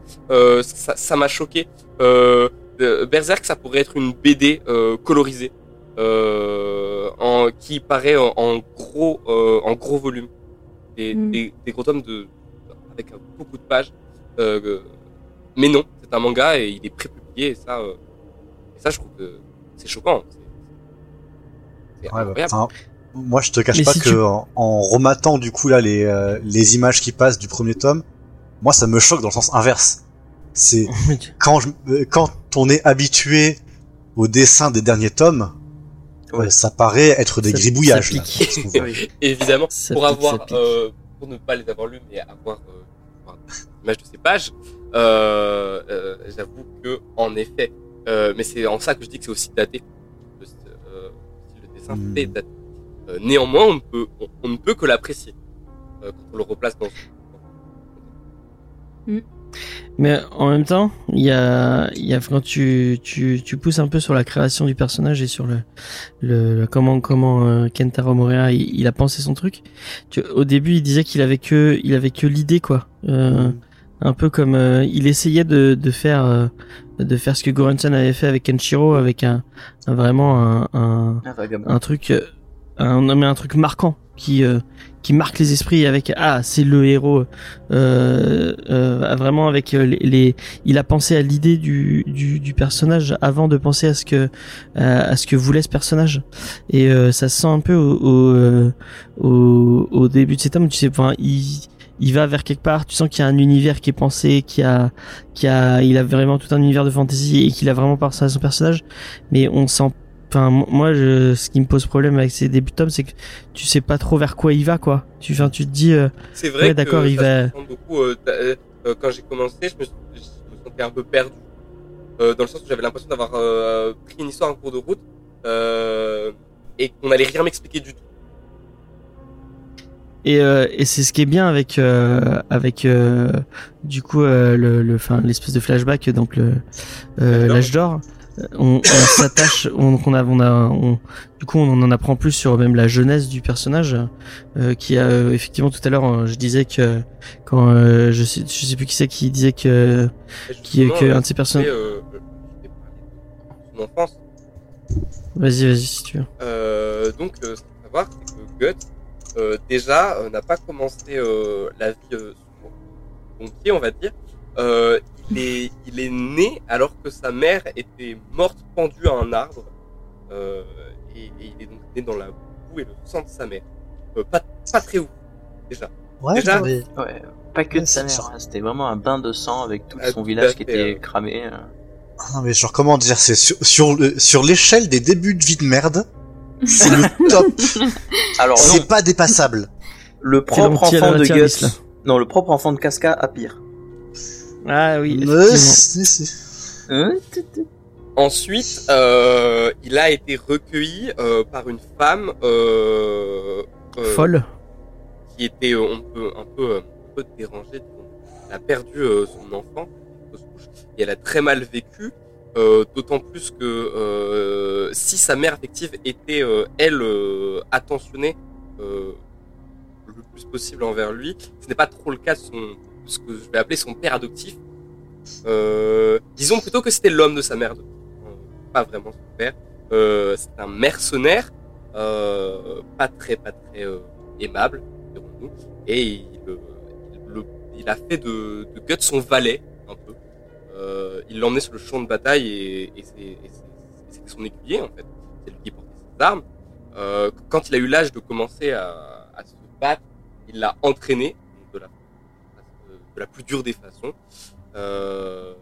ça m'a choqué. Berserk, ça pourrait être une BD colorisée. En, qui paraît en, en gros en gros volume des, Mm. des, des gros tomes de avec beaucoup de pages mais non c'est un manga et il est pré-publié et ça et ça je trouve que c'est choquant Ouais, bah, enfin, moi, je te cache Mais pas si que tu- en, en rematant du coup là les euh, les images qui passent du premier tome, moi, ça me choque dans le sens inverse. C'est quand je, euh, quand on est habitué au dessin des derniers tomes, Ouais. euh, ça paraît être des Ça- gribouillages. ça pique. évidemment Ça pour pique, avoir ça pique. euh, pour ne pas les avoir lus mais avoir euh, l'image de ces pages euh, euh, j'avoue que en effet euh, mais c'est en ça que je dis que c'est aussi daté Mm. fait daté Euh, néanmoins on ne peut on, on ne peut que l'apprécier euh, quand on le replace dans Mais en même temps, il y a, il y a quand tu, tu, tu pousses un peu sur la création du personnage et sur le, le comment comment euh, Kentaro Moria il, il a pensé son truc. Tu, au début, il disait qu'il avait que il avait que l'idée quoi. Euh, un peu comme euh, il essayait de, de faire euh, de faire ce que Goranson avait fait avec Kenshiro avec un, un- vraiment un, un, truc euh, un mais un truc marquant qui euh, qui marque les esprits avec ah c'est le héros euh, euh, vraiment avec euh, les, les- il a pensé à l'idée du, du du personnage avant de penser à ce que à, à ce que voulait ce personnage. Et euh, ça se sent un peu au au, euh, au, au début de cet homme tu sais enfin il il va vers quelque part tu sens qu'il y a un univers qui est pensé qui a qui a il a vraiment tout un univers de fantasy et qu'il a vraiment pensé à son personnage mais on sent Enfin, mo- moi, je, ce qui me pose problème avec ces débuts de tomes, c'est que tu sais pas trop vers quoi il va, quoi. Tu, enfin, tu te dis, euh, C'est vrai Ouais, d'accord, il va- beaucoup. euh, euh, euh, quand j'ai commencé, je me, je me sentais un peu perdu, euh, dans le sens où j'avais l'impression d'avoir euh, pris une histoire en cours de route euh, et qu'on allait rien m'expliquer du tout. Et, euh, et c'est ce qui est bien avec, euh, avec, euh, du coup, euh, le, le, enfin, l'espèce de flashback, donc le, euh, L'âge d'or. On, on s'attache, on, on a, on a, on- du coup, on en apprend plus sur même la jeunesse du personnage, euh, qui a euh, effectivement tout à l'heure, je disais que quand euh, je sais, je sais plus qui c'est qui disait que, qui, que euh, un de ces son enfance. Vas-y, vas-y, si tu veux. Euh, donc, euh, savoir, c'est que Guts, déjà, euh, n'a pas commencé euh, la vie euh, sur son pied, on va dire. Euh, il, est, il est né alors que sa mère était morte pendue à un arbre. Euh, et, et il est donc né dans la boue et le sang de sa mère. Euh, pas, pas très ouf, déjà. Ouais, Déjà- Ouais, pas que de sa mère, hein, c'était vraiment un bain de sang avec tout Ah, son village qui était euh. cramé. euh. Ah non, mais genre, comment dire, c'est sur, sur l'échelle des débuts de vie de merde, c'est le top. Alors c'est pas dépassable. le propre enfant de là. Guts, non, le propre enfant de Casca a pire. Ah oui. Hein Ensuite, euh, il a été recueilli euh, par une femme euh, euh, Folle. qui était euh, un peu un peu un peu dérangée. Elle a perdu euh, son enfant et elle a très mal vécu. Euh, D'autant plus que euh, si sa mère affective était euh, elle euh, attentionnée euh, le plus possible envers lui, ce n'est pas trop le cas de son ce que je vais appeler son père adoptif. Euh, disons plutôt que c'était l'homme de sa mère, euh, pas vraiment son père. C'est un mercenaire, pas très pas très aimable, et il, il, il a fait de, de son valet. Euh, il l'emmenait sur le champ de bataille et, et c'était son écuyer en fait. C'est lui qui portait ses armes. Euh, quand il a eu l'âge de commencer à, se battre, il l'a entraîné de la, de plus dure des façons. Euh,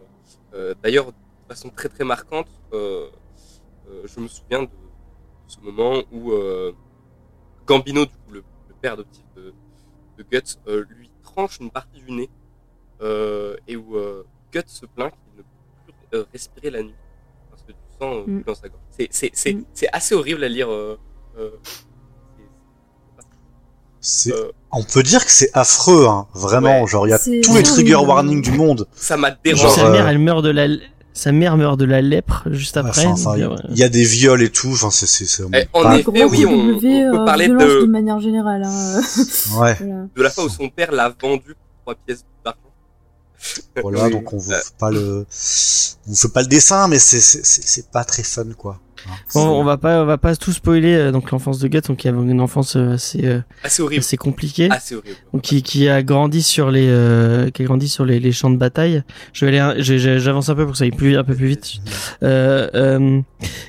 D'ailleurs, de façon très très marquante, je me souviens de ce moment où Gambino, le, père adoptif de, de Guts, euh, lui tranche une partie du nez et où se plaint qu'il ne peut plus euh, respirer la nuit parce que du sang euh, Mm. dans sa gorge. C'est- Mm. assez horrible à lire. euh, euh, euh, on peut dire que c'est affreux, hein. Vraiment. Ouais. Genre, il y a tous les trigger warnings du monde. ça m'a dérangé. sa mère, elle meurt de la, sa mère meurt de la lèpre juste après. Enfin, enfin, donc, euh, il y a des viols et tout. Enfin, c'est, Eh, en pas- effet, oui, on, on peut parler de... de, manière générale. Hein. Ouais. voilà. de la fois où son père l'a vendu pour trois pièces. Voilà, Oui. donc on vous fait pas le, on vous fait pas le dessin, mais c'est, c'est pas très fun, quoi. Bon, on va pas, on va pas tout spoiler euh, donc l'enfance de Guts, donc il y avait une enfance euh, assez, euh, Assez horrible. assez compliquée. Assez horrible. donc qui, qui a grandi sur les euh, qui a grandi sur les, les champs de bataille. Je vais aller, j'avance un peu pour que ça aille plus un peu plus vite. Euh, euh,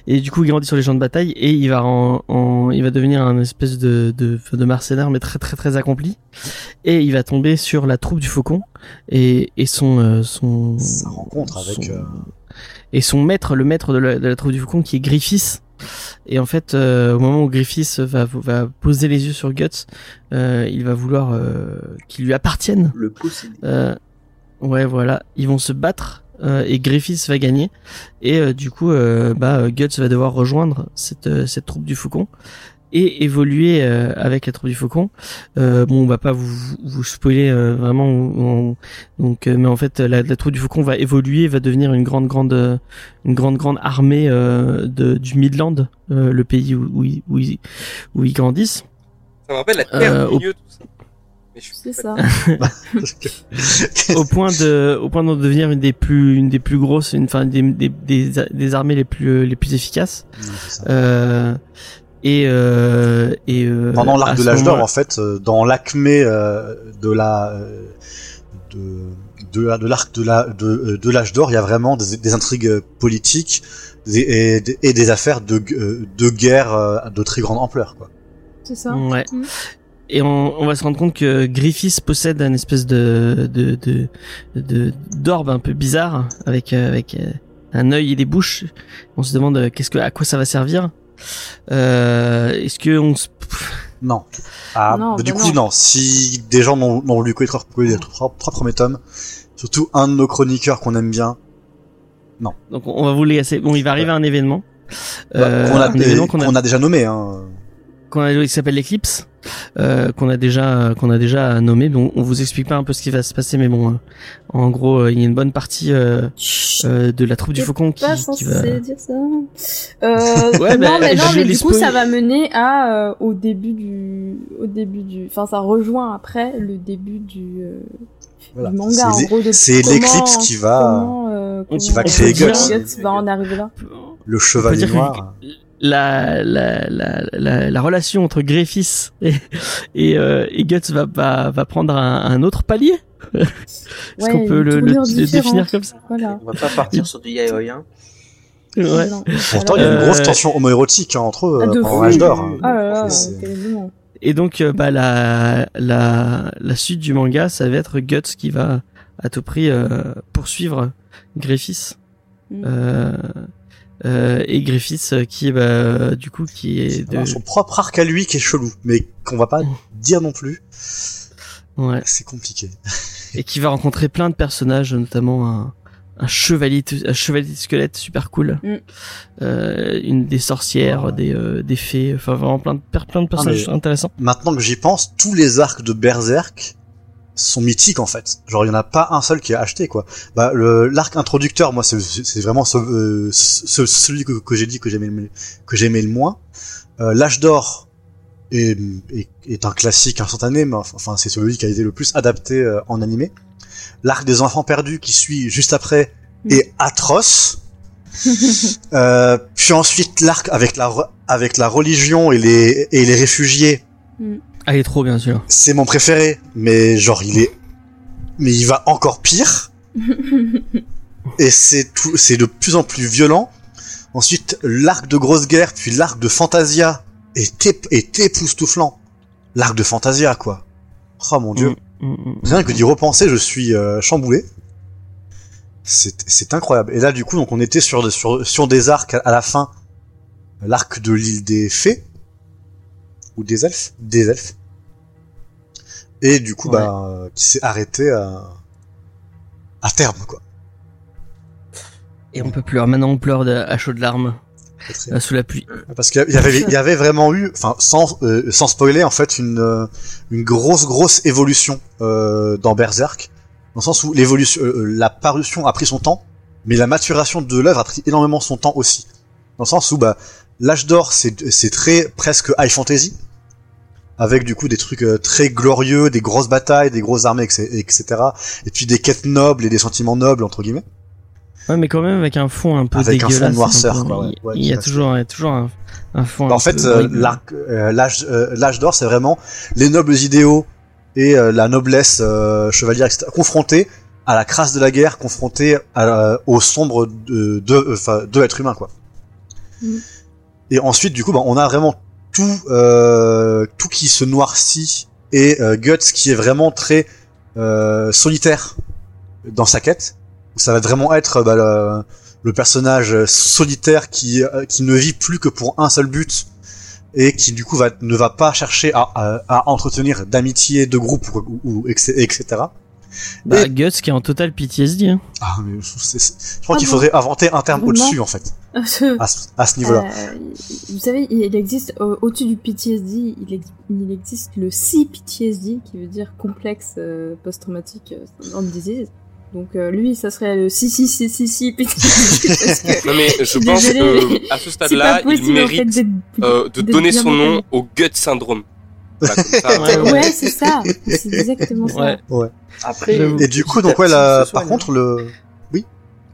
et du coup, il grandit sur les champs de bataille et il va en, en- il va devenir un espèce de, de de mercenaire mais très très très accompli. Et il va tomber sur la troupe du Faucon et et son euh, son Sa rencontre avec, son- euh, et son maître, le maître de la, de la troupe du Faucon qui est Griffiths. Et en fait, euh, au moment où Griffiths va va poser les yeux sur Guts, euh, il va vouloir euh, qu'il lui appartienne. Le posséder. Euh, ouais, voilà, ils vont se battre euh, et Griffiths va gagner. Et euh, du coup, euh, bah, Guts va devoir rejoindre cette, cette troupe du Faucon. Et évoluer euh, avec la troupe du faucon. Euh, bon, on va pas vous, vous spoiler euh, vraiment. on- donc, euh, mais en fait, la, la troupe du faucon va évoluer, va devenir une grande, grande, une grande, grande armée euh, de, du Midland, euh, le pays où, où, ils, où, ils, où ils grandissent. Ça me rappelle la terre Euh, du au- milieu, tout ça. C'est ça. au point de, au point de devenir une des plus, une des plus grosses, une, enfin, des, des, des, des armées les plus, les plus efficaces. Non. Euh, et euh, et euh, Pendant l'arc de l'âge d'or, en fait, euh, dans l'acmé euh, de la euh, de de, de l'arc de la de, de l'âge d'or, il y a vraiment des, des intrigues politiques et, des- et des affaires de de guerre de très grande ampleur, quoi. C'est ça. Ouais. Mm. Et on, on va se rendre compte que Griffiths possède un espèce de de de de- d'orbe un peu bizarre avec avec un œil et des bouches. On se demande qu'est-ce que à quoi ça va servir? Euh, Est-ce que on se... Non. Ah, Non, bah, du bah coup, non. non. Si des gens n'ont n'ont lu que les trois, trois, trois premiers tomes, surtout un de nos chroniqueurs qu'on aime bien, donc on va vous les laisser. Bon, il va arriver un événement. bah, Euh, qu'on a, un événement qu'on a qu'on a déjà nommé, hein. Qu'on a qui s'appelle l'éclipse euh, qu'on a déjà qu'on a déjà nommé donc on vous explique pas un peu ce qui va se passer mais bon euh, en gros euh, il y a une bonne partie euh, euh, de la troupe du faucon qui, pas qui censé va dire ça. Euh, Ouais, bah, non, mais non, mais du coup, ça va mener à euh, au début du, au début du, enfin, ça rejoint après le début du, euh, Voilà. du manga. C'est En l'é- gros, de c'est comment- l'éclipse qui va- comment, euh, Qui va créer Guts. Guts va en arriver là. Le chevalier dire que noir. La, la, la, la, la relation entre Griffiths et, et, euh, et Guts va, va, va prendre un, un autre palier Est-ce Ouais, qu'on peut le, le- définir comme ça? Voilà. On va pas partir sur du yaoi, hein. Ouais. Non, Pourtant, il y a une Euh, grosse tension homoérotique hein, entre eux Ah, euh, fou. l'âge d'or. hein. Ah là là. Et donc, euh, bah, la, la, la suite du manga, ça va être Guts qui va à tout prix euh, poursuivre Griffiths. Mm. Euh, euh, et Griffiths euh, qui, bah, du coup, qui est de... Son propre arc à lui qui est chelou, mais qu'on va pas dire non plus. Ouais. C'est compliqué. Et qui va rencontrer plein de personnages, notamment un, un chevalier, un chevalier de squelette super cool, Mm. euh, une des sorcières, Ouais. des, euh, des fées, enfin vraiment plein de, plein de personnages mais- intéressants. Maintenant que j'y pense, tous les arcs de Berserk sont mythiques en fait. Genre il y en a pas un seul qui est acheté quoi. Bah le l'arc introducteur, moi c'est c'est vraiment ce, euh, ce- celui que, que j'ai dit que j'aimais le- que j'aimais le moins. Euh, L'âge d'or est, est, est un classique instantané, mais enfin c'est celui qui a été le plus adapté euh, en animé. L'arc des enfants perdus qui suit juste après Mm. est atroce. Euh, puis ensuite l'arc avec la avec la religion et les et les réfugiés Ah, il est trop bien sûr. c'est mon préféré, mais genre il est, mais il va encore pire. et c'est tout, c'est de plus en plus violent. Ensuite, l'arc de grosse guerre, puis l'arc de Fantasia est, ép- est époustouflant. L'arc de Fantasia, quoi. Oh mon dieu. Mm, mm, mm. Rien que d'y repenser, je suis euh, chamboulé. C'est, c'est incroyable. Et là, du coup, donc on était sur, sur, sur des arcs à, à la fin. L'arc de l'île des fées. Ou des elfes. Des elfes. Et du coup, Ouais. bah, euh, qui s'est arrêté à, à terme, quoi. Et on peut pleurer. Maintenant, on pleure de, à chaudes larmes Très, euh, sous la pluie. Parce qu'il y avait, il y avait vraiment eu, enfin, sans, euh, sans spoiler, en fait, une, une grosse, grosse évolution euh, dans Berserk, dans le sens où l'évolution, euh, la parution a pris son temps, mais la maturation de l'œuvre a pris énormément son temps aussi. Dans le sens où, bah, l'âge d'or, c'est, c'est très presque high fantasy, avec du coup des trucs euh, très glorieux, des grosses batailles, des grosses armées, etc., etc., et puis des quêtes nobles et des sentiments nobles entre guillemets. Ouais, mais quand même avec un fond un peu Avec un fond dégueulasse. noirceur, un peu- quoi, ouais. il- Ouais, il y a toujours, il y a toujours un, un fond. Bah, un en fait, euh, euh, l'âge, euh, l'âge d'or, c'est vraiment les nobles idéaux et euh, la noblesse euh, chevalière, etc., confrontés à la crasse de la guerre, confrontés à, au sombre de, de, enfin, de l'être humain, quoi. Mhm. Et ensuite, du coup, bah, on a vraiment tout, euh, tout qui se noircit et euh, Guts qui est vraiment très euh, solitaire dans sa quête. Ça va vraiment être bah, le, le personnage solitaire qui, qui ne vit plus que pour un seul but et qui du coup va, ne va pas chercher à, à, à entretenir d'amitié, de groupe ou, ou- ou- etc. Bah, Et- Guts qui est en total PTSD. Hein. Ah, mais je, c'est- c'est- je crois Ah qu'il bon faudrait inventer un terme Vraiment au-dessus, en fait, à ce, à ce niveau-là. Euh, vous savez, il existe euh, au-dessus du PTSD, il, ex- il existe le CPTSD qui veut dire complexe euh, post-traumatique euh, syndrome disease. Donc euh, lui, ça serait le si si si si si PTSD parce que Non mais je pense Désolée, que à ce stade-là, il possible en fait mérite d'être- euh, de d'être donner son nom au gut syndrome. Comme ça, Ouais, Ouais, c'est ça, c'est exactement ça. Ouais. Après. Et du coup, petit donc à ouais, petit, là, par soigne, contre, le, hein.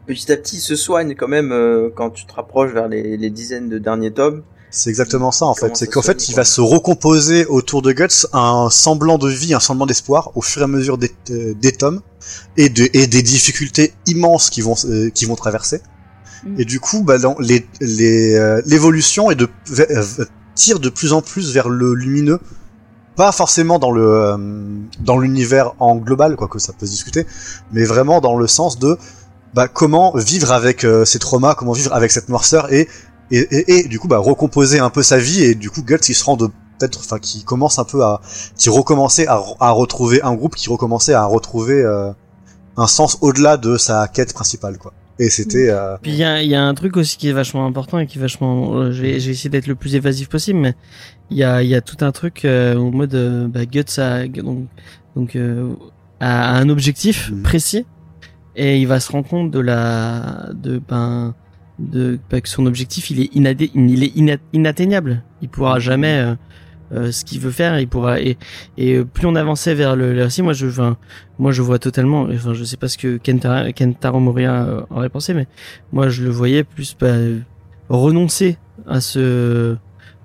petit à petit, il se soigne quand même euh, quand tu te rapproches vers les, les dizaines de derniers tomes. c'est exactement ça, en fait. C'est qu'en fait, il va se recomposer autour de Guts un semblant de vie, un semblant d'espoir au fur et à mesure des, euh, des tomes et, de, et des difficultés immenses qui vont, euh, qui vont traverser. Mm. Et du coup, bah, dans les, les, euh, l'évolution est de, euh, tire de plus en plus vers le lumineux. Pas forcément dans le, euh, dans l'univers en global, quoi que ça peut se discuter, mais vraiment dans le sens de, bah, comment vivre avec euh, ces traumas, comment vivre avec cette noirceur et et, et, et du coup bah recomposer un peu sa vie et du coup Guts il se rend de peut-être enfin qui commence un peu à qui recommençait à, à retrouver un groupe qui recommençait à retrouver euh, un sens au-delà de sa quête principale quoi et c'était euh, Puis il y a, il y a un truc aussi qui est vachement important et qui est vachement. euh, J'ai j'ai essayé d'être le plus évasif possible, mais il y a, il y a tout un truc euh, au mode euh, bah, Guts a donc donc euh, a un objectif Mhm. précis et il va se rendre compte de la de ben de bah, que son objectif il est inadé, il est ina- inatteignable. Il pourra jamais euh, euh, ce qu'il veut faire. Il pourra et et euh, plus on avançait vers le, le récit, moi je enfin, moi je vois totalement. Enfin je sais pas ce que Kentaro, Kentaro Moria euh, aurait pensé, mais moi je le voyais plus bah, euh, renoncer à ce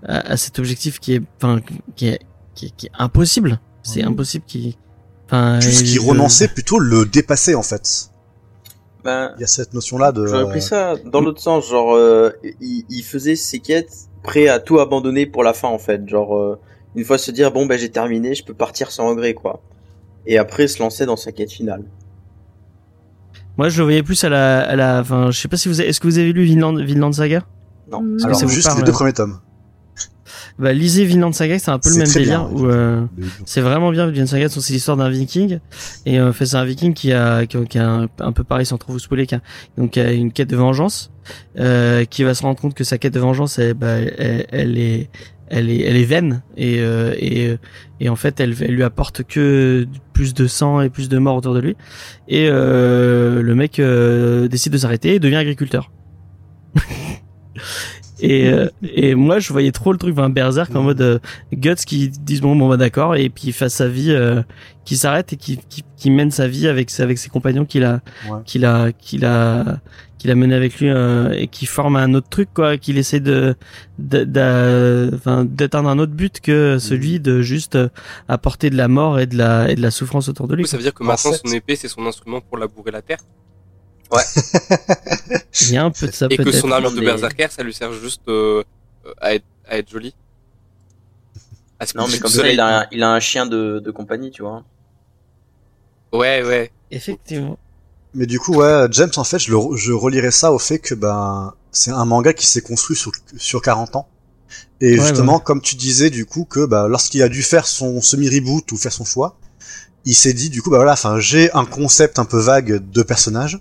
à, à cet objectif qui est enfin qui est qui est, qui est impossible. C'est impossible qui enfin tout ce qui je- renonçait plutôt le dépasser en fait Ben, il y a cette notion là de J'aurais pris ça dans l'autre sens, genre euh, il, il faisait ses quêtes prêt à tout abandonner pour la fin en fait, genre euh, une fois se dire bon ben j'ai terminé, je peux partir sans regret quoi. Et après se lancer dans sa quête finale. Moi je le voyais plus à la à la enfin je sais pas si vous avez, est-ce que vous avez lu Vinland Vinland Saga? Non. Alors ça vous juste parle, les deux premiers tomes Bah lisez Vinland Saga, c'est un peu le même délire bien, où euh, c'est vraiment bien Vinland Saga, c'est l'histoire d'un viking. Et euh, fait c'est un viking qui a qui a, qui a un, un peu pareil sans trop vous spoiler qui a, donc qui a une quête de vengeance euh, qui va se rendre compte que sa quête de vengeance elle, bah, elle, elle est elle est elle est vaine. Et euh, et euh, et en fait elle, elle lui apporte que plus de sang et plus de morts autour de lui. Et euh, le mec euh, décide de s'arrêter et devient agriculteur et euh, et moi je voyais trop le truc un berserk en mode euh, guts qui disent bon bon bah d'accord et puis il fasse sa vie euh, qui s'arrête et qui, qui qui mène sa vie avec avec ses compagnons qu'il a Ouais. qu'il a qu'il a qu'il a mené avec lui euh, et qui forme un autre truc quoi qu'il essaie de de- d'a- enfin, d'atteindre un autre but que celui de juste euh, apporter de la mort et de la et de la souffrance autour de lui ça veut dire que En maintenant son épée c'est son instrument pour labourer la terre? il y a un peu de ça et que son armure de berserker ça lui sert juste euh, à être à être joli. À Non mais comme ça il a un, il a un chien de, de compagnie tu vois. Ouais ouais. effectivement Mais du coup, ouais, James, en fait, je, le, je relirais ça au fait que ben c'est un manga qui s'est construit sur, sur 40 ans. Et Ouais, justement, comme tu disais, du coup, que bah, lorsqu'il a dû faire son semi-reboot ou faire son choix, il s'est dit, du coup, bah voilà, enfin, j'ai un concept un peu vague de personnage.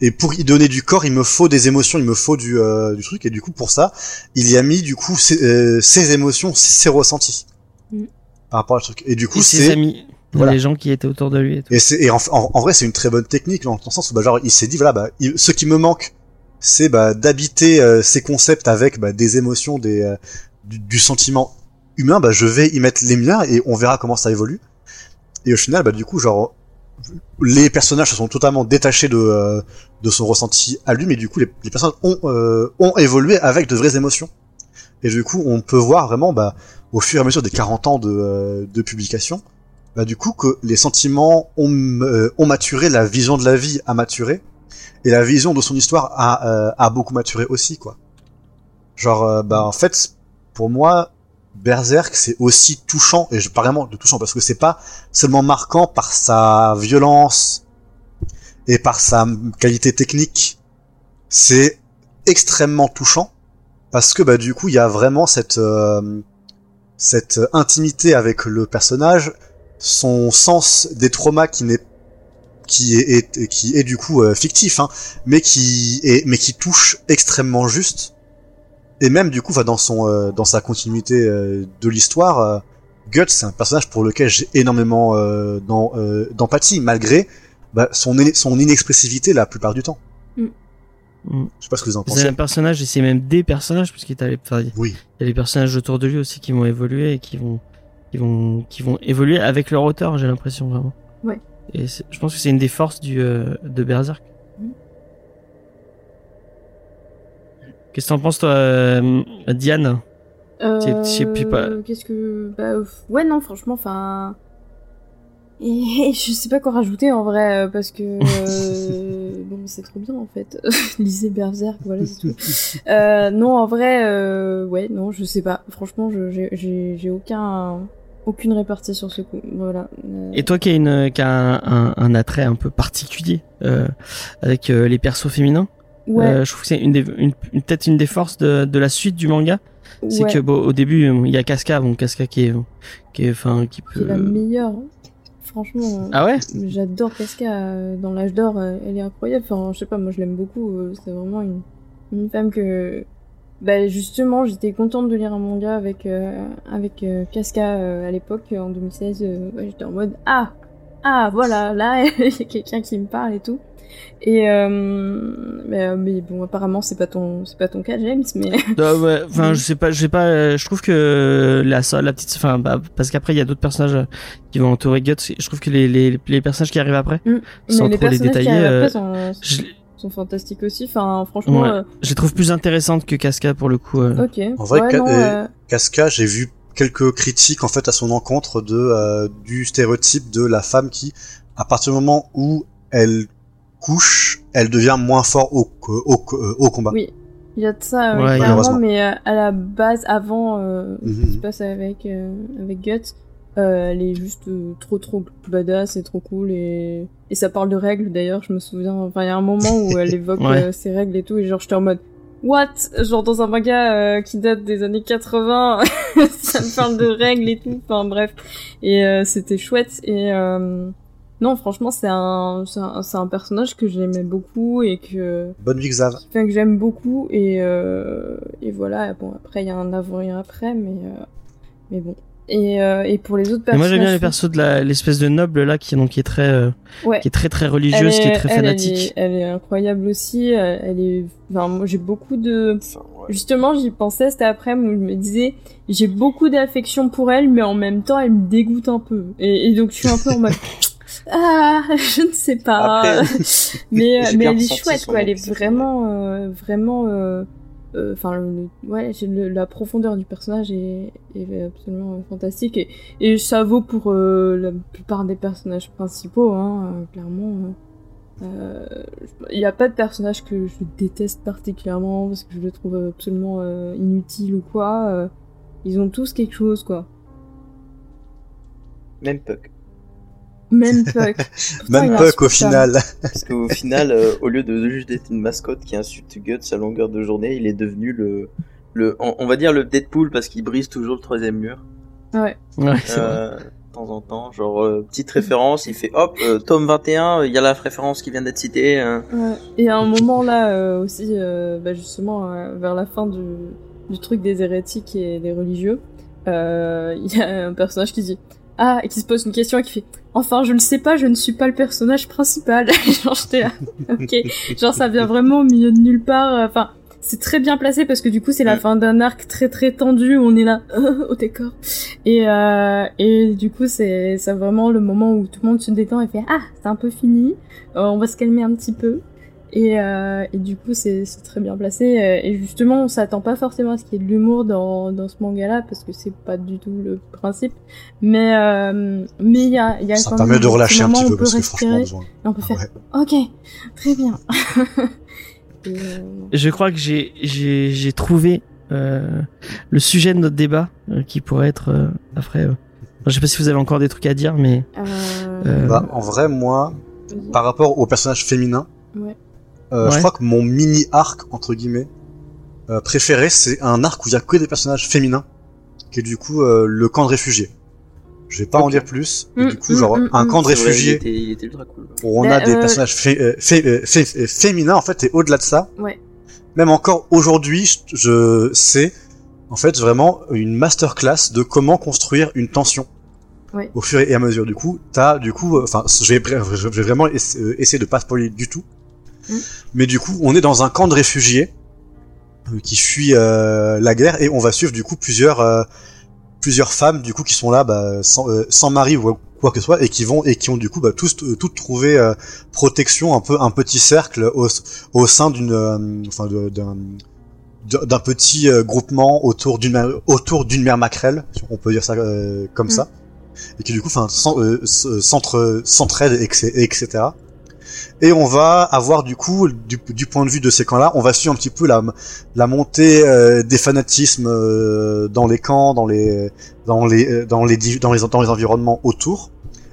Et pour y donner du corps, il me faut des émotions, il me faut du, euh, du truc. Et du coup, pour ça, il y a mis, du coup, ses, euh, ses émotions, ses ressentis. Mm. Par rapport à truc. Et du coup, c'est amis Voilà. les gens qui étaient autour de lui et tout. et c'est et en, en, en vrai c'est une très bonne technique dans le sens où bah genre il s'est dit voilà bah il- ce qui me manque c'est bah d'habiter euh, ces concepts avec bah, des émotions des euh, du, du sentiment humain bah je vais y mettre les miens et on verra comment ça évolue et au final bah du coup genre les personnages se sont totalement détachés de euh, de son ressenti à lui mais du coup les, les personnages ont euh, ont évolué avec de vraies émotions et du coup on peut voir vraiment bah au fur et à mesure des 40 ans de euh, de publication bah du coup que les sentiments ont, euh, ont maturé, la vision de la vie a maturé, et la vision de son histoire a, euh, a beaucoup maturé aussi, quoi. Genre, euh, bah en fait, pour moi, Berserk c'est aussi touchant, et je parle vraiment de touchant parce que c'est pas seulement marquant par sa violence et par sa qualité technique, c'est extrêmement touchant parce que bah du coup il y a vraiment cette euh, cette intimité avec le personnage, son sens des traumas qui n'est qui est, est- qui est du coup euh, fictif, hein, mais qui est mais qui touche extrêmement juste. Et même du coup, enfin, dans son euh, dans sa continuité euh, de l'histoire, euh, Guts c'est un personnage pour lequel j'ai énormément euh, euh, d'empathie, malgré bah, son son inexpressivité la plupart du temps. Mm. Mm. Je sais pas ce que vous en C'est pensez. un personnage et c'est même des personnages parce qu'il y a enfin, il Oui. y a les personnages autour de lui aussi qui vont évoluer et qui vont qui vont qui vont évoluer avec leur auteur, j'ai l'impression vraiment. Ouais. Et c'est- je pense que c'est une des forces du euh, de Berserk. Qu'est-ce que t'en penses toi, euh, Diane Euh, Je sais plus pas. Qu'est-ce que. Bah, ouais, non, franchement, enfin. Et je sais pas quoi rajouter en vrai, euh, parce que. euh, bon, c'est trop bien en fait. Lisez Berserk, voilà, c'est tout. Euh, non, en vrai, euh, ouais, non, je sais pas. Franchement, je- j'ai- aucun. Aucune répartie sur ce coup. Voilà. Euh, Et toi qui as une qui a un, un, un attrait un peu particulier euh, avec euh, les persos féminins, ouais, euh, je trouve que c'est une des une, une- peut-être une des forces de, de la suite du manga, c'est que bon, au début euh, il y a Casca, bon Casca qui est qui est enfin qui qui est peut la meilleure. hein. Franchement. euh, Ah ouais? J'adore Casca euh, dans l'âge d'or, euh, elle est incroyable. Enfin, je sais pas, moi je l'aime beaucoup. euh, C'est vraiment une, une femme que. Bah, justement, j'étais contente de lire un manga avec, euh, avec euh, Casca euh, à l'époque, en 2016. euh, ouais, j'étais en mode Ah Ah, voilà, là, il y a quelqu'un qui me parle et tout. Et. Euh, mais, euh, mais bon, apparemment, c'est pas, ton- c'est pas ton cas, James, mais. Ah ouais, enfin je sais pas, je sais pas, euh, je trouve que la la petite enfin bah, parce qu'après il y a d'autres personnages euh, qui vont entourer Guts, je trouve que les les les personnages qui arrivent après sans mais les trop les personnages qui détailler arrivent euh, après sont, je, sont fantastiques aussi. Enfin, franchement. Ouais. euh, je les trouve plus intéressantes que Casca pour le coup. euh. ok. En vrai, ouais, Ca- non, Casca, j'ai vu quelques critiques en fait à son encontre de euh, du stéréotype de la femme qui, à partir du moment où elle couche, elle devient moins fort au au, combat. Oui. Il y a de ça, Ouais, ouais, malheureusement. clairement, mais euh, à la base, avant euh, ce qui Mhm. se passe avec, euh, avec Guts, euh, elle est juste euh, trop trop badass et trop cool et, et ça parle de règles d'ailleurs, je me souviens, enfin il y a un moment où elle évoque Ouais. euh, ces règles et tout et genre j'étais en mode What? Genre dans un manga euh, qui date des années 80, ça me parle de règles et tout, enfin bref. Et euh, c'était chouette et euh, non franchement c'est un, c'est un, un personnage que j'aimais beaucoup et que Bonne vie Xav. Enfin, que j'aime beaucoup et euh, et voilà bon après il y a un avant et un après mais euh, mais bon et euh, et pour les autres Et personnages moi j'aime bien les persos de l'espèce de noble là qui donc qui est très euh, ouais. qui est très très religieuse, qui est très elle, elle fanatique. est, elle est incroyable aussi elle, elle est enfin moi j'ai beaucoup de justement j'y pensais cet après où je me disais j'ai beaucoup d'affection pour elle mais en même temps elle me dégoûte un peu. Et, et donc je suis un peu en mode ah je ne sais pas. Après, mais mais elle est chouette quoi elle est vraiment euh, vraiment euh, euh, enfin ouais la profondeur du personnage est, absolument euh, fantastique et, ça vaut pour euh, la plupart des personnages principaux hein euh, clairement euh, euh, il n'y a pas de personnage que je déteste particulièrement parce que je le trouve absolument euh, inutile ou quoi euh, ils ont tous quelque chose quoi. Même Puck. Même Puck Même Puck au final. Parce qu'au final, euh, au lieu de juste être une mascotte qui insulte Guts à longueur de journée, il est devenu le, le, on, on va dire le Deadpool parce qu'il brise toujours le troisième mur. ouais Ouais, c'est vrai. Euh, de temps en temps, genre euh, petite référence, il fait hop, euh, tome 21, il y a la référence qui vient d'être citée. hein. Ouais. Et à un moment là euh, aussi, euh, bah, justement euh, vers la fin du, du truc des hérétiques et des religieux, euh, il y a un personnage qui dit ah et qui se pose une question et qui fait enfin je ne sais pas, je ne suis pas le personnage principal. genre j'étais là, ok, genre ça vient vraiment au milieu de nulle part. euh, Enfin c'est très bien placé parce que du coup c'est la fin d'un arc très très tendu. où On est là au décor et euh, et du coup c'est c'est vraiment le moment où tout le monde se détend et fait ah c'est un peu fini. Euh, on va se calmer un petit peu. Et, euh, et du coup, c'est c'est très bien placé. euh, Et justement, on s'attend pas forcément à ce qu'il y ait de l'humour dans, dans ce manga-là, parce que c'est pas du tout le principe. Mais euh, mais il y a, il y a Ça quand permet même de relâcher un petit peu on peut parce que franchement, respirer besoin. et on peut Ah faire ouais. ok, très bien. Et, euh, Je crois que j'ai trouvé euh, le sujet de notre débat euh, qui pourrait être euh, après. euh, je sais pas si vous avez encore des trucs à dire, mais euh, Euh, Bah, en vrai, moi, par rapport au personnage féminin, Ouais. Euh, je crois que mon mini arc entre guillemets euh, préféré, c'est un arc où il y a que des personnages féminins, qui est du coup euh, le camp de réfugiés. Je vais pas en dire plus. mais Mm, du coup, genre mm, un mm. camp de C'est vrai, réfugiés il, était, il était ultra cool. où on Bah, a des euh, personnages fé- euh, fé- euh, fé- féminins en fait et au-delà de ça Ouais. même encore aujourd'hui je, je sais en fait vraiment une masterclass de comment construire une tension Ouais. au fur et à mesure du coup t'as du coup enfin je vais je vais vraiment essa- essayer de pas spoiler du tout Mm. mais du coup on est dans un camp de réfugiés euh, qui fuit euh, la guerre et on va suivre du coup plusieurs euh, plusieurs femmes du coup qui sont là bah, sans, euh, sans mari ou quoi que ce soit et qui vont et qui ont du coup bah, tous euh, toutes trouvé euh, protection un peu un petit cercle au, au sein d'une euh, enfin d'un d'un petit euh, groupement autour d'une autour d'une mère maquerelle si on peut dire ça euh, comme Mm. ça et qui du coup enfin s'entraide etc etc et on va avoir du coup du, du point de vue de ces camps là on va suivre un petit peu la la montée euh, des fanatismes euh, dans les camps dans les dans les euh, dans les dans les dans les environnements autour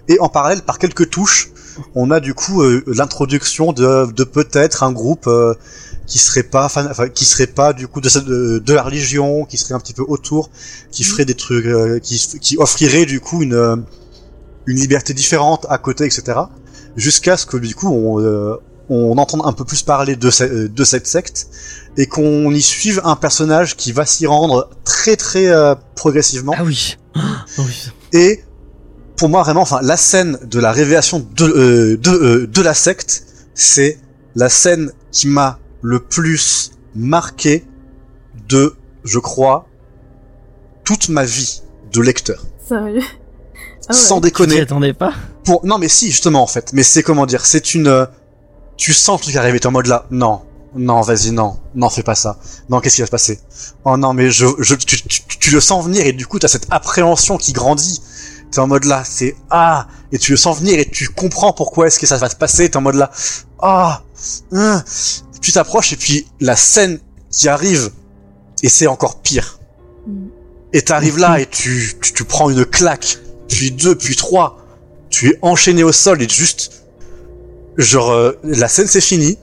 et en parallèle par quelques touches on a du coup euh, l'introduction de, de peut-être un groupe euh, qui serait pas fan, enfin, qui serait pas du coup de, de, de la religion, qui serait un petit peu autour, qui ferait des trucs, euh, qui, qui offrirait du coup une euh, une liberté différente à côté, etc. Jusqu'à ce que du coup on euh, on entende un peu plus parler de, ce- de cette secte et qu'on y suive un personnage qui va s'y rendre très très euh, progressivement Ah oui. Ah oui. et pour moi vraiment enfin la scène de la révélation de euh, de euh, de la secte c'est la scène qui m'a le plus marqué de je crois toute ma vie de lecteur Sérieux? Ah ouais. sans Tu déconner attendais pas? Pour non mais si justement en fait. Mais c'est comment dire c'est une euh, tu sens le truc arriver t'es en mode là non. Non vas-y non. Non fais pas ça. Non qu'est-ce qui va se passer? Oh non mais je, je tu, tu, tu le sens venir et du coup t'as cette appréhension qui grandit. T'es en mode là c'est ah! Et tu le sens venir et tu comprends pourquoi est-ce que ça va se passer. T'es en mode là ah! Hein? tu t'approches et puis la scène qui arrive et c'est encore pire. Mm. et t'arrives là et tu, tu tu prends une claque. Puis deux puis trois tu es enchaîné au sol et juste genre euh, la scène c'est fini.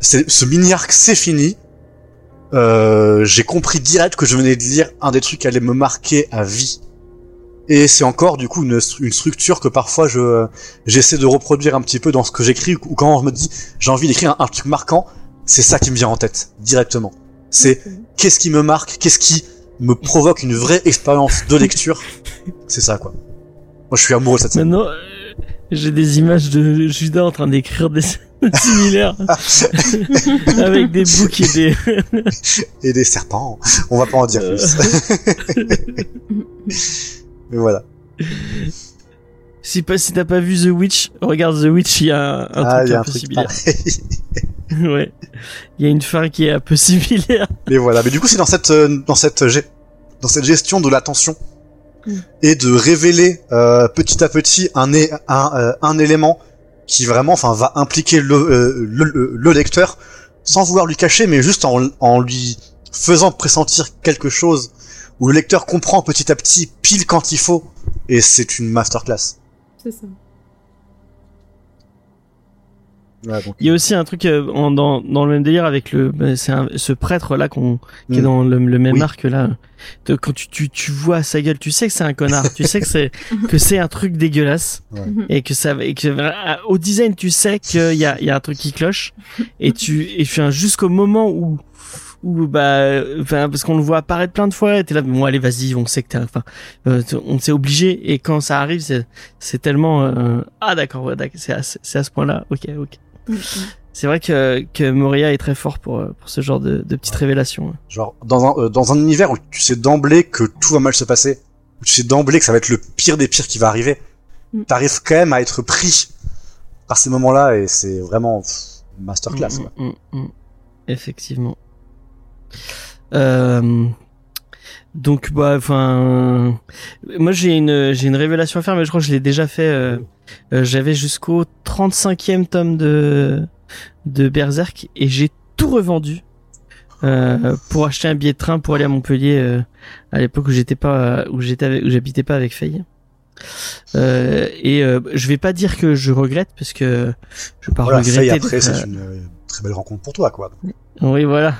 C'est ce mini arc c'est fini. Euh, j'ai compris direct que je venais de lire un des trucs qui allait me marquer à vie. Et c'est encore du coup une, une structure que parfois je j'essaie de reproduire un petit peu dans ce que j'écris ou quand je me dis j'ai envie d'écrire un, un truc marquant c'est ça qui me vient en tête directement. C'est qu'est-ce qui me marque qu'est-ce qui me provoque une vraie expérience de lecture. C'est ça quoi moi je suis amoureux de cette scène Maintenant, euh, j'ai des images de Judas en train d'écrire des scènes similaires avec des boucs et des. et des serpents. On va pas en dire Euh. plus. Mais voilà. Si pas si t'as pas vu The Witch, regarde The Witch, il y a un, un ah, truc y a un un peu truc similaire. ouais, il y a une fin qui est un peu similaire. Mais voilà. Mais du coup, c'est dans cette euh, dans cette dans cette gestion de l'attention Et de révéler euh, petit à petit un un, euh, un élément qui vraiment, enfin, va impliquer le, euh, le, le- le lecteur sans vouloir lui cacher, mais juste en, en lui faisant pressentir quelque chose où le lecteur comprend petit à petit pile quand il faut. Et c'est une masterclass. C'est ça. Donc, Il y a aussi un truc euh, en- dans, dans le même délire avec le, bah, c'est un- ce prêtre là qu'on, qui est Mm. dans le, le même Oui. arc là. De- quand tu, tu, tu vois sa gueule, tu sais que c'est un connard, tu sais que c'est, que c'est un truc dégueulasse. Ouais. Mhm. Et que ça, et que, euh, au design, tu sais qu'il y a, il y a un truc qui cloche. Et tu, et enfin, jusqu'au moment où, où, bah, enfin, parce qu'on le voit apparaître plein de fois, et t'es là, bon, allez, vas-y, on sait que t'es, enfin, euh, on s'est obligé, et quand ça arrive, c'est, c'est tellement, euh, ah, d'accord, ouais, d'accord, c'est à, à ce point-là, ok, ok. C'est vrai que, que Moria est très fort pour, pour ce genre de, de petites révélations. Genre, dans un, euh, dans un univers où tu sais d'emblée que tout va mal se passer, où tu sais d'emblée que ça va être le pire des pires qui va arriver, Mm. t'arrives quand même à être pris par ces moments-là et c'est vraiment pff, masterclass. quoi. Mm, mm, mm. Effectivement. Euh, donc bah enfin moi j'ai une j'ai une révélation à faire mais je crois que je l'ai déjà fait euh, euh, j'avais jusqu'au 35e tome de de Berserk et j'ai tout revendu euh, pour acheter un billet de train pour aller à Montpellier euh, à l'époque où j'étais pas où j'étais avec- où j'habitais pas avec Faye. Euh, et je vais pas dire que je regrette parce que je vais pas Voilà, regretter Faye, après, c'est une très belle rencontre pour toi, quoi. oui, voilà.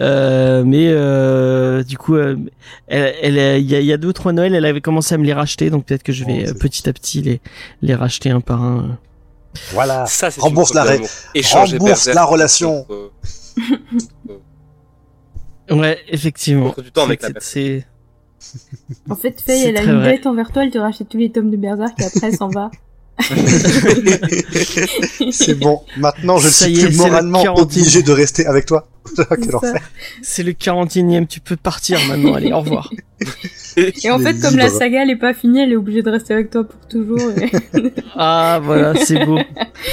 Euh, mais euh, du coup, euh, elle, elle, il y a, il y a deux ou trois Noël, elle avait commencé à me les racheter, donc peut-être que je vais Oh, petit à petit les les racheter un par un. Voilà. Ça, c'est Rembourse une la rembourse la relation. Ouais, effectivement. du temps avec C'est- En fait, Faye, elle a une vrai. dette envers toi, elle te rachète tous les tomes de Berserk et après elle s'en va. C'est bon. Maintenant, je ne Ça suis est, plus moralement 40. obligé de rester avec toi. C'est le 41e, tu peux partir maintenant. Allez, au revoir. Et en fait, est comme la saga elle est pas finie, elle est obligée de rester avec toi pour toujours. et- Ah voilà, c'est beau,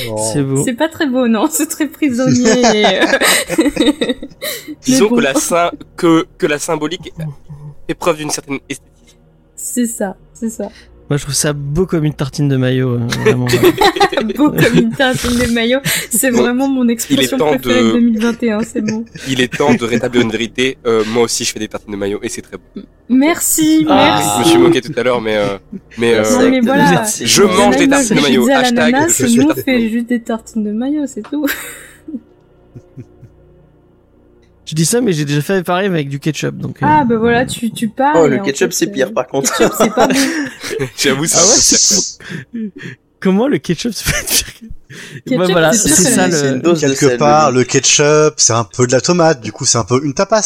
Oh. c'est beau. C'est pas très beau, non C'est très prisonnier. et, euh, Disons bon. que, la que, que la symbolique fait preuve d'une certaine esthétique. C'est ça, c'est ça. Moi, je trouve ça beau comme une tartine de maillot. euh, vraiment. Beau comme une tartine de maillot. C'est Bon, vraiment mon expression temps préférée de- de 2021, c'est bon. Il est temps de rétablir une vérité. Euh, moi aussi, je fais des tartines de maillot et c'est très beau. Merci, Ah. Je me merci. suis moqué tout à l'heure, mais, euh, mais euh, Non, mais voilà. Je mange des tartines de maillot. Hashtag, je suis on fait juste des tartines de maillot, c'est tout. Je dis ça, mais j'ai déjà fait pareil avec du ketchup, donc. euh, Ah bah voilà, tu, tu parles. Oh, le ketchup, c'est pire, euh, par contre. Ketchup, c'est pas bon. j'avoue, c'est Ah ouais, Comment le ketchup se fait Ketchup, Ouais, voilà, c'est ça le. dose Quelque part, le ketchup, c'est un peu de la tomate. Du coup, c'est un peu une tapas.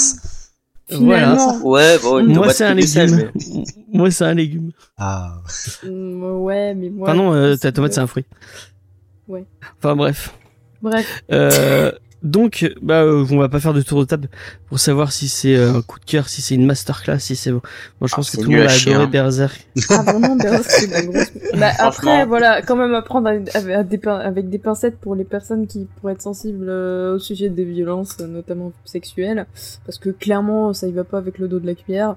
Voilà. Finalement, Ouais, bon, une Moi, c'est un légume. mais- Moi, c'est un légume. Ah. mm, ouais, mais moi. Enfin non, euh, ta tomate, c'est un fruit. Ouais. Enfin bref. Bref, Euh, donc, bah, euh, on va pas faire de tour de table pour savoir si c'est euh, un coup de cœur, si c'est une masterclass, si c'est bon. Moi, je Ah, pense que tout le monde a adoré hein. Berserk. ah vraiment, Berserk, c'est la grosse. Bah, après, voilà, quand même apprendre à, à- à des pin- avec des pincettes pour les personnes qui pourraient être sensibles euh, au sujet des violences, notamment sexuelles, parce que clairement, ça y va pas avec le dos de la cuillère.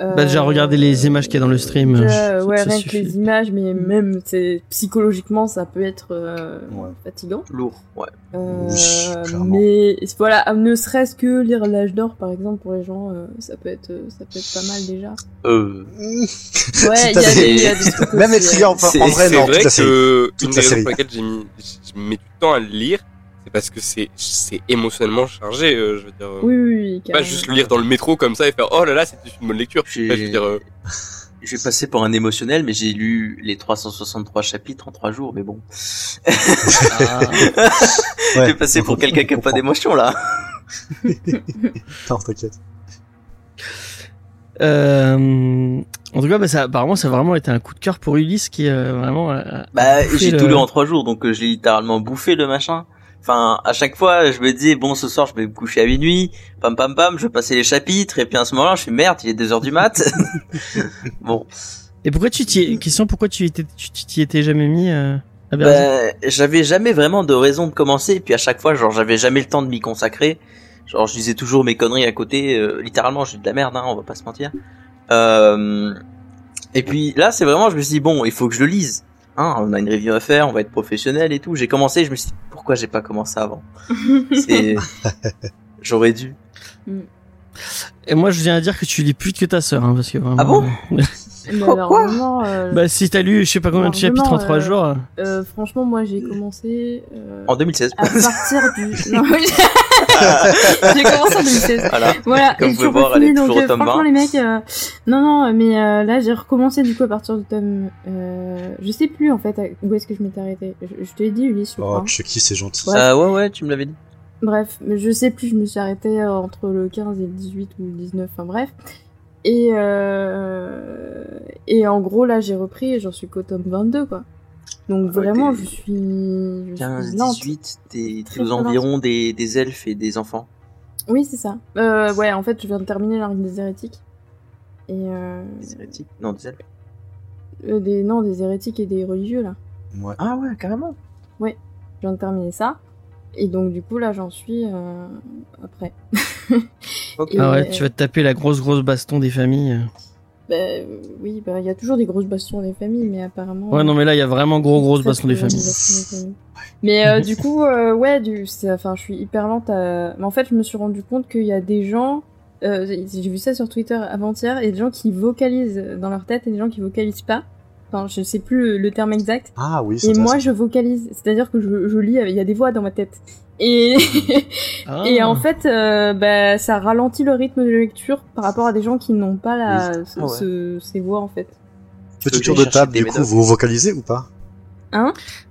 Euh, Bah, déjà, regardez les images qu'il y a dans le stream, déjà, euh, ouais, ça rien suffit. que les images, mais même c'est psychologiquement, ça peut être euh, Ouais. fatigant. Lourd, ouais. Euh, Oui, mais voilà, ne serait-ce que lire l'âge d'or par exemple pour les gens, euh, ça peut être ça peut être pas mal déjà. Euh, Ouais, il y, a des- des- il y a des trucs Même aussi, les triggers, euh, enfin, c'est- en vrai, c'est non. vrai la série. que une des raisons pour lesquelles j'ai mis, je mets du temps à le lire, c'est parce que c'est, c'est émotionnellement chargé. euh, je veux dire, euh, Oui, oui, oui. pas juste le lire dans le métro comme ça et faire oh là là, c'était une bonne lecture. J'ai- je veux dire, euh, je vais passer pour un émotionnel, mais j'ai lu les 363 chapitres en trois jours, mais bon. Ah. Ouais. J'ai passé pour On quelqu'un qui a pas d'émotion, là. Non, t'inquiète. Euh, en tout cas, bah, ça, apparemment, ça a vraiment été un coup de cœur pour Ulysse qui euh, vraiment. a- Bah, j'ai le- tout lu en trois jours, donc euh, j'ai littéralement bouffé le machin. Enfin, à chaque fois, je me dis, bon, ce soir, je vais me coucher à minuit, pam pam pam, je vais passer les chapitres, et puis à ce moment-là, je suis merde, il est 2 heures du mat. bon, Et pourquoi tu t'y es... question pourquoi tu t'y étais jamais mis euh, bah, j'avais jamais vraiment de raison de commencer, et puis à chaque fois, genre, j'avais jamais le temps de m'y consacrer. Genre, je disais toujours mes conneries à côté, euh, littéralement, j'ai de la merde, hein, on va pas se mentir. Euh, et puis là, c'est vraiment, je me suis dit, bon, il faut que je le lise. Hein, on a une review à faire, on va être professionnel et tout. J'ai commencé, je me suis dit, pourquoi j'ai pas commencé avant C'est, j'aurais dû. Et moi, je viens à dire que tu lis plus que ta sœur, hein, parce que vraiment. Ah bon Mais Quoi alors, vraiment, euh, Bah, si t'as lu, je sais pas combien de chapitres en trois euh, jours. euh, euh, franchement, moi j'ai commencé euh, En 2016. à partir du. J'ai commencé en 2016. voilà. Voilà, Comme et vous pouvez voir, elle est donc toujours au tome franchement 20. les mecs, euh, non non, mais euh, là j'ai recommencé du coup à partir du tome, euh, je sais plus en fait où est-ce que je m'étais arrêté. Je, je te l'ai dit Ulysse, je Oh. Chucky, c'est gentil. Ouais. Euh, ouais, ouais, tu me l'avais dit. Bref, mais je sais plus, je me suis arrêtée entre le 15 et le 18 ou le 19, enfin bref. Et, euh, et en gros, là, j'ai repris et j'en suis qu'au tome 22, quoi. Donc ouais, vraiment, je suis, je 15, suis lente. 18, t'es Très, aux environs des, des elfes et des enfants. Oui, c'est ça. Euh, ouais, en fait, je viens de terminer l'arc des hérétiques. Et euh, Des hérétiques? Non, des elfes. euh, des, non, des hérétiques et des religieux, là. Ouais. Ah ouais, carrément. Je viens de terminer ça. Et donc, du coup, là, j'en suis euh, après. Et, Ah ouais, euh, tu vas te taper la grosse grosse baston des familles. bah, oui, bah, il y a toujours des grosses bastons des familles, mais apparemment. Ouais, non, mais là, il y a vraiment gros grosse Très baston des familles. baston des familles. Mais euh, du coup, euh, ouais, du, c'est- enfin, je suis hyper lente à. Mais en fait, je me suis rendu compte qu'il y a des gens. euh, j'ai vu ça sur Twitter avant-hier, et des gens qui vocalisent dans leur tête et des gens qui vocalisent pas. Enfin, je sais plus le, le terme exact. Ah oui, c'est Et moi, je vocalise. C'est-à-dire que je, je lis, il y a des voix dans ma tête. Et, Ah. et en fait, euh, bah, ça ralentit le rythme de lecture par rapport à des gens qui n'ont pas la, ce- Ah ouais. ce- ces voix, en fait. Petit tour de table, du coup, vous vocalisez ou pas?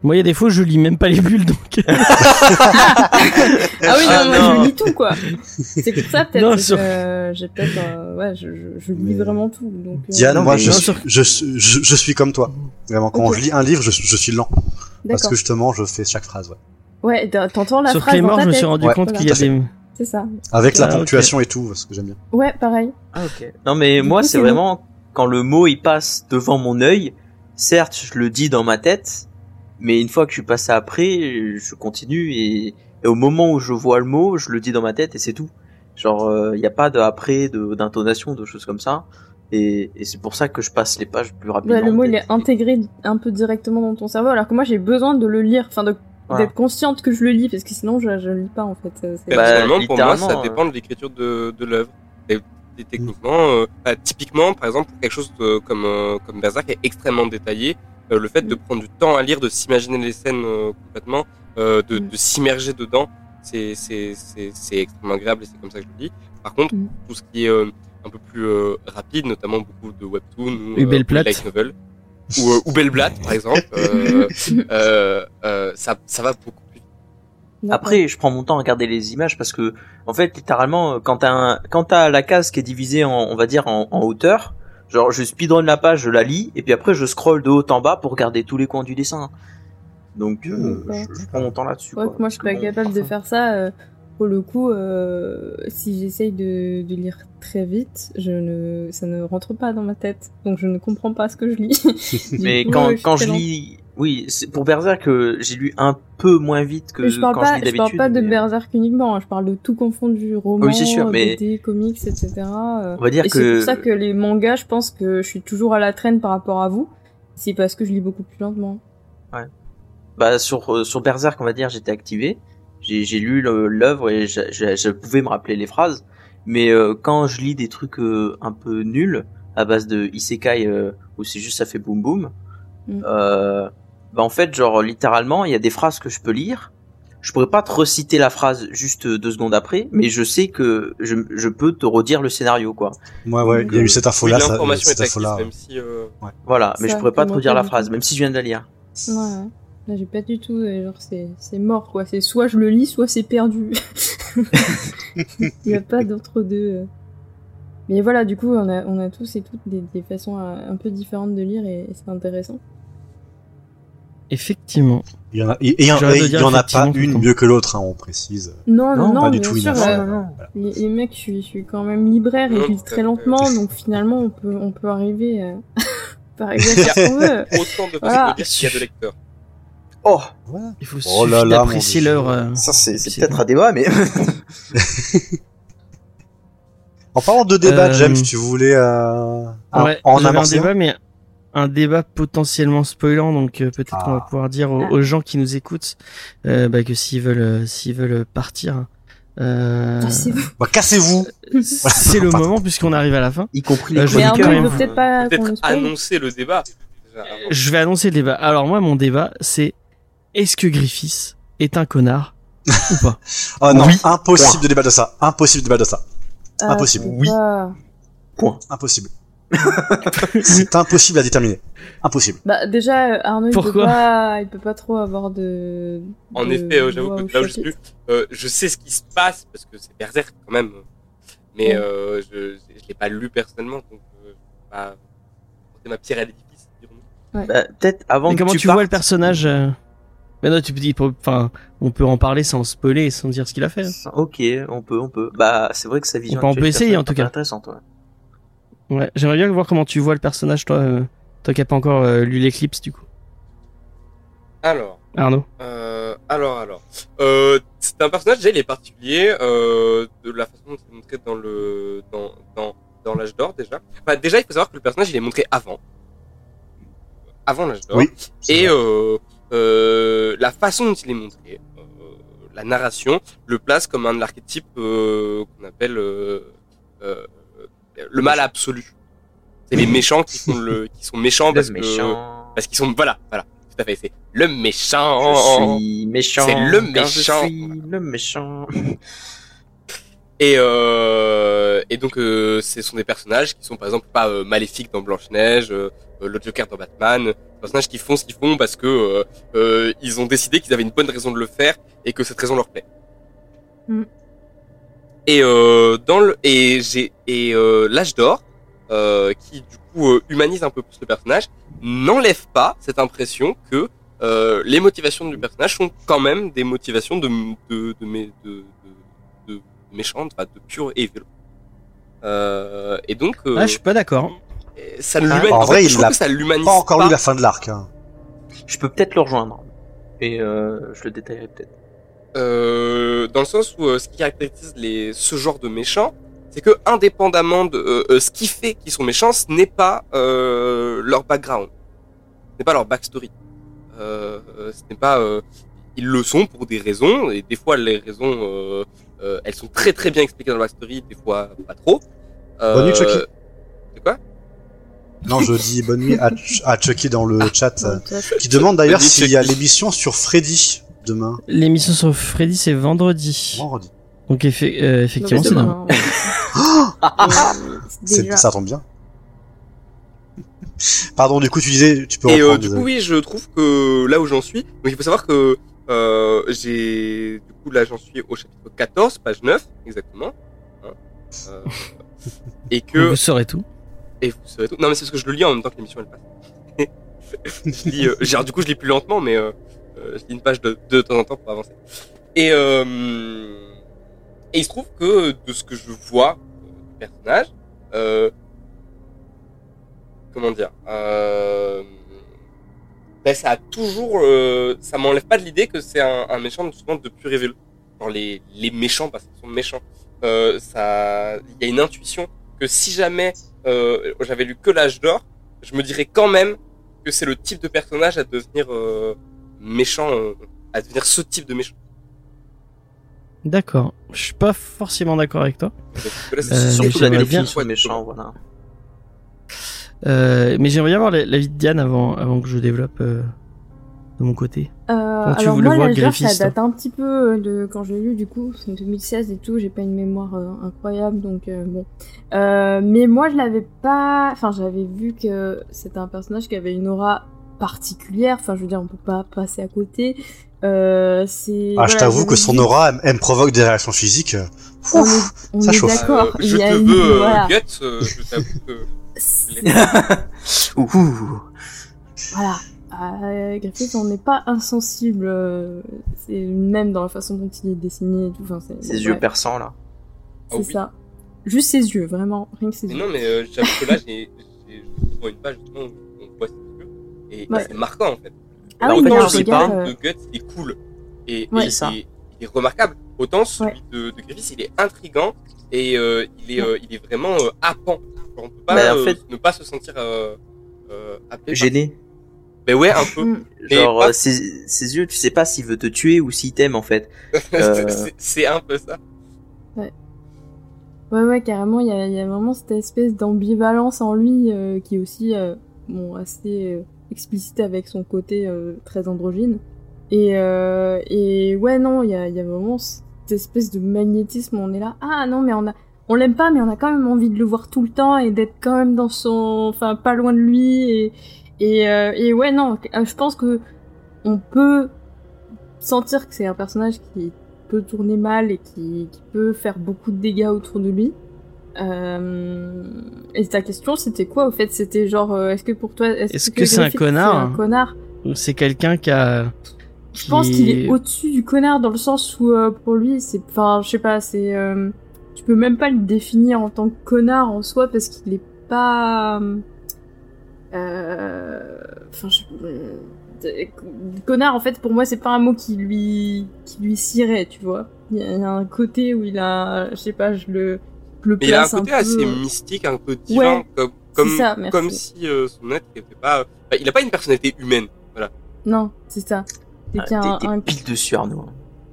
Moi, il y a des fois, je lis même pas les bulles, donc. Ah oui, non, Ah, moi, non. je lis tout, quoi. C'est pour ça, Non, peut-être, sur- que euh, j'ai peut-être, euh, ouais, je, je, je lis Mais- vraiment tout. Donc, euh, Diane, non, moi, je, sur- je, suis- je, je suis comme toi. Vraiment, quand je lis un livre, je, je suis lent. Parce que justement, je fais chaque phrase, ouais. Ouais, t'entends la Sur phrase Claymore, ta je me suis rendu Ouais, compte voilà. qu'il y a des. C'est ça. Avec la Ah, ponctuation et tout, ce que j'aime bien. Ouais, pareil. Ah, ok. Non, mais Du moi, c'est vraiment quand le mot il passe devant mon œil. Certes, je le dis dans ma tête, mais une fois que je suis passé après, je continue et, et au moment où je vois le mot, je le dis dans ma tête et c'est tout. Genre, il n'y a pas de après, de d'intonation, de choses comme ça. Et, et c'est pour ça que je passe les pages plus rapidement. Ouais, le mot, il est intégré un peu directement dans ton cerveau, alors que moi, j'ai besoin de le lire, enfin, Voilà. d'être consciente que je le lis, parce que sinon, je, je lis pas, en fait. C'est- Bah, Personnellement, pour moi, ça dépend de l'écriture de, de l'œuvre. Et, et techniquement, euh, bah, typiquement, par exemple, pour quelque chose de- comme euh, comme Berserk est extrêmement détaillé, euh, le fait de prendre du temps à lire, de s'imaginer les scènes euh, complètement, euh, de, Mm. de s'immerger dedans, c'est c'est c'est c'est extrêmement agréable et c'est comme ça que je le lis. Par contre, Mm. tout ce qui est euh, un peu plus euh, rapide, notamment beaucoup de webtoons ou, light novel ou euh, ou par exemple, euh, euh, euh, ça ça va beaucoup plus. Après, je prends mon temps à regarder les images parce que, en fait, littéralement, quand t'as un, quand t'as la case qui est divisée en, on va dire, en, en hauteur, genre, je speedrun la page, je la lis, et puis après, je scroll de haut en bas pour regarder tous les coins du dessin. Donc, euh, je, je prends mon temps là-dessus. Ouais, moi, je suis pas capable de faire ça. euh, pour le coup, euh, si j'essaye de, de lire très vite, je ne, ça ne rentre pas dans ma tête. Donc, je ne comprends pas ce que je lis. Mais coup, quand, je lis, oui, c'est pour Berserk, euh, j'ai lu un peu moins vite que Mais je parle quand pas, je lis je parle d'habitude. pas de mais- Berserk uniquement, hein, je parle de tout confondu, roman, Oui, c'est sûr, mais- BD, comics, etc. euh, On va dire Et c'est que- pour ça que les mangas, je pense que je suis toujours à la traîne par rapport à vous. C'est parce que je lis beaucoup plus lentement. bah sur euh, sur Berserk on va dire j'étais activé j'ai j'ai lu l'œuvre et je, je, je pouvais me rappeler les phrases mais euh, quand je lis des trucs euh, un peu nuls à base de isekai euh, où c'est juste ça fait boum boum Mm. euh, bah en fait genre littéralement il y a des phrases que je peux lire je pourrais pas te reciter la phrase juste deux secondes après mais je sais que je, je peux te redire le scénario quoi Ouais, ouais, il y a eu cette Oui, info-là, ça- l'information cette est active, info-là. même si euh, voilà mais Ça, je pourrais pas te redire la phrase même si je viens de la lire Ouais, ouais. Là, j'ai pas du tout, euh, genre, c'est, c'est mort, quoi. C'est soit je le lis, soit c'est perdu. Il y a pas d'entre deux. euh. Mais voilà, du coup, on a, on a tous et toutes des, des façons euh, un peu différentes de lire et, et c'est intéressant. Effectivement. Il y en a, et, et il y en- J'arrête de et il dire y en a pas une mieux que l'autre, hein, on précise. Non, non, Non, non, pas du bien tout, sûr. Euh, non, non. les, les mecs, je suis, je suis quand même libraire et Non, je lis très lentement, donc finalement, on peut, on peut arriver, euh, à qu'on veut. autant de Voilà. qu'il y a de lecteurs. oh Voilà. Il faut Oh là là, Dieu. leur. euh, ça c'est peut-être un débat mais En parlant de débat, Euh, James, tu voulais euh, ouais, en amorcer un débat, mais un débat potentiellement spoilant, donc euh, peut-être qu'on va Ah. pouvoir dire aux, Ah. aux gens qui nous écoutent euh, bah, que s'ils veulent, euh, s'ils veulent partir, euh, Ah, c'est vous. Bah, cassez-vous c'est le moment puisqu'on arrive à la fin. y compris Euh, les je Mais vais quand même peut-être pas annoncer le débat. Je vais annoncer le débat. Alors moi, mon débat, c'est est-ce que Griffiths est un connard ou pas Oh non, Oui. impossible Point. de débattre de ça. Impossible de débattre de ça. Ah, Impossible. Oui. pas- Impossible. C'est impossible à déterminer. Impossible. Bah déjà euh, Arnaud il peut pas il peut pas trop avoir de En de effet, euh, j'avoue que là où je suis, euh, je sais ce qui se passe parce que c'est Berserk quand même. Mais Ouais. euh, je je l'ai pas lu personnellement, donc euh, pas porter ma pierre à l'édifice. dirons-nous. Bah, peut-être avant Mais que comment tu, tu, partes, vois le personnage euh, Mais non, tu peux dire, enfin, on peut en parler sans spoiler, et sans dire ce qu'il a fait. hein. Ok, on peut, on peut. Bah, c'est vrai que sa vision. peut- on peut est essayer, en tout cas. Intéressante, ouais. Ouais, j'aimerais bien voir comment tu vois le personnage, toi, euh, toi qui n'as pas encore euh, lu l'éclipse, du coup. Alors, Arnaud. euh, alors, alors, euh, c'est un personnage déjà il est particulier euh, de la façon dont il est montré dans le dans dans dans l'âge d'or déjà. Enfin, déjà il faut savoir que le personnage il est montré avant, avant l'âge d'or. Oui. Et euh, euh, la façon dont il est montré, euh, la narration, le place comme un archétype euh, qu'on appelle euh, euh, le mal absolu. C'est les méchants qui font le, qui sont méchants parce que parce qu'ils sont voilà, voilà, tout à fait, c'est le méchant. Je suis méchant. C'est le méchant. Je suis le méchant. Et, euh, et donc, euh, ce sont des personnages qui sont par exemple pas euh, maléfiques dans Blanche-Neige, euh, euh, le Joker dans Batman, des personnages qui font ce qu'ils font parce que euh, euh, ils ont décidé qu'ils avaient une bonne raison de le faire et que cette raison leur plaît. Mm. Et euh, dans le et j'ai et euh, l'âge d'or euh, qui du coup euh, humanise un peu plus le personnage n'enlève pas cette impression que euh, les motivations du personnage sont quand même des motivations de de de, mé- de, de, de méchantes, enfin, de pure evil. Euh, et donc euh, Ah, je suis pas d'accord. ça ne Ah, l'humanise. en En vrai, je trouve que ça l'humanise Pas encore pas. lu la fin de l'arc. Hein. Je peux peut-être le rejoindre. Et euh, je le détaillerai peut-être. Euh, dans le sens où euh, ce qui caractérise les ce genre de méchants, c'est que indépendamment de euh, euh, ce qui fait qu'ils sont méchants, ce n'est pas euh, leur background, ce n'est pas leur backstory. Ce n'est pas euh, ils le sont pour des raisons et des fois les raisons euh, euh, elles sont très très bien expliquées dans la backstory, des fois pas trop. Euh, Bonne nuit, Chucky. C'est quoi? Non, je dis bonne nuit à, Ch- à Chucky dans le chat, euh, qui demande d'ailleurs s'il y a l'émission sur Freddy demain, L'émission sur Freddy, c'est vendredi. vendredi. Donc, effe- euh, effectivement, c'est demain. demain, ouais. C'est- Déjà. Ça tombe bien. Pardon, du coup, tu disais, tu peux Et reprendre. euh, du coup, oui, je trouve que là où j'en suis, donc il faut savoir que euh, j'ai, du coup, là, j'en suis au chapitre 14, page 9, exactement. Hein. Euh, et que, Vous saurez tout. et vous savez tout. Non, mais c'est parce que je le lis en même temps que l'émission elle passe. je lis, euh, genre, du coup, je lis plus lentement, mais euh, je lis une page de, de temps en temps pour avancer. Et, euh, et il se trouve que de ce que je vois du personnage, euh, comment dire, euh, ben, ça a toujours, euh, ça m'enlève pas de l'idée que c'est un, un méchant souvent de pure evil. Genre les, les méchants parce qu'ils sont méchants. Euh, ça, il y a une intuition que si jamais j'avais lu que l'âge d'or, je me dirais quand même que c'est le type de personnage à devenir méchant, euh, à devenir ce type de méchant. D'accord. Je suis pas forcément d'accord avec toi. Là, Euh, surtout la bien- de méchant, voilà. Euh, mais j'aimerais bien voir la- l'avis de Diane avant, avant que je développe euh, de mon côté. Euh, tu alors le moi, vois, ça date un petit peu de quand je l'ai lu, du coup, c'est en 2016 et tout, j'ai pas une mémoire euh, incroyable, donc euh, bon. Euh, mais moi, je l'avais pas... Enfin, j'avais vu que c'était un personnage qui avait une aura particulière, enfin, je veux dire, on peut pas passer à côté. Euh, c'est... Ah, je voilà, t'avoue j'avais que son aura, elle, elle me provoque des réactions physiques. On est, Ouf, on ça chauffe. d'accord. Euh, je te une- veux euh, voilà. Guts, euh, je t'avoue que Ouh. Voilà. Euh, Griffith, on n'est pas insensible. euh, c'est même dans la façon dont il est dessiné et tout. Enfin, c'est, Ses yeux perçants, là. C'est Ah oui. ça. Juste ses yeux, vraiment. Rien que ses Mais yeux. non, mais euh, j'avoue que là, j'ai, je une page justement et Ouais. c'est marquant en fait. Ah Là, oui, en fait, sais regard, pas. euh, de Guts est cool et, Ouais. et C'est ça. il, est, il est remarquable. Autant celui Ouais. de, de Griffiths, il est intrigant et euh, il est, euh, il est vraiment euh, happant. On peut pas Bah, en fait- ne pas se sentir euh, euh, par- Gêné. Mais ouais, un peu. Mm. Mais Genre, pas- ses, ses yeux, tu sais pas s'il veut te tuer ou s'il t'aime, en fait. Euh. c'est, un peu ça. Ouais, ouais, carrément, il y a, il y a vraiment cette espèce d'ambivalence en lui euh, qui est aussi euh, bon, assez euh, explicite avec son côté euh, très androgyne. Et, euh, et ouais, non, il y a, y a vraiment cette espèce de magnétisme. On est là, ah non, mais on a, on l'aime pas, mais on a quand même envie de le voir tout le temps et d'être quand même dans son, enfin, pas loin de lui. Et, et, euh, et ouais, non, je pense que on peut sentir que c'est un personnage qui peut tourner mal et qui peut faire beaucoup de dégâts autour de lui. Euh... Et ta question, c'était quoi au fait? C'était genre, euh, est-ce que pour toi, Est-ce que c'est un connard un connard? C'est quelqu'un qui a. Je pense qui qu'il est au-dessus du connard dans le sens où euh, pour lui, c'est, enfin, je sais pas, c'est, tu peux même pas le définir en tant que connard en soi parce qu'il est pas, euh, enfin, je... connard en fait pour moi c'est pas un mot qui lui qui lui cirait, tu vois? Il y a un côté où il a, je sais pas, je le, le Mais il a un côté peu, assez euh, mystique, un peu divin, Ouais, comme, comme, ça, comme si euh, son être était pas. Enfin, il a pas une personnalité humaine. Non, c'est ça. C'est Ah, qu'il y a un, un pile dessus, Arnaud.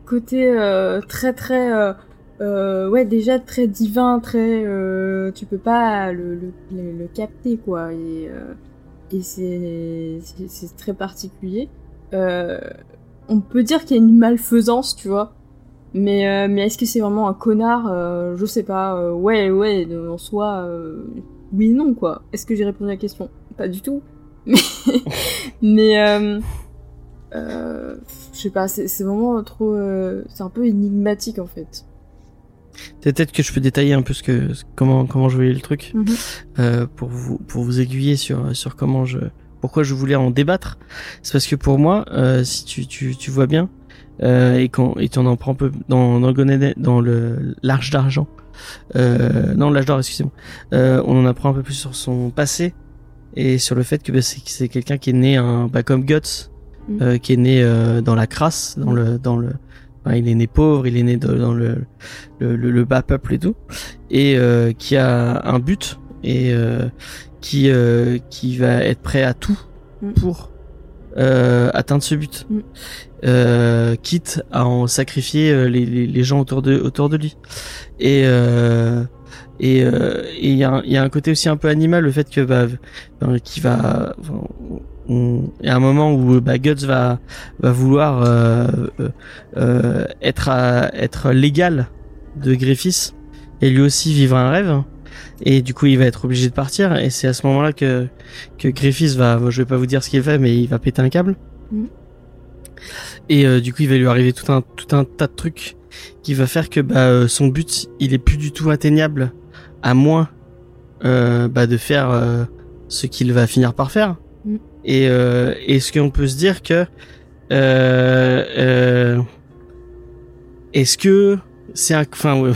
côté euh, très très euh, euh, ouais déjà très divin très euh, tu peux pas le, le, le, le capter quoi et euh, et c'est très particulier. Euh, on peut dire qu'il y a une malfaisance, tu vois. Mais, euh, mais est-ce que c'est vraiment un connard Euh, Je sais pas. Euh, ouais, ouais, en soi, oui non, quoi. Est-ce que j'ai répondu à la question? Pas du tout. Mais, mais je sais pas, c'est vraiment trop... c'est un peu énigmatique, en fait. Peut-être que je peux détailler un peu ce que comment comment je voyais le truc Mhm. pour vous pour vous aiguiller sur sur comment je pourquoi je voulais en débattre. C'est parce que pour moi, si tu tu tu vois bien euh, et quand et tu en prends un peu dans dans le dans le l'arche d'argent. Euh, non, l'âge d'or, excusez-moi. Euh, on en apprend un peu plus sur son passé et sur le fait que bah, c'est quelqu'un qui est né un bah, comme Guts, Mhm. euh, qui est né euh, dans la crasse, dans le dans le enfin, il est né pauvre, il est né de- dans le le, le, le bas peuple et tout, et euh, qui a un but et qui qui va être prêt à tout Mm. pour euh, atteindre ce but, Mm. euh, quitte à en sacrifier euh, les, les, les gens autour de autour de lui. Et euh, et euh, et il y a y a un côté aussi un peu animal le fait que bah qui va enfin, il y a un moment où bah, Guts va va vouloir euh, euh, euh, être à, être l'égal de Griffiths et lui aussi vivre un rêve et du coup il va être obligé de partir et c'est à ce moment-là que que Griffiths va je vais pas vous dire ce qu'il fait mais il va péter un câble Mhm. et euh, du coup il va lui arriver tout un tout un tas de trucs qui va faire que bah euh, son but il est plus du tout atteignable à moins euh, bah, de faire euh, ce qu'il va finir par faire Mhm. et est-ce qu'on peut se dire que est-ce que c'est un enfin ouais,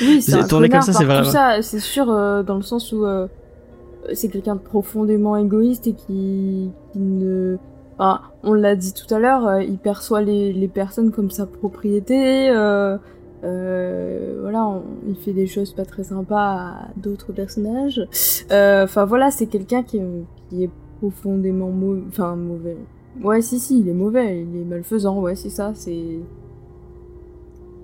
Oui, c'est tourné comme ça, c'est par vrai, tout ça, c'est sûr, euh, dans le sens où euh, c'est quelqu'un de profondément égoïste et qui, qui ne... Enfin, on l'a dit tout à l'heure, euh, il perçoit les, les personnes comme sa propriété, voilà, on- il fait des choses pas très sympas à d'autres personnages. Enfin voilà, c'est quelqu'un qui, est- qui est profondément mauvais, enfin mauvais. Ouais, si, si, il est mauvais, il est malfaisant, ouais, c'est ça, c'est...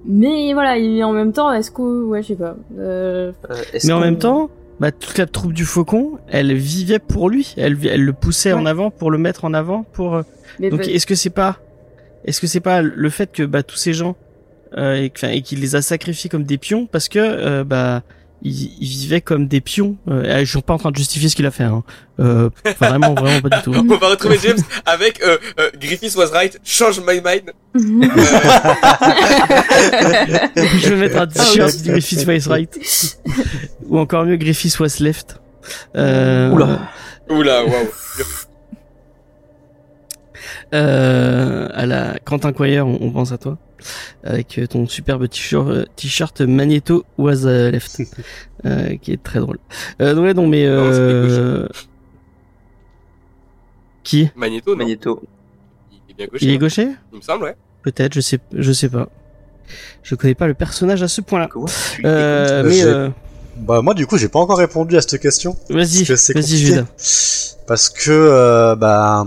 Mais voilà, et en même temps, est-ce que... Ouais, je sais pas. Euh... Euh, mais en même temps bah toute la troupe du faucon elle vivait pour lui elle le poussait en avant pour le mettre en avant pour euh, Mais donc bah- est-ce que c'est pas est-ce que c'est pas le fait que bah tous ces gens euh, et, que- enfin, et qu'il les a sacrifiés comme des pions parce que euh, bah ils, ils vivaient comme des pions euh, je suis pas en train de justifier ce qu'il a fait hein. euh, vraiment vraiment pas du tout On va retrouver James avec euh, euh, Griffiths was right, change my mind. je vais mettre un t-shirt oui. du Griffiths was right ou encore mieux Griffiths was left euh, Oula. Oula, waouh. Euh, à la Quentin Quire, on, on pense à toi avec euh, ton superbe t-shirt euh, Magneto was left euh, qui est très drôle. Euh, ouais non mais Non, euh... qui? Magneto, non? Magneto. Il est bien gaucher. Il est hein. gaucher? Il me semble, ouais. Peut-être, je sais je sais pas. Je connais pas le personnage à ce point-là. Euh, mais euh, Bah moi du coup j'ai pas encore répondu à cette question. vas-y, Parce que c'est vas-y. Parce que euh, bah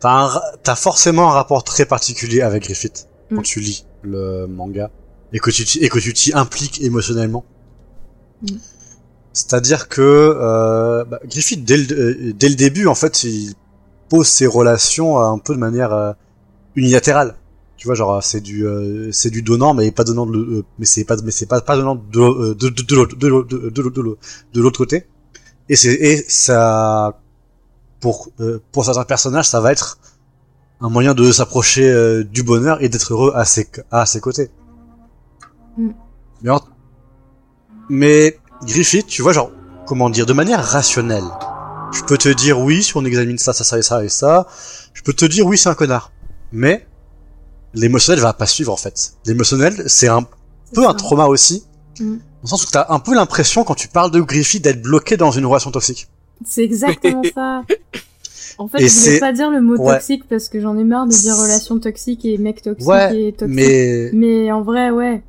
t'as un ra- t'as forcément un rapport très particulier avec Griffith quand Mm. tu lis le manga et que tu t'y- et que tu t'y impliques émotionnellement. Mm. C'est-à-dire que euh, bah, Griffith dès le, euh, dès le début en fait il pose ses relations euh, un peu de manière euh, unilatérale. Tu vois genre c'est du euh, c'est du donnant mais pas donnant de, euh, mais c'est pas mais c'est pas pas donnant de de de l'autre- de l'autre- de l'autre- de l'autre- côté. Et c'est et ça pour euh, pour certains personnages ça va être un moyen de s'approcher euh, du bonheur et d'être heureux à ses à ses côtés. Mm. Mais en- mais Griffith, tu vois genre comment dire de manière rationnelle. Je peux te dire oui si on examine ça ça ça et ça et ça. Je peux te dire oui c'est un connard. Mais l'émotionnel va pas suivre en fait. L'émotionnel c'est un peu un trauma aussi. Mm. Dans le sens où t'as un peu l'impression quand tu parles de Griffith d'être bloqué dans une relation toxique. C'est exactement ça. En fait, Et je voulais pas dire le mot Ouais. toxique parce que j'en ai marre de dire relation toxique et mec toxique Ouais, et toxique. Mais Mais en vrai, ouais.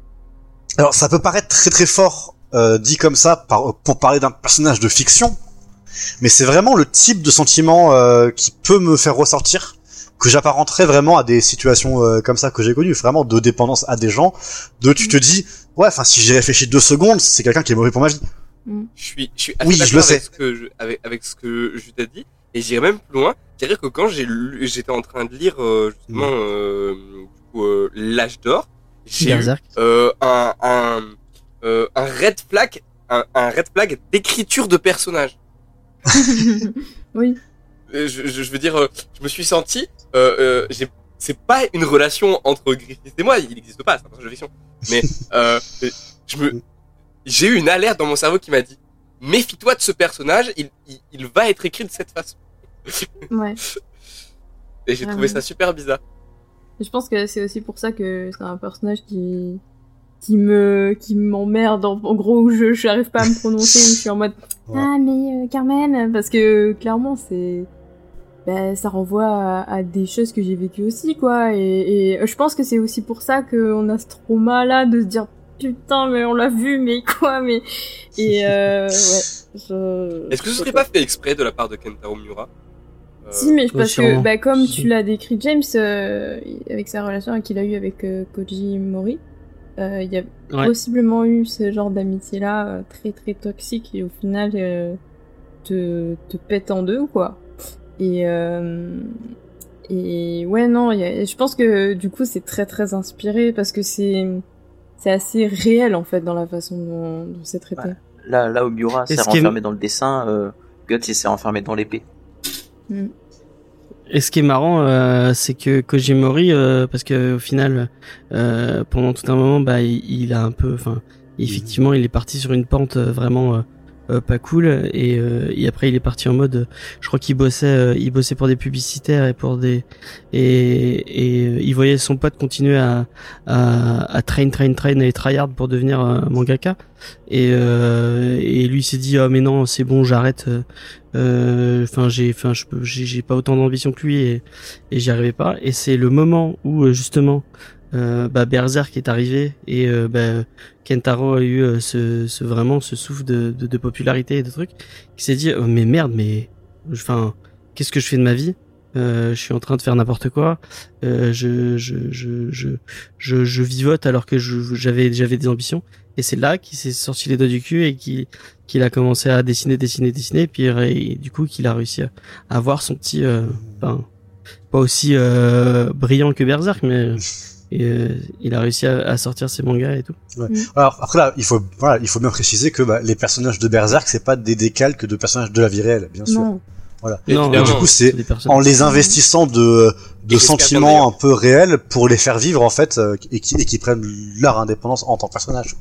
alors ça peut paraître très très fort euh, dit comme ça par, pour parler d'un personnage de fiction, mais c'est vraiment le type de sentiment euh, qui peut me faire ressortir que j'apparenterais vraiment à des situations euh, comme ça que j'ai connues, vraiment de dépendance à des gens, de tu te dis ouais enfin si j'y réfléchis deux secondes c'est quelqu'un qui est mauvais pour ma vie. Mm. Je suis, je suis assez Oui, je d'accord le avec sais. ce que je, avec, avec ce que je t'ai dit. Et j'irai même plus loin. C'est-à-dire que quand j'étais en train de lire, euh, justement, euh, du coup, euh, l'âge d'or, j'ai eu, euh, un, un, euh, un red flag, un, un red flag d'écriture de personnage. oui. Euh, Je, je, je veux dire, euh, je me suis senti, euh, euh, c'est pas une relation entre Griffith et moi, il n'existe pas, c'est un personnage de fiction. Mais euh, je me, j'ai eu une alerte dans mon cerveau qui m'a dit, méfie-toi de ce personnage, il, il, il va être écrit de cette façon. Ouais. Et j'ai trouvé ça super bizarre. Je pense que c'est aussi pour ça que c'est un personnage qui qui me qui m'emmerde en, en gros où je j'arrive pas à me prononcer où je suis en mode Ouais. ah mais euh, même parce que clairement c'est bah, ça renvoie à, à des choses que j'ai vécues aussi quoi et, et je pense que c'est aussi pour ça qu'on a ce trauma là de se dire putain mais on l'a vu mais quoi mais et euh, ouais je... Est-ce que ce serait pas fait exprès de la part de Kentaro Miura? Si, mais parce que, sûrement. bah, comme Si. tu l'as décrit, James, euh, avec sa relation qu'il a eue avec euh, Koji Mori, euh, il y a Ouais. possiblement eu ce genre d'amitié-là euh, très très toxique et au final euh, te, te pète en deux, quoi. Et, euh, et ouais, non, il y a- je pense que du coup c'est très très inspiré parce que c'est c'est assez réel en fait dans la façon dont, dont c'est traité. Ouais. Là, là où Miura Et s'est renfermé dans le dessin, euh, Guts s'est renfermé dans l'épée. Et ce qui est marrant, euh, c'est que Kojimori, euh, parce que au final, euh, pendant tout un moment, bah, il, a un peu, enfin, effectivement, il est parti sur une pente euh, vraiment euh, pas cool, et, euh, et après il est parti en mode, je crois qu'il bossait, euh, il bossait pour des publicitaires et pour des, et, et euh, il voyait son pote continuer à, à, à train, train, train et tryhard pour devenir euh, mangaka, et, et lui s'est dit, oh mais non, c'est bon, j'arrête. enfin j'ai enfin j'ai pas autant d'ambition que lui et et j'y arrivais pas. Et c'est le moment où justement euh, bah Berserk est arrivé et euh, bah, Kentaro a eu euh, ce, ce vraiment ce souffle de, de, de popularité et de trucs qui s'est dit oh, mais merde mais enfin qu'est-ce que je fais de ma vie? Euh, je suis en train de faire n'importe quoi. Euh, je, je, je, je, je, je vivote alors que j'avais j'avais des ambitions. Et c'est là qu'il s'est sorti les doigts du cul et qui qu'il a commencé à dessiner, dessiner, dessiner, et puis du coup qu'il a réussi à avoir son petit, enfin, pas aussi brillant que Berserk, mais et, euh, il a réussi à, à sortir ses mangas et tout. Alors après là, il faut voilà, il faut bien préciser que bah, les personnages de Berserk c'est pas des décalques de personnages de la vie réelle, bien sûr. Non. Voilà. Non, Et du coup, c'est en les investissant de de sentiments un peu réels pour les faire vivre en fait euh, et qui et qui prennent leur indépendance en tant que personnage.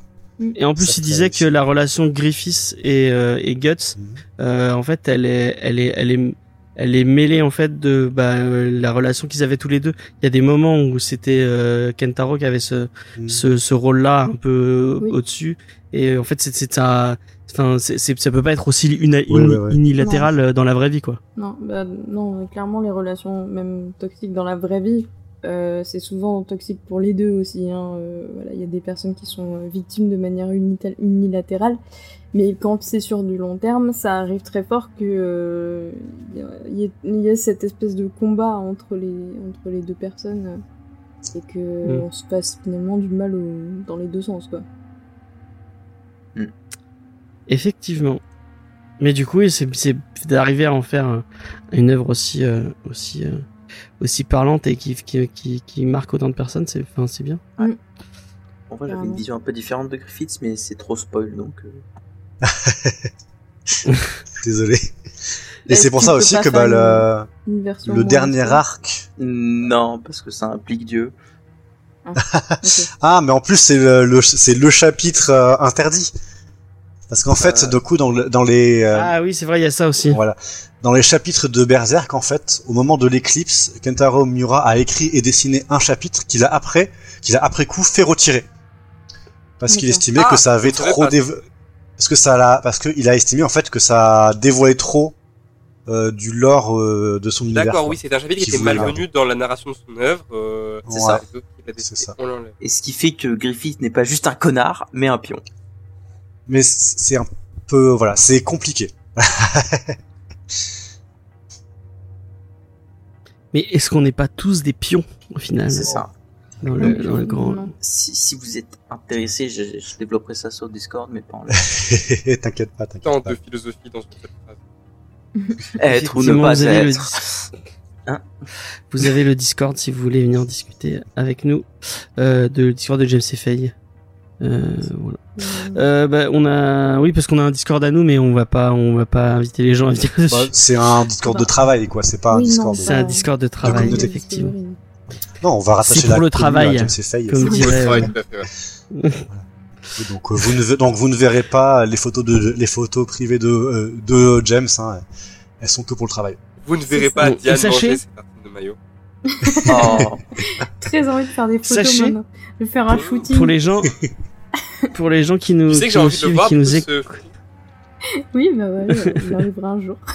Et en plus, Ça, il disait que la relation Griffiths et, euh, et Guts, Mhm. euh, en fait, elle est, elle est, elle est, elle est mêlée en fait de bah, euh, la relation qu'ils avaient tous les deux. Il y a des moments où c'était euh, Kentaro qui avait ce, Mhm. ce, ce rôle-là un peu Oui. au-dessus. Et en fait, c'est, c'est ça. Enfin, c'est, c'est- ça peut pas être aussi uni- Ouais, ouais, ouais. unilatéral euh, dans la vraie vie, quoi. Non, bah, non, euh, clairement, les relations, même toxiques dans la vraie vie, euh, c'est souvent toxique pour les deux aussi. Hein. Euh, voilà, il y a des personnes qui sont euh, victimes de manière unilatérale, mais quand c'est sur du long terme, ça arrive très fort que il y y, a cette espèce de combat entre les entre les deux personnes et que Mm. on se passe finalement du mal au- dans les deux sens, quoi. Effectivement. Mais du coup, c'est, c'est d'arriver à en faire un- une œuvre aussi, euh, aussi, euh, aussi parlante et qui, qui, qui, qui marque autant de personnes, c'est, enfin, c'est bien. En vrai, j'avais une vision un peu différente de Griffiths, mais c'est trop spoil donc. euh, Désolé. Et c'est pour ça aussi que bah, le, Une le dernier arc. Non, parce que ça implique Dieu. Ok. Ah, mais en plus c'est le, le- c'est le chapitre euh, interdit. Parce qu'en fait, Euh. du coup, dans, le- dans les euh, Ah oui, c'est vrai, il y a ça aussi. Voilà. Dans les chapitres de Berserk, en fait, au moment de l'éclipse, Kentaro Miura a écrit et dessiné un chapitre qu'il a après, qu'il a après coup fait retirer. Parce qu'il estimait Ah, que ça avait trop dévo- parce que ça l'a, parce qu'il a estimé en fait que ça dévoilait trop euh, du lore euh, de son univers. D'accord, oui, c'est un chapitre qui était malvenu dans la narration de son œuvre. Euh, C'est Ouais. ça. ça. Et ce qui fait que Griffith n'est pas juste un connard, mais un pion. Mais c'est un peu, voilà, c'est compliqué. Mais est-ce qu'on n'est pas tous des pions au final C'est ça. dans le, dans le grand. Si, si vous êtes intéressé, je, je développerai ça sur Discord, mais pas en live. t'inquiète pas, t'inquiète Tant pas. de philosophie dans une seule phrase. Être ou ne pas vous avez le être. dis- Hein Vous avez le Discord si vous voulez venir discuter avec nous euh, de le Discord de James et Faye. Euh, voilà. Euh, bah, on a, oui, parce qu'on a un Discord à nous, mais on va pas, on va pas inviter les gens à venir dessus. Bah, c'est un Discord de travail, quoi. C'est pas un Oui, Discord. de- C'est un Discord de travail, effectivement. Non, on va rattacher C'est pour la le travail, à James et Faye. comme dirait, Ouais, euh, Donc, euh, vous ne, ve- donc vous ne verrez pas les photos de les photos privées de euh, de James. Hein. Elles sont que pour le travail. Vous ne verrez pas. Diane sachez- de maillot. Oh. Très envie de faire des photos Sachez- maintenant. De faire un shooting. Pour les gens, pour les gens qui nous, Tu sais que qui j'ai nous envie de le suivent, voir qui nous ce écoutent. Oui, bah ouais, il arrivera un jour.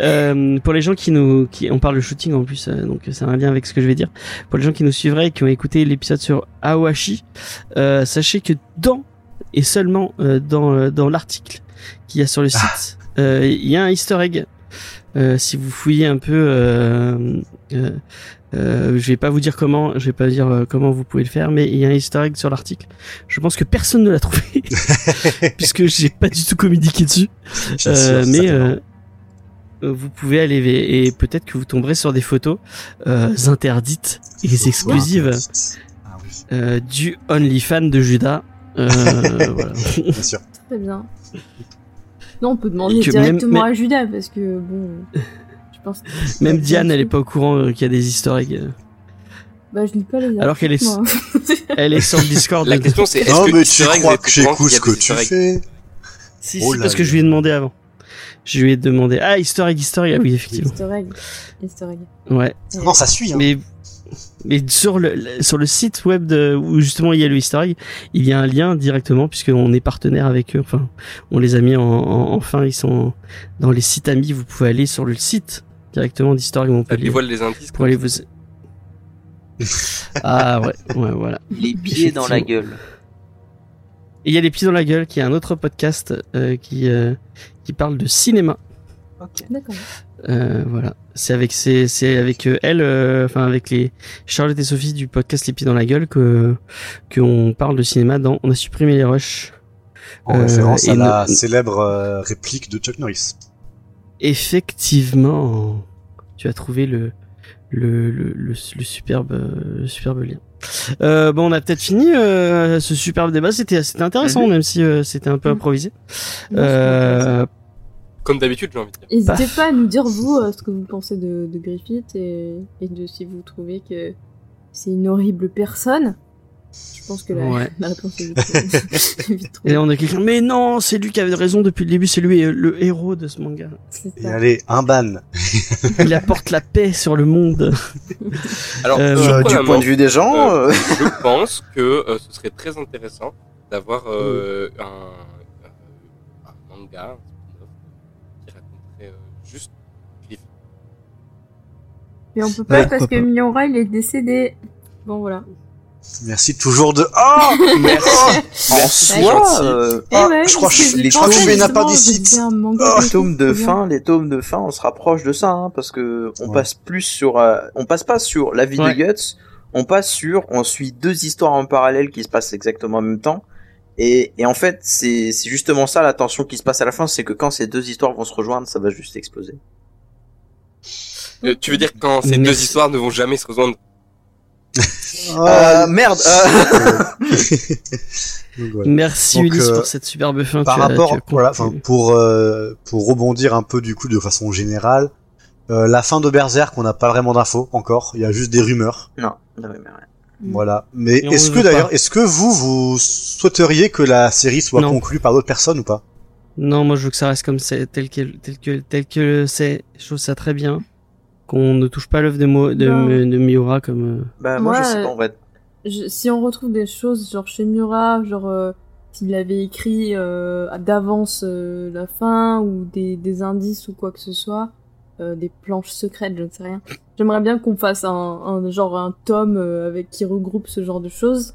Euh, pour les gens qui nous, qui, on parle de shooting en plus, euh, donc c'est un lien avec ce que je vais dire. Pour les gens qui nous suivraient et qui ont écouté l'épisode sur Awashi, euh, sachez que dans et seulement euh, dans euh, dans l'article qu'il y a sur le site, euh, il y a un Easter egg. Euh, si vous fouillez un peu, euh, je vais pas vous dire comment, je vais pas dire euh, comment vous pouvez le faire, mais il y a un Easter egg sur l'article. Je pense que personne ne l'a trouvé puisque j'ai pas du tout communiqué dessus. Euh, sûr, mais euh, vous pouvez aller et et peut-être que vous tomberez sur des photos euh, interdites et exclusives Ah oui, euh, du OnlyFan de Judas. Euh, voilà. bien sûr. Très bien. Non, on peut demander même- directement à Judas parce que bon, je pense. que- Même Diane, elle est pas au courant euh, qu'il y a des Easter eggs. euh. Bah, je lis pas les. Alors qu'elle est- moi. Elle est sur le Discord. La question c'est est-ce Non, que mais tu crois que j'écoute ce que tu fais Si, Oh si, parce que je lui ai demandé avant. Je lui ai demandé. Ah, Easter egg. Ah oui, effectivement. Easter egg. Ouais. Non, ça suit. Hein. Mais mais sur le le- sur le site web de où justement il y a le egg, il y a un lien directement puisqu'on est partenaire avec eux. Enfin, on les a mis en, en- enfin ils sont dans les sites amis. Vous pouvez aller sur le site directement egg Ça Montpellier dévoile les indices. pour aller vous. Ah ouais, ouais voilà. Les pieds dans la gueule. Et il y a les pieds dans la gueule qui est un autre podcast euh, qui euh, qui parle de cinéma. D'accord. Euh, voilà, c'est avec c'est c'est avec euh, elle, euh, enfin avec les Charlotte et Sophie du podcast Les Pieds dans la Gueule que que on parle de cinéma dans On a supprimé les rushs. En Euh, référence et à la no- célèbre euh, réplique de Chuck Norris. Effectivement, tu as trouvé le le le, le, le superbe euh, le superbe lien. Euh, bon, on a peut-être fini euh, ce superbe débat. C'était c'était intéressant, Mhm. même si euh, c'était un peu Mhm. improvisé. Non, Euh, Comme d'habitude, j'ai envie de dire. N'hésitez Paf. pas à nous dire vous euh, ce que vous pensez de, de Griffith et, et de si vous trouvez que c'est une horrible personne. Je pense que la, Ouais. la réponse est vite, vite et là, on a quelqu'un. Mais non, c'est lui qui avait raison depuis le début. C'est lui euh, le héros de ce manga. C'est Et ça. allez, un ban. Il apporte la paix sur le monde. Alors, Euh, Euh, du point de vue des gens, euh, euh, je pense que euh, ce serait très intéressant d'avoir euh, un, un, un manga qui raconterait euh, juste Griffith. Mais on peut pas Ouais, parce que. Miura il est décédé. Bon voilà. Merci toujours de. Oh en Ouais, soi, gentil. euh, Ah, ouais, je crois que je- je crois que je Oh, les tomes de fin, les tomes de fin, on se rapproche de ça, hein, parce que on Ouais. passe plus sur, euh, on passe pas sur la vie Ouais. de Guts, on passe sur, on suit deux histoires en parallèle qui se passent exactement en même temps. Et, et en fait, c'est c'est justement ça la tension qui se passe à la fin, c'est que quand ces deux histoires vont se rejoindre, ça va juste exploser. Euh, tu veux dire quand ces Merci. deux histoires ne vont jamais se rejoindre Ah, Euh, merde. euh, donc voilà. Merci Donc, Ulysse euh, pour cette superbe fin. Par Tu as- rapport, tu as voilà, pour euh, pour rebondir un peu du coup de façon générale, euh, la fin de Berserk, on n'a pas vraiment d'infos encore. Il y a juste des rumeurs. non, mais, ouais. Mm. Voilà. Mais est-ce que d'ailleurs, est-ce que vous vous souhaiteriez que la série soit Non. conclue par d'autres personnes ou pas? Non, moi je veux que ça reste comme c'est, tel que tel que tel que c'est. Je trouve ça très bien qu'on ne touche pas l'œuvre de, Mo- de, Non. de Miura comme. euh, Bah, moi, Moi, je sais euh, pas, en vrai. Je- si on retrouve des choses genre chez Miura, genre euh, s'il avait écrit euh, d'avance euh, la fin ou des, des indices ou quoi que ce soit, euh, des planches secrètes, je ne sais rien. J'aimerais bien qu'on fasse un, un genre un tome euh, avec qui regroupe ce genre de choses.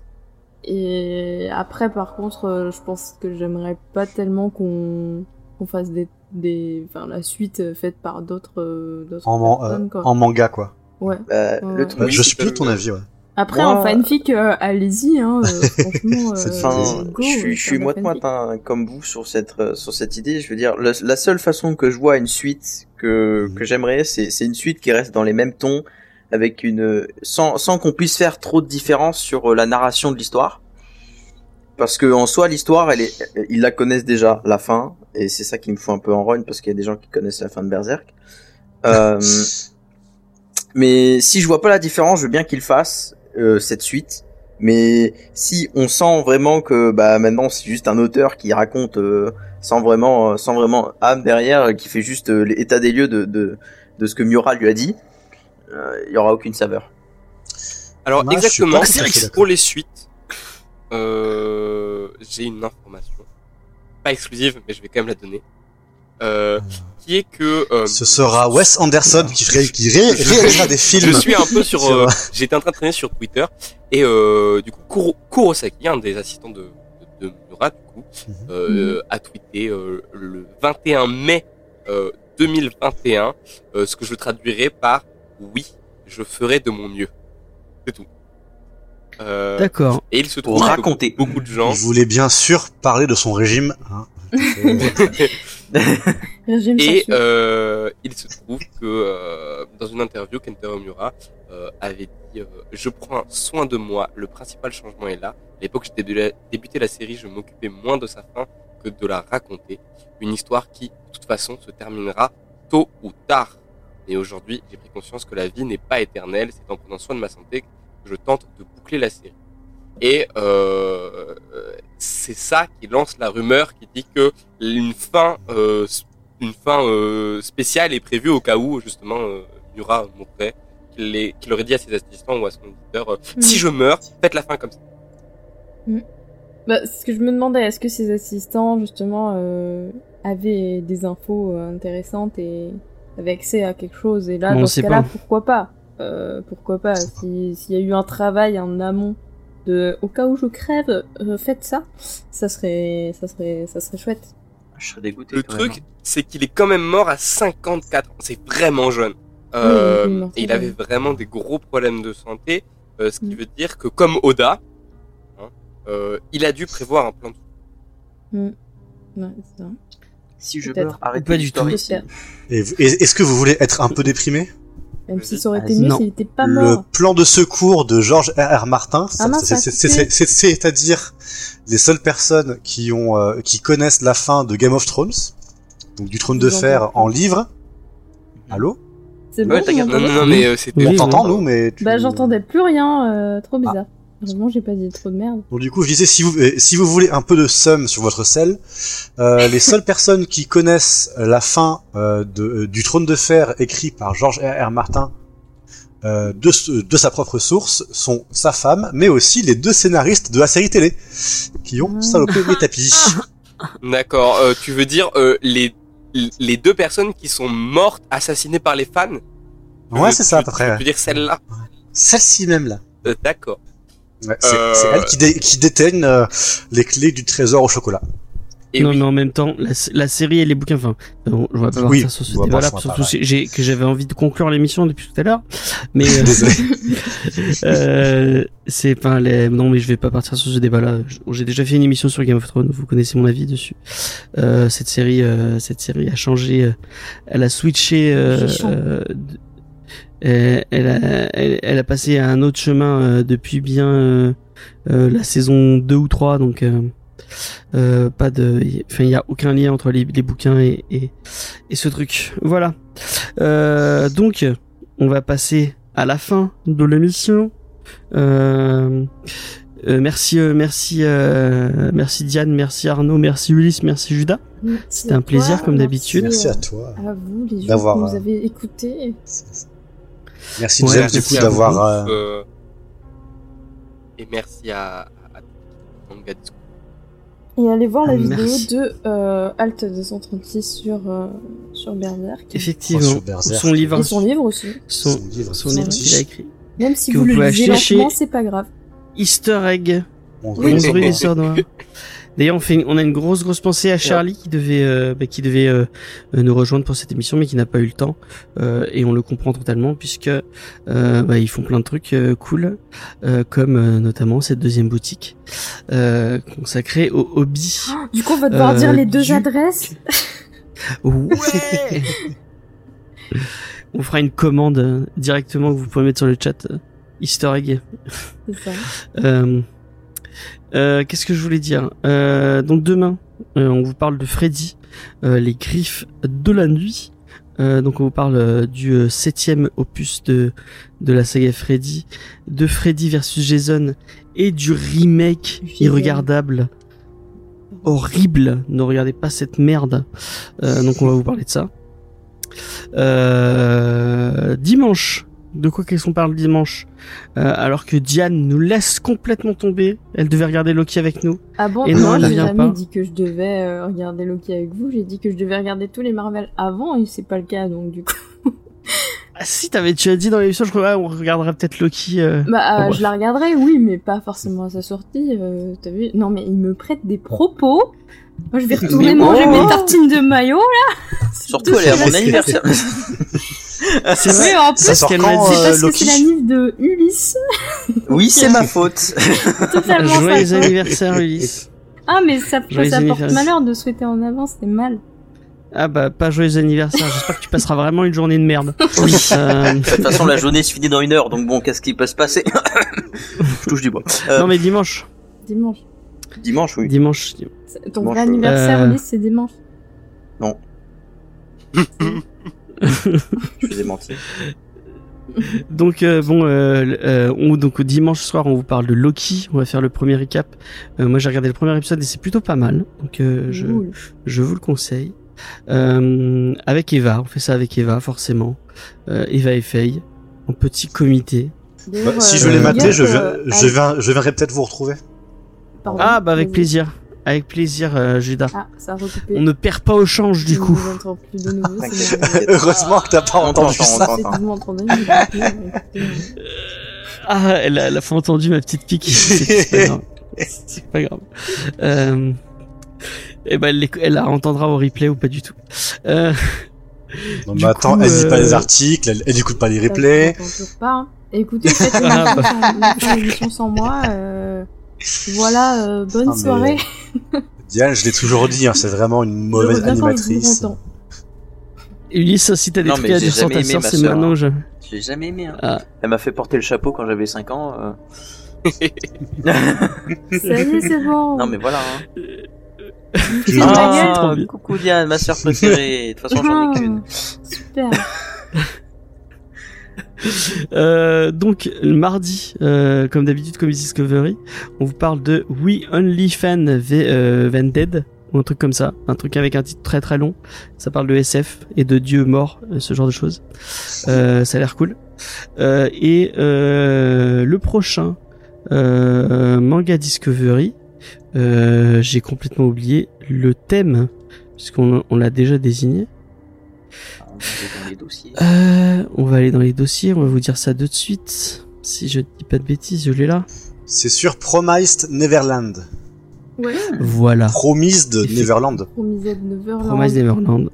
Et après, par contre, euh, je pense que j'aimerais pas tellement qu'on qu'on fasse des des enfin la suite euh, faite par d'autres euh, d'autres en, man- euh, personnes quoi. en manga quoi Ouais. Bah, Ouais. le truc, Bah, Je suis plus ton le- avis. Ouais. Après, Moi- en fanfic, euh, allez-y, hein, euh, franchement. Euh, fin, go, je suis, je suis faire de la moite-moite hein, comme vous sur cette euh, sur cette idée. Je veux dire, le- la seule façon que je vois une suite que Mhm. que j'aimerais, c'est c'est une suite qui reste dans les mêmes tons, avec une sans sans qu'on puisse faire trop de différence sur la narration de l'histoire. Parce que en soi, l'histoire, elle est, ils la connaissent déjà, la fin, et c'est ça qui me fout un peu en rogne parce qu'il y a des gens qui connaissent la fin de Berserk. Euh, mais si je vois pas la différence, je veux bien qu'ils fassent euh, cette suite. Mais si on sent vraiment que bah maintenant c'est juste un auteur qui raconte euh, sans vraiment euh, sans vraiment âme derrière, qui fait juste euh, l'état des lieux de, de de ce que Miura lui a dit, euh, il y aura aucune saveur. Alors Moi, exactement, pour les suites, euh, j'ai une information, pas exclusive, mais je vais quand même la donner, euh, qui est que euh, Ce sera Wes Anderson qui, ferait, qui ré- réalisera des films. je suis un peu sur, euh, j'étais en train de traîner sur Twitter et euh, du coup Kuro- Kurosaki, un des assistants de, de, de Mura, du coup, euh, a tweeté euh, le 21 mai euh, 2021 euh, ce que je traduirais par oui, je ferai de mon mieux. C'est tout. Euh, D'accord. et il se trouve que raconter. beaucoup de gens Il voulait bien sûr parler de son régime. hein. Et euh, il se trouve que euh, dans une interview, Kentaro Miura euh, avait dit euh, Je prends soin de moi, le principal changement est là. À l'époque, j'ai débuté, débuté la série, je m'occupais moins de sa fin que de la raconter. Une histoire qui, de toute façon, se terminera tôt ou tard. Et aujourd'hui, j'ai pris conscience que la vie n'est pas éternelle. C'est en prenant soin de ma santé je tente de boucler la série. Et euh, euh, c'est ça qui lance la rumeur qui dit que une fin euh, une fin euh, spéciale est prévue au cas où justement euh, Mura mourrait, qu'il qu'il aurait dit à ses assistants ou à son éditeur euh, Mm. si je meurs, faites la fin comme ça. Bah, c'est ce que je me demandais, est-ce que ces assistants, justement, euh, avaient des infos euh, intéressantes et avaient accès à quelque chose? Et là, dans ce cas-là, pas. pourquoi pas? Euh, Pourquoi pas si- S'il y a eu un travail en amont de au cas où je crève, euh, faites ça, ça serait, ça serait, ça serait chouette. Je serais dégoûté. Le truc, c'est qu'il est quand même mort à 54 ans. C'est vraiment jeune. Euh, Oui, oui, oui, et il oui. avait vraiment des gros problèmes de santé, euh, ce qui Mm. veut dire que comme Oda, hein, euh, il a dû prévoir un plan de Ouais, c'est ça. Si je meurs, arrêtez Pas du tout. Est-ce que vous voulez être un peu déprimé? Même si ça aurait été mieux s'il était pas Le mort. plan de secours de George R. R. Martin, Ah mince, c'est- ça a c'est- coupé. c'est- c'est- c'est- c'est-à-dire les seules personnes qui ont euh, qui connaissent la fin de Game of Thrones, donc du Trône de fer en livre. Allô? C'est Ouais, bon, gardé- Non, non, non, mais euh, c'était. Oui, On t'entend nous, mais tu- Bah, j'entendais plus rien, euh, trop Ah. Heureusement, j'ai pas dit trop de merde. Donc du coup, je disais si vous euh, si vous voulez un peu de somme sur votre sel, euh, les seules personnes qui connaissent la fin euh, de, euh, du Trône de fer écrit par George R. R. Martin euh, de, ce- de sa propre source sont sa femme, mais aussi les deux scénaristes de la série télé qui ont Ah. salopé les tapis. D'accord. euh, tu veux dire euh, les les deux personnes qui sont mortes assassinées par les fans? Ouais, c'est ça à tu- peu près. Tu veux dire celle-là? Celle-ci même là. Euh, D'accord. Ouais, c'est Euh, c'est elle qui, dé- qui déteigne euh, les clés du trésor au chocolat. Et non, oui. mais en même temps, la, la série et les bouquins, enfin, bon, je vais pas Oui, partir sur ce on va débat-là, on va surtout j'ai, que j'avais envie de conclure l'émission depuis tout à l'heure. Mais, euh, euh, c'est pas les, non, mais je vais pas partir sur ce débat-là. J'ai déjà fait une émission sur Game of Thrones, vous connaissez mon avis dessus. Euh, cette série, euh, cette série a changé, euh, elle a switché, euh, elle, a, elle, elle a passé à un autre chemin euh, depuis bien euh, euh, la saison 2 ou 3, donc euh, euh, pas de, enfin il y a aucun lien entre les, les bouquins et, et, et ce truc. Voilà. Euh, donc on va passer à la fin de l'émission. Euh, euh, merci, euh, merci, euh, merci Diane, merci Arnaud, merci Ulysse, merci Judas. C'était un plaisir, toi, comme d'habitude. Merci à toi. À vous, les gens que vous euh, avez écoutés. Merci Ouais, James merci du coup à d'avoir. euh, Euh, et merci à, à. Et allez voir la Ah, vidéo merci. de euh, Alt 236 sur, euh, sur Berserk. Effectivement, sur Berserk. son livre, Et son livre aussi. son, son livre, son son livre qu'il a écrit. Même si Que vous, vous le lisez lentement, c'est pas grave. Easter Egg, Bon, Oui. 11 rue des Sœurs Noires. D'ailleurs, on fait, on a une grosse grosse pensée à Charlie qui devait, euh, bah, qui devait euh, euh, nous rejoindre pour cette émission, mais qui n'a pas eu le temps. Euh, et on le comprend totalement puisque euh, bah, ils font plein de trucs euh, cool, euh, comme euh, notamment cette deuxième boutique euh, consacrée au hobby. Du coup, on va devoir dire les deux du- adresses. Ouais. on fera une commande directement que vous pouvez mettre sur le chat. Easter egg. C'est ça. Euh, euh, Qu'est-ce que je voulais dire? Euh, Donc demain, euh, on vous parle de Freddy, euh, les griffes de la nuit. Euh, donc on vous parle du septième opus de de la saga Freddy, de Freddy versus Jason et du remake irregardable, horrible. Ne regardez pas cette merde. Euh, donc on va vous parler de ça. Euh, dimanche. De quoi qu'est-ce qu'on parle dimanche Euh, Alors que Diane nous laisse complètement tomber. Elle devait regarder Loki avec nous. Ah bon Et Non, non, elle j'ai vient jamais pas. dit que je devais euh, regarder Loki avec vous. J'ai dit que je devais regarder tous les Marvel avant et c'est pas le cas donc du coup. Ah si, t'avais tu as dit dans l'émission, je crois, ouais, on regarderait peut-être Loki. euh. Bah, euh, Bon, je la regarderai, oui, mais pas forcément à sa sortie. euh, T'as vu Non, mais il me prête des propos. Moi, je vais retourner manger oh mes tartines de maillot là. Surtout, elle est à mon anniversaire. C'est vrai. en plus, Ça sort qu'elle quand, m'a dit, c'est euh, parce que c'est la nif de Ulysse. Oui, c'est ma faute. Totalement. Joyeux anniversaire Ulysse. Ah, mais ça, ça porte malheur de souhaiter en avance, c'est mal. Ah bah pas joyeux anniversaire. J'espère que tu passeras vraiment une journée de merde. Oui. Euh, De toute façon, la journée se finit dans une heure, donc bon, qu'est-ce qui peut se passer Je touche du bois. Euh, non mais dimanche, Dimanche. Dimanche, oui. dimanche. Ton Dimanche, vrai anniversaire, euh, Ulysse, c'est dimanche. Je faisais mentir. Donc euh, bon, euh, euh, on, donc dimanche soir, on vous parle de Loki. On va faire le premier recap. Euh, moi, j'ai regardé le premier épisode et c'est plutôt pas mal. Donc euh, je, je vous le conseille. Euh, avec Eva, on fait ça avec Eva forcément. Euh, Eva et Faye en petit comité. Bah, si euh, je l'ai maté, je, euh, je, viens, je viendrai peut-être vous retrouver. pardon, Ah bah avec plaisir, avec plaisir, euh, Judas. Ah, ça a recoupé. On ne perd pas au change du Je coup. vous plus de nouveau. Heureusement que t'as pas entendu ça. vous euh, Ah, elle a, elle a entendu ma petite pique. C'est pas grave. C'est pas grave. Euh, eh ben, elle, elle la entendra au replay ou pas du tout. Euh, Non, Du mais attends, coup, elle lit pas euh, les articles, elle, elle écoute pas les replays. pas. hein. Écoutez, faites Ah, émission sans- une émission sans moi. euh, Voilà, euh, bonne Ah, mais- soirée. Diane, je l'ai toujours dit, hein, c'est vraiment une mauvaise animatrice. Ulysse, si t'as des Non, trucs à dire sur ta ma c'est maintenant. hein. Je... J'ai jamais aimé. hein. Ah. Elle m'a fait porter le chapeau quand j'avais 5 ans. euh. Ça y est, c'est bon. Non, mais voilà. Hein. Ah, coucou Diane, ma soeur préférée. De toute façon, j'en ai qu'une. Super. Euh, donc, mardi, euh, comme d'habitude, comme Discovery, on vous parle de We Only Fan V- euh, Vented, ou un truc comme ça, un truc avec un titre très très long. Ça parle de SF et de dieux morts, euh, ce genre de choses. Euh, ça a l'air cool. Et le prochain manga Discovery, j'ai complètement oublié le thème, puisqu'on on l'a déjà désigné. On va aller dans les dossiers. Euh, on va aller dans les dossiers, on va vous dire ça de suite. Si je dis pas de bêtises, je l'ai là. C'est sur Promised Neverland. Ouais. Voilà. Promised Neverland. Promised Neverland. Promise Neverland.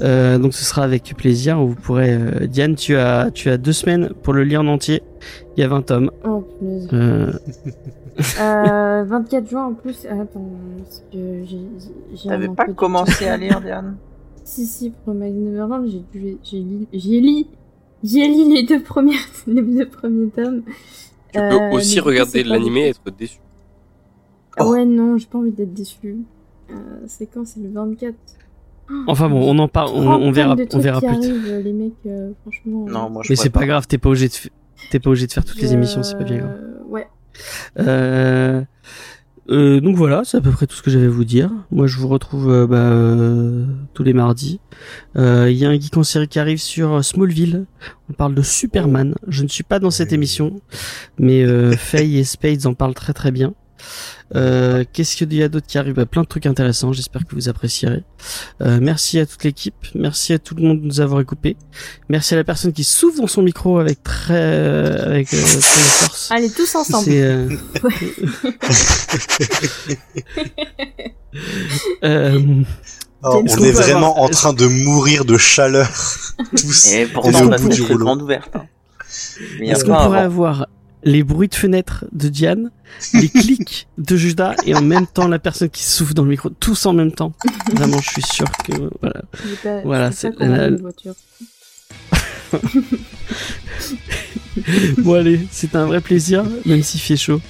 Euh, donc ce sera avec plaisir. Vous pourrez, euh, Diane, tu as, tu as deux semaines pour le lire en entier. Il y a 20 tomes. Oh, punaise. Euh, Euh, 24 juin en plus. Attends, parce que j'ai. T'avais pas commencé à lire, Diane? Si, si, Promise Neverland, j'ai lu. J'ai lu. J'ai lu les deux premiers, les deux premiers tomes. Tu Euh, peux mais aussi regarder l'animé et être déçu. Ah ouais, non, j'ai pas envie d'être déçu. Euh, c'est quand? C'est le 24. enfin bon, on en parle, on, on verra, de on verra plus tard. arrivent, les mecs, euh, franchement. Non, moi je Mais c'est pas grave, t'es pas obligé de, t'es pas obligé de faire toutes les émissions, c'est pas bien grave. Ouais. Euh, euh, donc voilà, c'est à peu près tout ce que j'avais à vous dire. Moi, je vous retrouve euh, bah, euh, tous les mardis. Euh, il y a un geek en série qui arrive sur Smallville. On parle de Superman. Je ne suis pas dans cette émission, mais Faye et Spades en parlent très très bien. Euh, qu'est-ce qu'il y a d'autre qui arrive? Bah, plein de trucs intéressants. J'espère que vous apprécierez. Euh, merci à toute l'équipe. Merci à tout le monde de nous avoir écoutés. Merci à la personne qui s'ouvre dans son micro avec très euh, avec force. Allez tous ensemble. On est vraiment en train de mourir de chaleur tous. Et pourtant, on a une grande ouverte. Hein. Est-ce qu'on pourrait avoir les bruits de fenêtre de Diane, les clics de Judas et en même temps la personne qui souffle dans le micro, tous en même temps. Vraiment, je suis sûr que voilà. Voilà, c'est voiture. bon allez, c'est un vrai plaisir, même s'il fait chaud.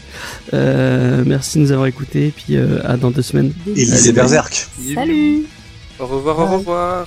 Euh, merci de nous avoir écoutés et puis euh, à dans deux semaines. Et lisez Berserk. Salut. Au revoir, au revoir.